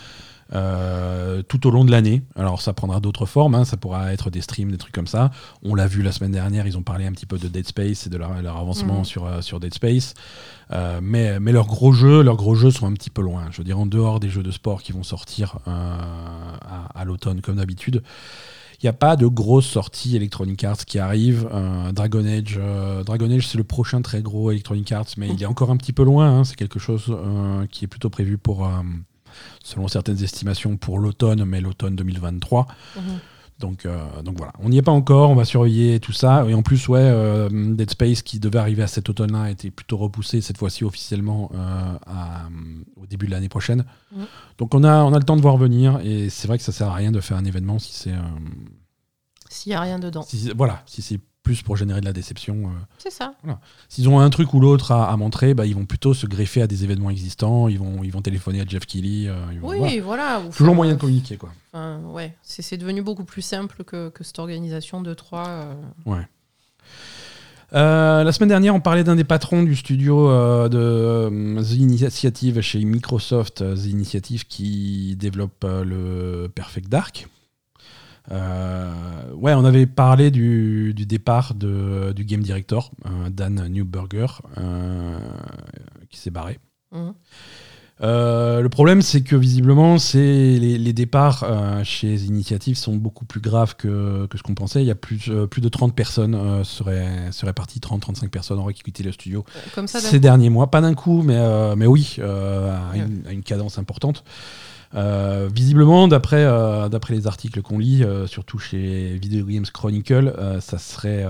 [SPEAKER 1] euh, tout au long de l'année. Alors ça prendra d'autres formes, hein, ça pourra être des streams, des trucs comme ça. On l'a vu la semaine dernière, ils ont parlé un petit peu de Dead Space et de leur, leur avancement
[SPEAKER 2] Mhm.
[SPEAKER 1] sur, euh, sur Dead Space. Euh, mais, mais leurs gros jeux, leurs gros jeux sont un petit peu loin. Je veux dire, en dehors des jeux de sport qui vont sortir à, à l'automne comme d'habitude, il n'y a pas de grosses sorties Electronic Arts qui arrivent. Euh, Dragon Age, euh, Dragon c'est le prochain très gros Electronic Arts, mais il est encore un petit peu loin. hein. C'est quelque chose euh, qui est plutôt prévu pour, selon certaines estimations, pour l'automne, mais l'automne 2023.
[SPEAKER 2] Mhm.
[SPEAKER 1] Donc, euh, donc voilà, on n'y est pas encore, on va surveiller tout ça. Et en plus, ouais, euh, Dead Space qui devait arriver à cet automne-là a été plutôt repoussé cette fois-ci officiellement euh, à, au début de l'année prochaine. Donc on a, on a le temps de voir venir et c'est vrai que ça sert à rien de faire un événement si c'est
[SPEAKER 2] S'il n'y a rien dedans.
[SPEAKER 1] si voilà, si c'est plus pour générer de la déception. euh.
[SPEAKER 2] C'est ça.
[SPEAKER 1] S'ils ont un truc ou l'autre à, à montrer, bah, ils vont plutôt se greffer à des événements existants, ils vont, ils vont téléphoner à Jeff Keighley. euh, ils vont- voilà.
[SPEAKER 2] Oui, voilà. ou
[SPEAKER 1] Toujours moyen de communiquer quoi.
[SPEAKER 2] Enfin, ouais, c'est devenu beaucoup plus simple que, que cette organisation de trois. euh.
[SPEAKER 1] Ouais. Euh, la semaine dernière, on parlait d'un des patrons du studio euh, de The Initiative chez Microsoft, The Initiative qui développe le Perfect Dark. Euh, ouais, on avait parlé du, du départ de, du game director, euh, Dan Newberger, euh, qui s'est barré.
[SPEAKER 2] Mhm.
[SPEAKER 1] Le problème, c'est que visiblement, c'est les, les départs chez Initiative sont beaucoup plus graves que, que ce qu'on pensait. Il y a plus, plus de 30 personnes seraient, seraient parties, 30-35 personnes auraient quitté le studio
[SPEAKER 2] Comme ça, d'un
[SPEAKER 1] ces derniers mois. Pas d'un coup, mais, mais oui, à, une, à une cadence importante. Euh, visiblement, d'après euh, d'après les articles qu'on lit, euh, surtout chez Video Games Chronicle, ça serait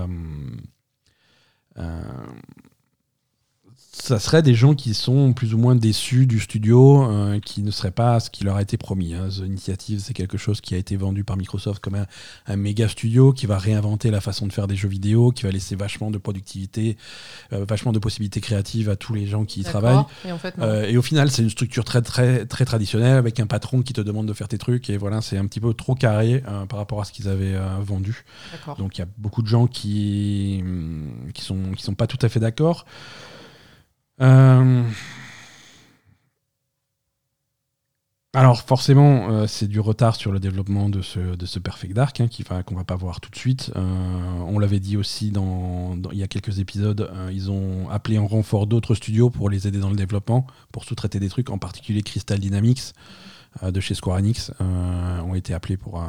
[SPEAKER 1] ça serait des gens qui sont plus ou moins déçus du studio, euh, qui ne seraient pas ce qui leur a été promis. hein. The Initiative, c'est quelque chose qui a été vendu par Microsoft comme un, un méga studio qui va réinventer la façon de faire des jeux vidéo, qui va laisser vachement de productivité, euh, vachement de possibilités créatives à tous les gens qui y travaillent.
[SPEAKER 2] Et en fait, non.
[SPEAKER 1] Euh, et au final, c'est une structure très, très, très traditionnelle avec un patron qui te demande de faire tes trucs. Et voilà, c'est un petit peu trop carré par rapport à ce qu'ils avaient vendu. Donc il y a beaucoup de gens qui hum, qui sont qui sont pas tout à fait d'accord. Euh, Alors forcément, euh, c'est du retard sur le développement de ce, de ce Perfect Dark hein, qu'on va pas voir tout de suite. Euh, on l'avait dit aussi dans, il y a quelques épisodes, ils ont appelé en renfort d'autres studios pour les aider dans le développement, pour sous-traiter des trucs, en particulier Crystal Dynamics de chez Square Enix ont été appelés pour,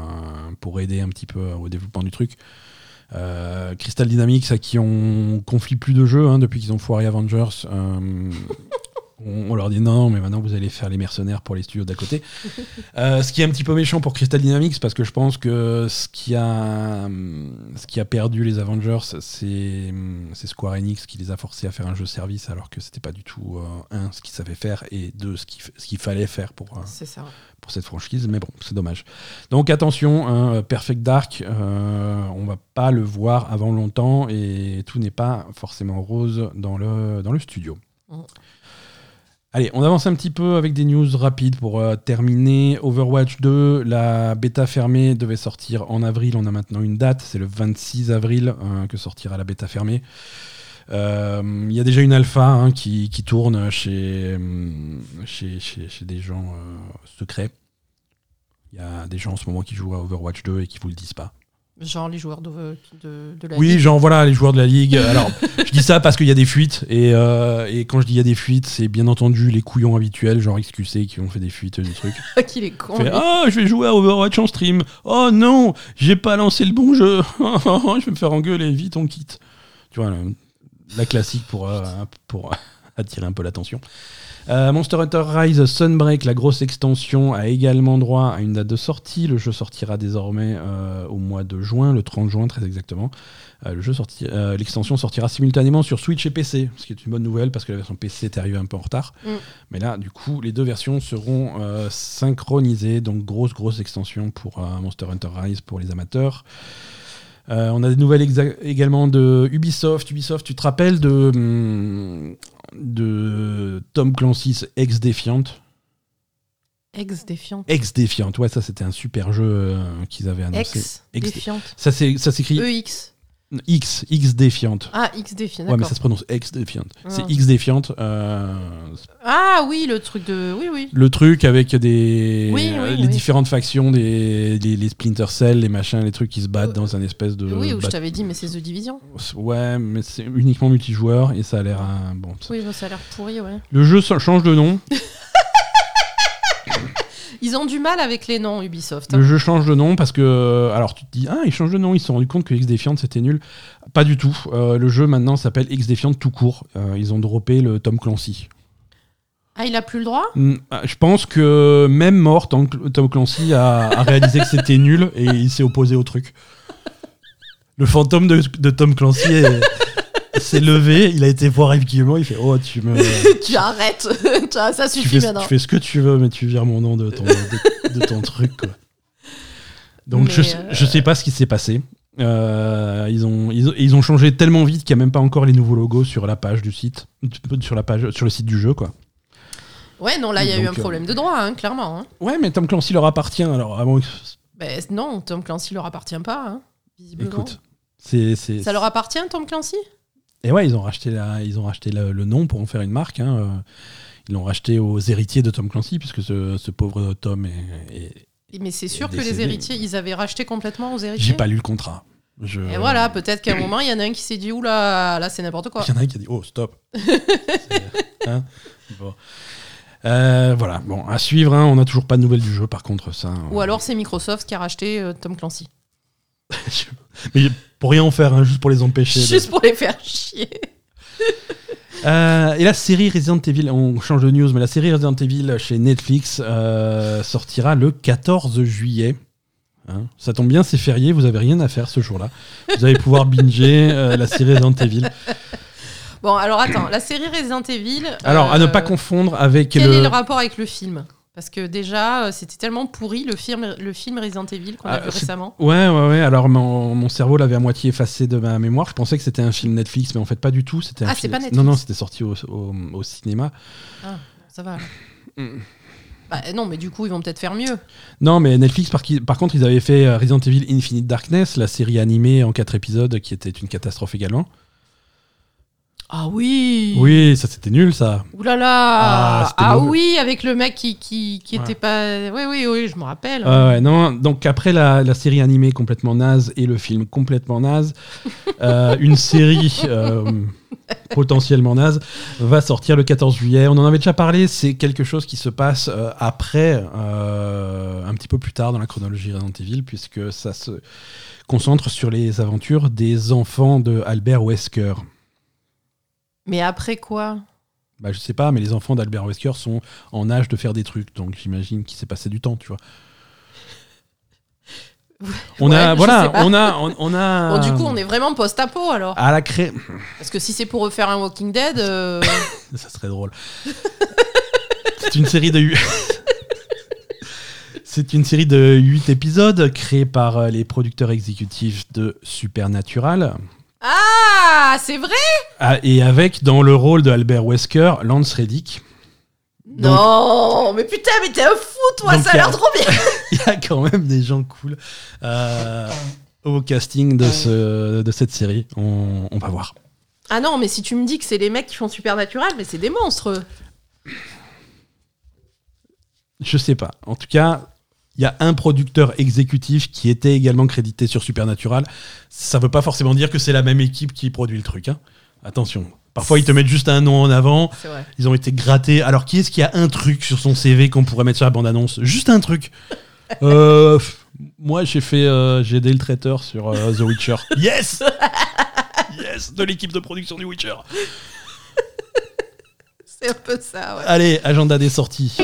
[SPEAKER 1] pour aider un petit peu au développement du truc. Euh, Crystal Dynamics, à qui on confie plus de jeux hein, depuis qu'ils ont foiré Avengers, euh, on, on leur dit non, mais maintenant vous allez faire les mercenaires pour les studios d'à côté. Euh, ce qui est un petit peu méchant pour Crystal Dynamics, parce que je pense que ce qui a, ce qui a perdu les Avengers, c'est Square Enix qui les a forcés à faire un jeu service, alors que c'était pas du tout, euh, un, ce qu'ils savaient faire, et deux, ce qu'il ce fallait faire pour, euh,
[SPEAKER 2] ça.
[SPEAKER 1] pour cette franchise, mais bon, c'est dommage. Donc attention, hein, Perfect Dark, on va pas le voir avant longtemps et tout n'est pas forcément rose dans le, dans le studio.
[SPEAKER 2] Mm.
[SPEAKER 1] Allez, on avance un petit peu avec des news rapides pour euh, terminer. Overwatch 2, la bêta fermée devait sortir en avril. On a maintenant une date, c'est le 26 avril euh, que sortira la bêta fermée. Euh, Il y a déjà une alpha hein, qui, tourne chez, des gens secrets. Il y a des gens en ce moment qui jouent à Overwatch 2 et qui vous le disent pas.
[SPEAKER 2] Genre les joueurs de, de, de la
[SPEAKER 1] Oui,
[SPEAKER 2] Ligue.
[SPEAKER 1] genre voilà, les joueurs de la Ligue. Alors, je dis ça parce qu'il y a des fuites. Et, euh, et quand je dis il y a des fuites, c'est bien entendu les couillons habituels, genre XQC, qui ont fait des fuites, des trucs.
[SPEAKER 2] qu'il est con.
[SPEAKER 1] Ah, je vais jouer à Overwatch en stream. Oh non, j'ai pas lancé le bon jeu. je vais me faire engueuler. Vite, on quitte. Tu vois, la, la classique pour, euh, pour attirer un peu l'attention. Euh, Monster Hunter Rise Sunbreak, la grosse extension, a également droit à une date de sortie. Le jeu sortira désormais euh, au mois de juin, le 30 juin très exactement. Euh, le jeu sorti- L'extension sortira simultanément sur Switch et PC, ce qui est une bonne nouvelle parce que la version PC est arrivée un peu en retard.
[SPEAKER 2] Mm.
[SPEAKER 1] Mais là, du coup, les deux versions seront synchronisées, donc grosse, grosse extension pour Monster Hunter Rise pour les amateurs. Euh, on a des nouvelles exa- également de Ubisoft. Ubisoft, tu te rappelles de, hum, de Tom Clancy's Ex-Defiant
[SPEAKER 2] Ex-défiante.
[SPEAKER 1] Ex-Defiant, ouais, ça c'était un super jeu euh, qu'ils avaient annoncé. Ex- c'est- ça s'écrit
[SPEAKER 2] EX.
[SPEAKER 1] X, X-Defiant.
[SPEAKER 2] Ah, X-défiante.
[SPEAKER 1] Ouais, mais ça se prononce Ex-Defiant. C'est
[SPEAKER 2] Ah.
[SPEAKER 1] X-Defiant. euh,
[SPEAKER 2] Ah oui, le truc de. Oui, oui.
[SPEAKER 1] le truc avec des
[SPEAKER 2] Oui, oui,
[SPEAKER 1] euh, les
[SPEAKER 2] oui.
[SPEAKER 1] différentes factions, des, les, les Splinter Cell, les machins, les trucs qui se battent
[SPEAKER 2] Euh,
[SPEAKER 1] dans un espèce de.
[SPEAKER 2] oui, où je t'avais dit, mais c'est The Division.
[SPEAKER 1] Ouais, mais c'est uniquement multijoueur et ça a l'air un bon. ça-
[SPEAKER 2] Oui, ça a l'air pourri, ouais.
[SPEAKER 1] Le jeu change de nom.
[SPEAKER 2] Ils ont du mal avec les noms Ubisoft. hein.
[SPEAKER 1] Le jeu change de nom parce que. Alors tu te dis, ah, ils changent de nom, ils se sont rendus compte que X-Defiant c'était nul. Pas du tout. Euh, le jeu maintenant s'appelle X-Defiant tout court. Euh, ils ont droppé le Tom Clancy.
[SPEAKER 2] Ah, il a plus le droit?
[SPEAKER 1] Hmm, ah, Je pense que même mort, Tom, Tom Clancy a, a réalisé que c'était nul et il s'est opposé au truc. Le fantôme de, de Tom Clancy est- s'est levé, il a été voir Yves Guillemot, il fait Oh, tu me.
[SPEAKER 2] Tu arrêtes. Tu ça
[SPEAKER 1] tu,
[SPEAKER 2] suffit
[SPEAKER 1] fais,
[SPEAKER 2] maintenant.
[SPEAKER 1] tu fais ce que tu veux, mais tu vires mon nom de ton, de, de ton truc. Quoi. Donc
[SPEAKER 2] Mais,
[SPEAKER 1] je,
[SPEAKER 2] euh,
[SPEAKER 1] je sais pas ce qui s'est passé. Euh, ils, ont, ils, ont, ils ont changé tellement vite qu'il n'y a même pas encore les nouveaux logos sur la page du site, sur, la page, sur le site du jeu. quoi.
[SPEAKER 2] Ouais, non, là, il y a eu un
[SPEAKER 1] euh,
[SPEAKER 2] problème de droit, hein, clairement. hein.
[SPEAKER 1] Ouais, mais Tom Clancy leur appartient. Alors, avant,
[SPEAKER 2] Ben, non, Tom Clancy leur appartient pas, hein, visiblement.
[SPEAKER 1] écoute, c'est-
[SPEAKER 2] Ça leur appartient, Tom Clancy?
[SPEAKER 1] Et ouais, ils ont racheté, la, ils ont racheté le, le nom pour en faire une marque. hein, euh, Ils l'ont racheté aux héritiers de Tom Clancy, puisque ce, ce pauvre Tom est. est-
[SPEAKER 2] Mais c'est sûr que les héritiers, ils avaient racheté complètement aux héritiers.
[SPEAKER 1] J'ai pas lu le contrat. Je...
[SPEAKER 2] Et voilà, peut-être qu'à un moment, il y en a un qui s'est dit Oula, là, c'est n'importe quoi.
[SPEAKER 1] Il y en a un qui a dit Oh, stop. Hein Bon. Euh, voilà, bon, à suivre. hein, on n'a toujours pas de nouvelles du jeu, par contre, ça.
[SPEAKER 2] Ou alors, c'est Microsoft qui a racheté euh, Tom Clancy.
[SPEAKER 1] Mais pour rien en faire, hein, juste pour les empêcher. de-
[SPEAKER 2] Juste pour les faire chier.
[SPEAKER 1] Euh, et la série Resident Evil, on change de news, mais la série Resident Evil chez Netflix euh, sortira le 14 juillet. Hein, ça tombe bien, c'est férié, vous avez rien à faire ce jour-là. Vous allez pouvoir binger euh, la série Resident Evil.
[SPEAKER 2] Bon, alors attends, la série Resident Evil.
[SPEAKER 1] Alors, à ne pas confondre avec
[SPEAKER 2] Quel
[SPEAKER 1] le.
[SPEAKER 2] est le rapport avec le film? Parce que déjà, euh, c'était tellement pourri le film, le film Resident Evil qu'on a
[SPEAKER 1] Ah,
[SPEAKER 2] vu récemment.
[SPEAKER 1] Ouais, ouais, ouais. Alors, mon, mon cerveau l'avait à moitié effacé de ma mémoire. Je pensais que c'était un film Netflix, mais en fait, pas du tout. C'était
[SPEAKER 2] Ah, c'est
[SPEAKER 1] film-
[SPEAKER 2] pas Netflix.
[SPEAKER 1] Non, non, c'était sorti au, au- au cinéma.
[SPEAKER 2] Ah, ça va.
[SPEAKER 1] Mm.
[SPEAKER 2] Bah, non, mais du coup, ils vont peut-être faire mieux.
[SPEAKER 1] Non, mais Netflix, par, qui- par contre, ils avaient fait euh, Resident Evil Infinite Darkness, la série animée en quatre épisodes, qui était une catastrophe également.
[SPEAKER 2] Ah oui
[SPEAKER 1] Oui, ça c'était nul, ça.
[SPEAKER 2] Ouh là là
[SPEAKER 1] Ah,
[SPEAKER 2] Ah, oui, avec le mec qui, qui, qui
[SPEAKER 1] Ouais.
[SPEAKER 2] était pas. Oui, oui, oui, je me rappelle.
[SPEAKER 1] Ah ouais, non, donc après la, la série animée complètement naze et le film complètement naze, euh, une série euh, potentiellement naze va sortir le 14 juillet. On en avait déjà parlé, c'est quelque chose qui se passe euh, après, euh, un petit peu plus tard dans la chronologie Resident Evil, puisque ça se concentre sur les aventures des enfants de Albert Wesker.
[SPEAKER 2] Mais après quoi?
[SPEAKER 1] Bah, je sais pas, mais les enfants d'Albert Wesker sont en âge de faire des trucs, donc j'imagine qu'il s'est passé du temps, tu vois. On
[SPEAKER 2] Ouais,
[SPEAKER 1] a, voilà, on a, on, on a.
[SPEAKER 2] Bon, du coup, on est vraiment post-apo alors.
[SPEAKER 1] à la cré...
[SPEAKER 2] Parce que si c'est pour refaire un Walking Dead. euh,
[SPEAKER 1] Ça serait drôle. C'est une série de. C'est une série de 8 épisodes créés par euh, les producteurs exécutifs de Supernatural.
[SPEAKER 2] Ah, c'est vrai?
[SPEAKER 1] Ah, Et avec dans le rôle de Albert Wesker, Lance Reddick. Donc-
[SPEAKER 2] Non, mais putain, mais t'es un fou, toi, ça a l'air trop bien
[SPEAKER 1] Il y a quand même des gens cool euh, au casting de, ce, de cette série. On, on va voir.
[SPEAKER 2] Ah non, mais si tu me dis que c'est les mecs qui font Supernatural, mais c'est des monstres.
[SPEAKER 1] Je sais pas. En tout cas, il y a un producteur exécutif qui était également crédité sur Supernatural. Ça veut pas forcément dire que c'est la même équipe qui produit le truc. hein. Attention. Parfois, ils te mettent juste un nom en avant. Ils ont été grattés. Alors, qui est-ce qui a un truc sur son CV qu'on pourrait mettre sur la bande-annonce? Juste un truc. Euh, moi, j'ai fait, euh, j'ai aidé le traiteur sur euh, The Witcher. Yes Yes De l'équipe de production du Witcher.
[SPEAKER 2] C'est un peu ça, ouais.
[SPEAKER 1] Allez, agenda des sorties.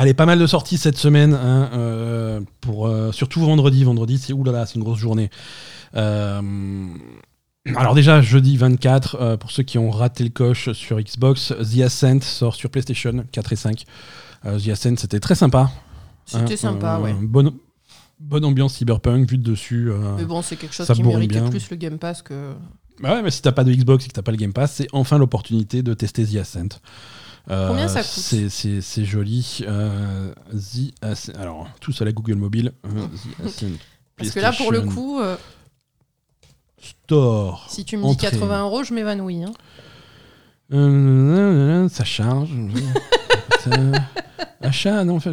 [SPEAKER 1] Allez, pas mal de sorties cette semaine, hein, euh, pour, euh, surtout vendredi. Vendredi, c'est oulala, c'est une grosse journée. Euh, alors déjà, jeudi 24, euh, pour ceux qui ont raté le coche sur Xbox, The Ascent sort sur PlayStation 4 et 5. Euh, The Ascent, c'était très sympa.
[SPEAKER 2] C'était
[SPEAKER 1] Hein,
[SPEAKER 2] sympa,
[SPEAKER 1] euh,
[SPEAKER 2] ouais.
[SPEAKER 1] Bonne, bonne ambiance cyberpunk, vue de dessus.
[SPEAKER 2] Mais bon, c'est quelque chose
[SPEAKER 1] ça
[SPEAKER 2] qui méritait
[SPEAKER 1] bien.
[SPEAKER 2] plus le Game Pass que.
[SPEAKER 1] Bah ouais, mais si t'as pas de Xbox et que t'as pas le Game Pass, c'est enfin l'opportunité de tester The Ascent. Euh,
[SPEAKER 2] Combien ça coûte
[SPEAKER 1] c'est, joli. Euh, The. Alors, tous à la Google Mobile. Euh, The.
[SPEAKER 2] Parce que là, pour le coup,
[SPEAKER 1] Store.
[SPEAKER 2] si tu me dis
[SPEAKER 1] Entrée.
[SPEAKER 2] 80 euros, je m'évanouis. hein.
[SPEAKER 1] Euh, ça charge. Ça- Achat, non, fait-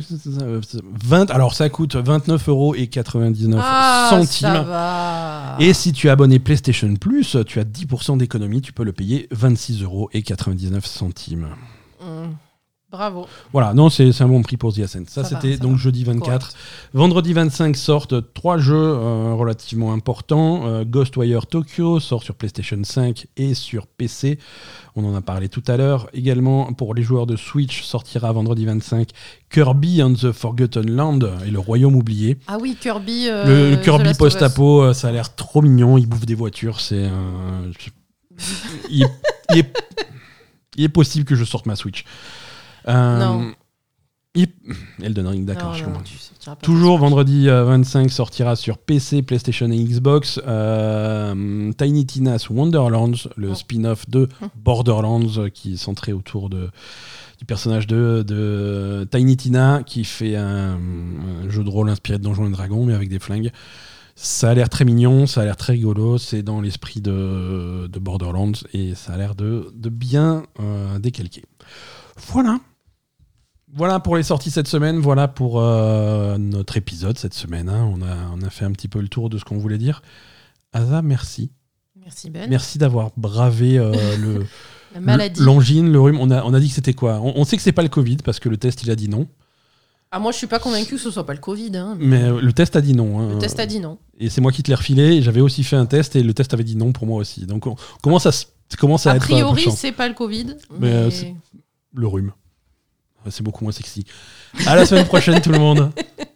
[SPEAKER 1] 20, alors ça coûte 29 euros et 99
[SPEAKER 2] Ah,
[SPEAKER 1] centimes.
[SPEAKER 2] ça va.
[SPEAKER 1] Et si tu es abonné PlayStation Plus, tu as 10% d'économie, tu peux le payer 26 euros et 99 centimes.
[SPEAKER 2] Bravo.
[SPEAKER 1] Voilà, non, c'est un bon prix pour The Ascent. Ça, c'était donc
[SPEAKER 2] va.
[SPEAKER 1] jeudi 24.
[SPEAKER 2] Correct.
[SPEAKER 1] Vendredi 25 sortent trois jeux euh, relativement importants. Euh, Ghostwire Tokyo sort sur PlayStation 5 et sur PC. On en a parlé tout à l'heure. Également, pour les joueurs de Switch, sortira vendredi 25 Kirby and the Forgotten Land et le Royaume oublié.
[SPEAKER 2] Ah oui, Kirby.
[SPEAKER 1] le,
[SPEAKER 2] euh,
[SPEAKER 1] le Kirby post-apo, ça a l'air trop mignon. Il bouffe des voitures. C'est. il est possible que je sorte ma Switch. Euh,
[SPEAKER 2] Non.
[SPEAKER 1] il- Elden Ring, d'accord, je comprends. Toujours vendredi euh, 25 sortira sur PC, PlayStation et Xbox euh, Tiny Tina's Wonderlands, le
[SPEAKER 2] Oh.
[SPEAKER 1] spin-off de
[SPEAKER 2] Oh.
[SPEAKER 1] Borderlands euh, qui est centré autour de, du personnage de, de Tiny Tina qui fait un, un jeu de rôle inspiré de Donjons et Dragons mais avec des flingues. Ça a l'air très mignon, ça a l'air très rigolo, c'est dans l'esprit de, de Borderlands et ça a l'air de, de bien euh, décalqué. Voilà. Voilà pour les sorties cette semaine, voilà pour euh, notre épisode cette semaine. hein. On, a, on a fait un petit peu le tour de ce qu'on voulait dire. Asa, merci.
[SPEAKER 2] Merci Ben.
[SPEAKER 1] Merci d'avoir bravé euh, le,
[SPEAKER 2] La maladie.
[SPEAKER 1] l'angine, le rhume. On a, on a dit que c'était quoi? On, on sait que c'est pas le Covid parce que le test il a dit non.
[SPEAKER 2] Ah, moi, je suis pas convaincu que ce soit pas le Covid. hein.
[SPEAKER 1] Mais euh, le test a dit non. hein.
[SPEAKER 2] Le test a dit non.
[SPEAKER 1] Et c'est moi qui te l'ai refilé. J'avais aussi fait un test et le test avait dit non pour moi aussi. Donc on commence à, commence à
[SPEAKER 2] A
[SPEAKER 1] être peu
[SPEAKER 2] priori, c'est pas le Covid.
[SPEAKER 1] Mais, le rhume. C'est beaucoup moins sexy. À la semaine prochaine tout le monde.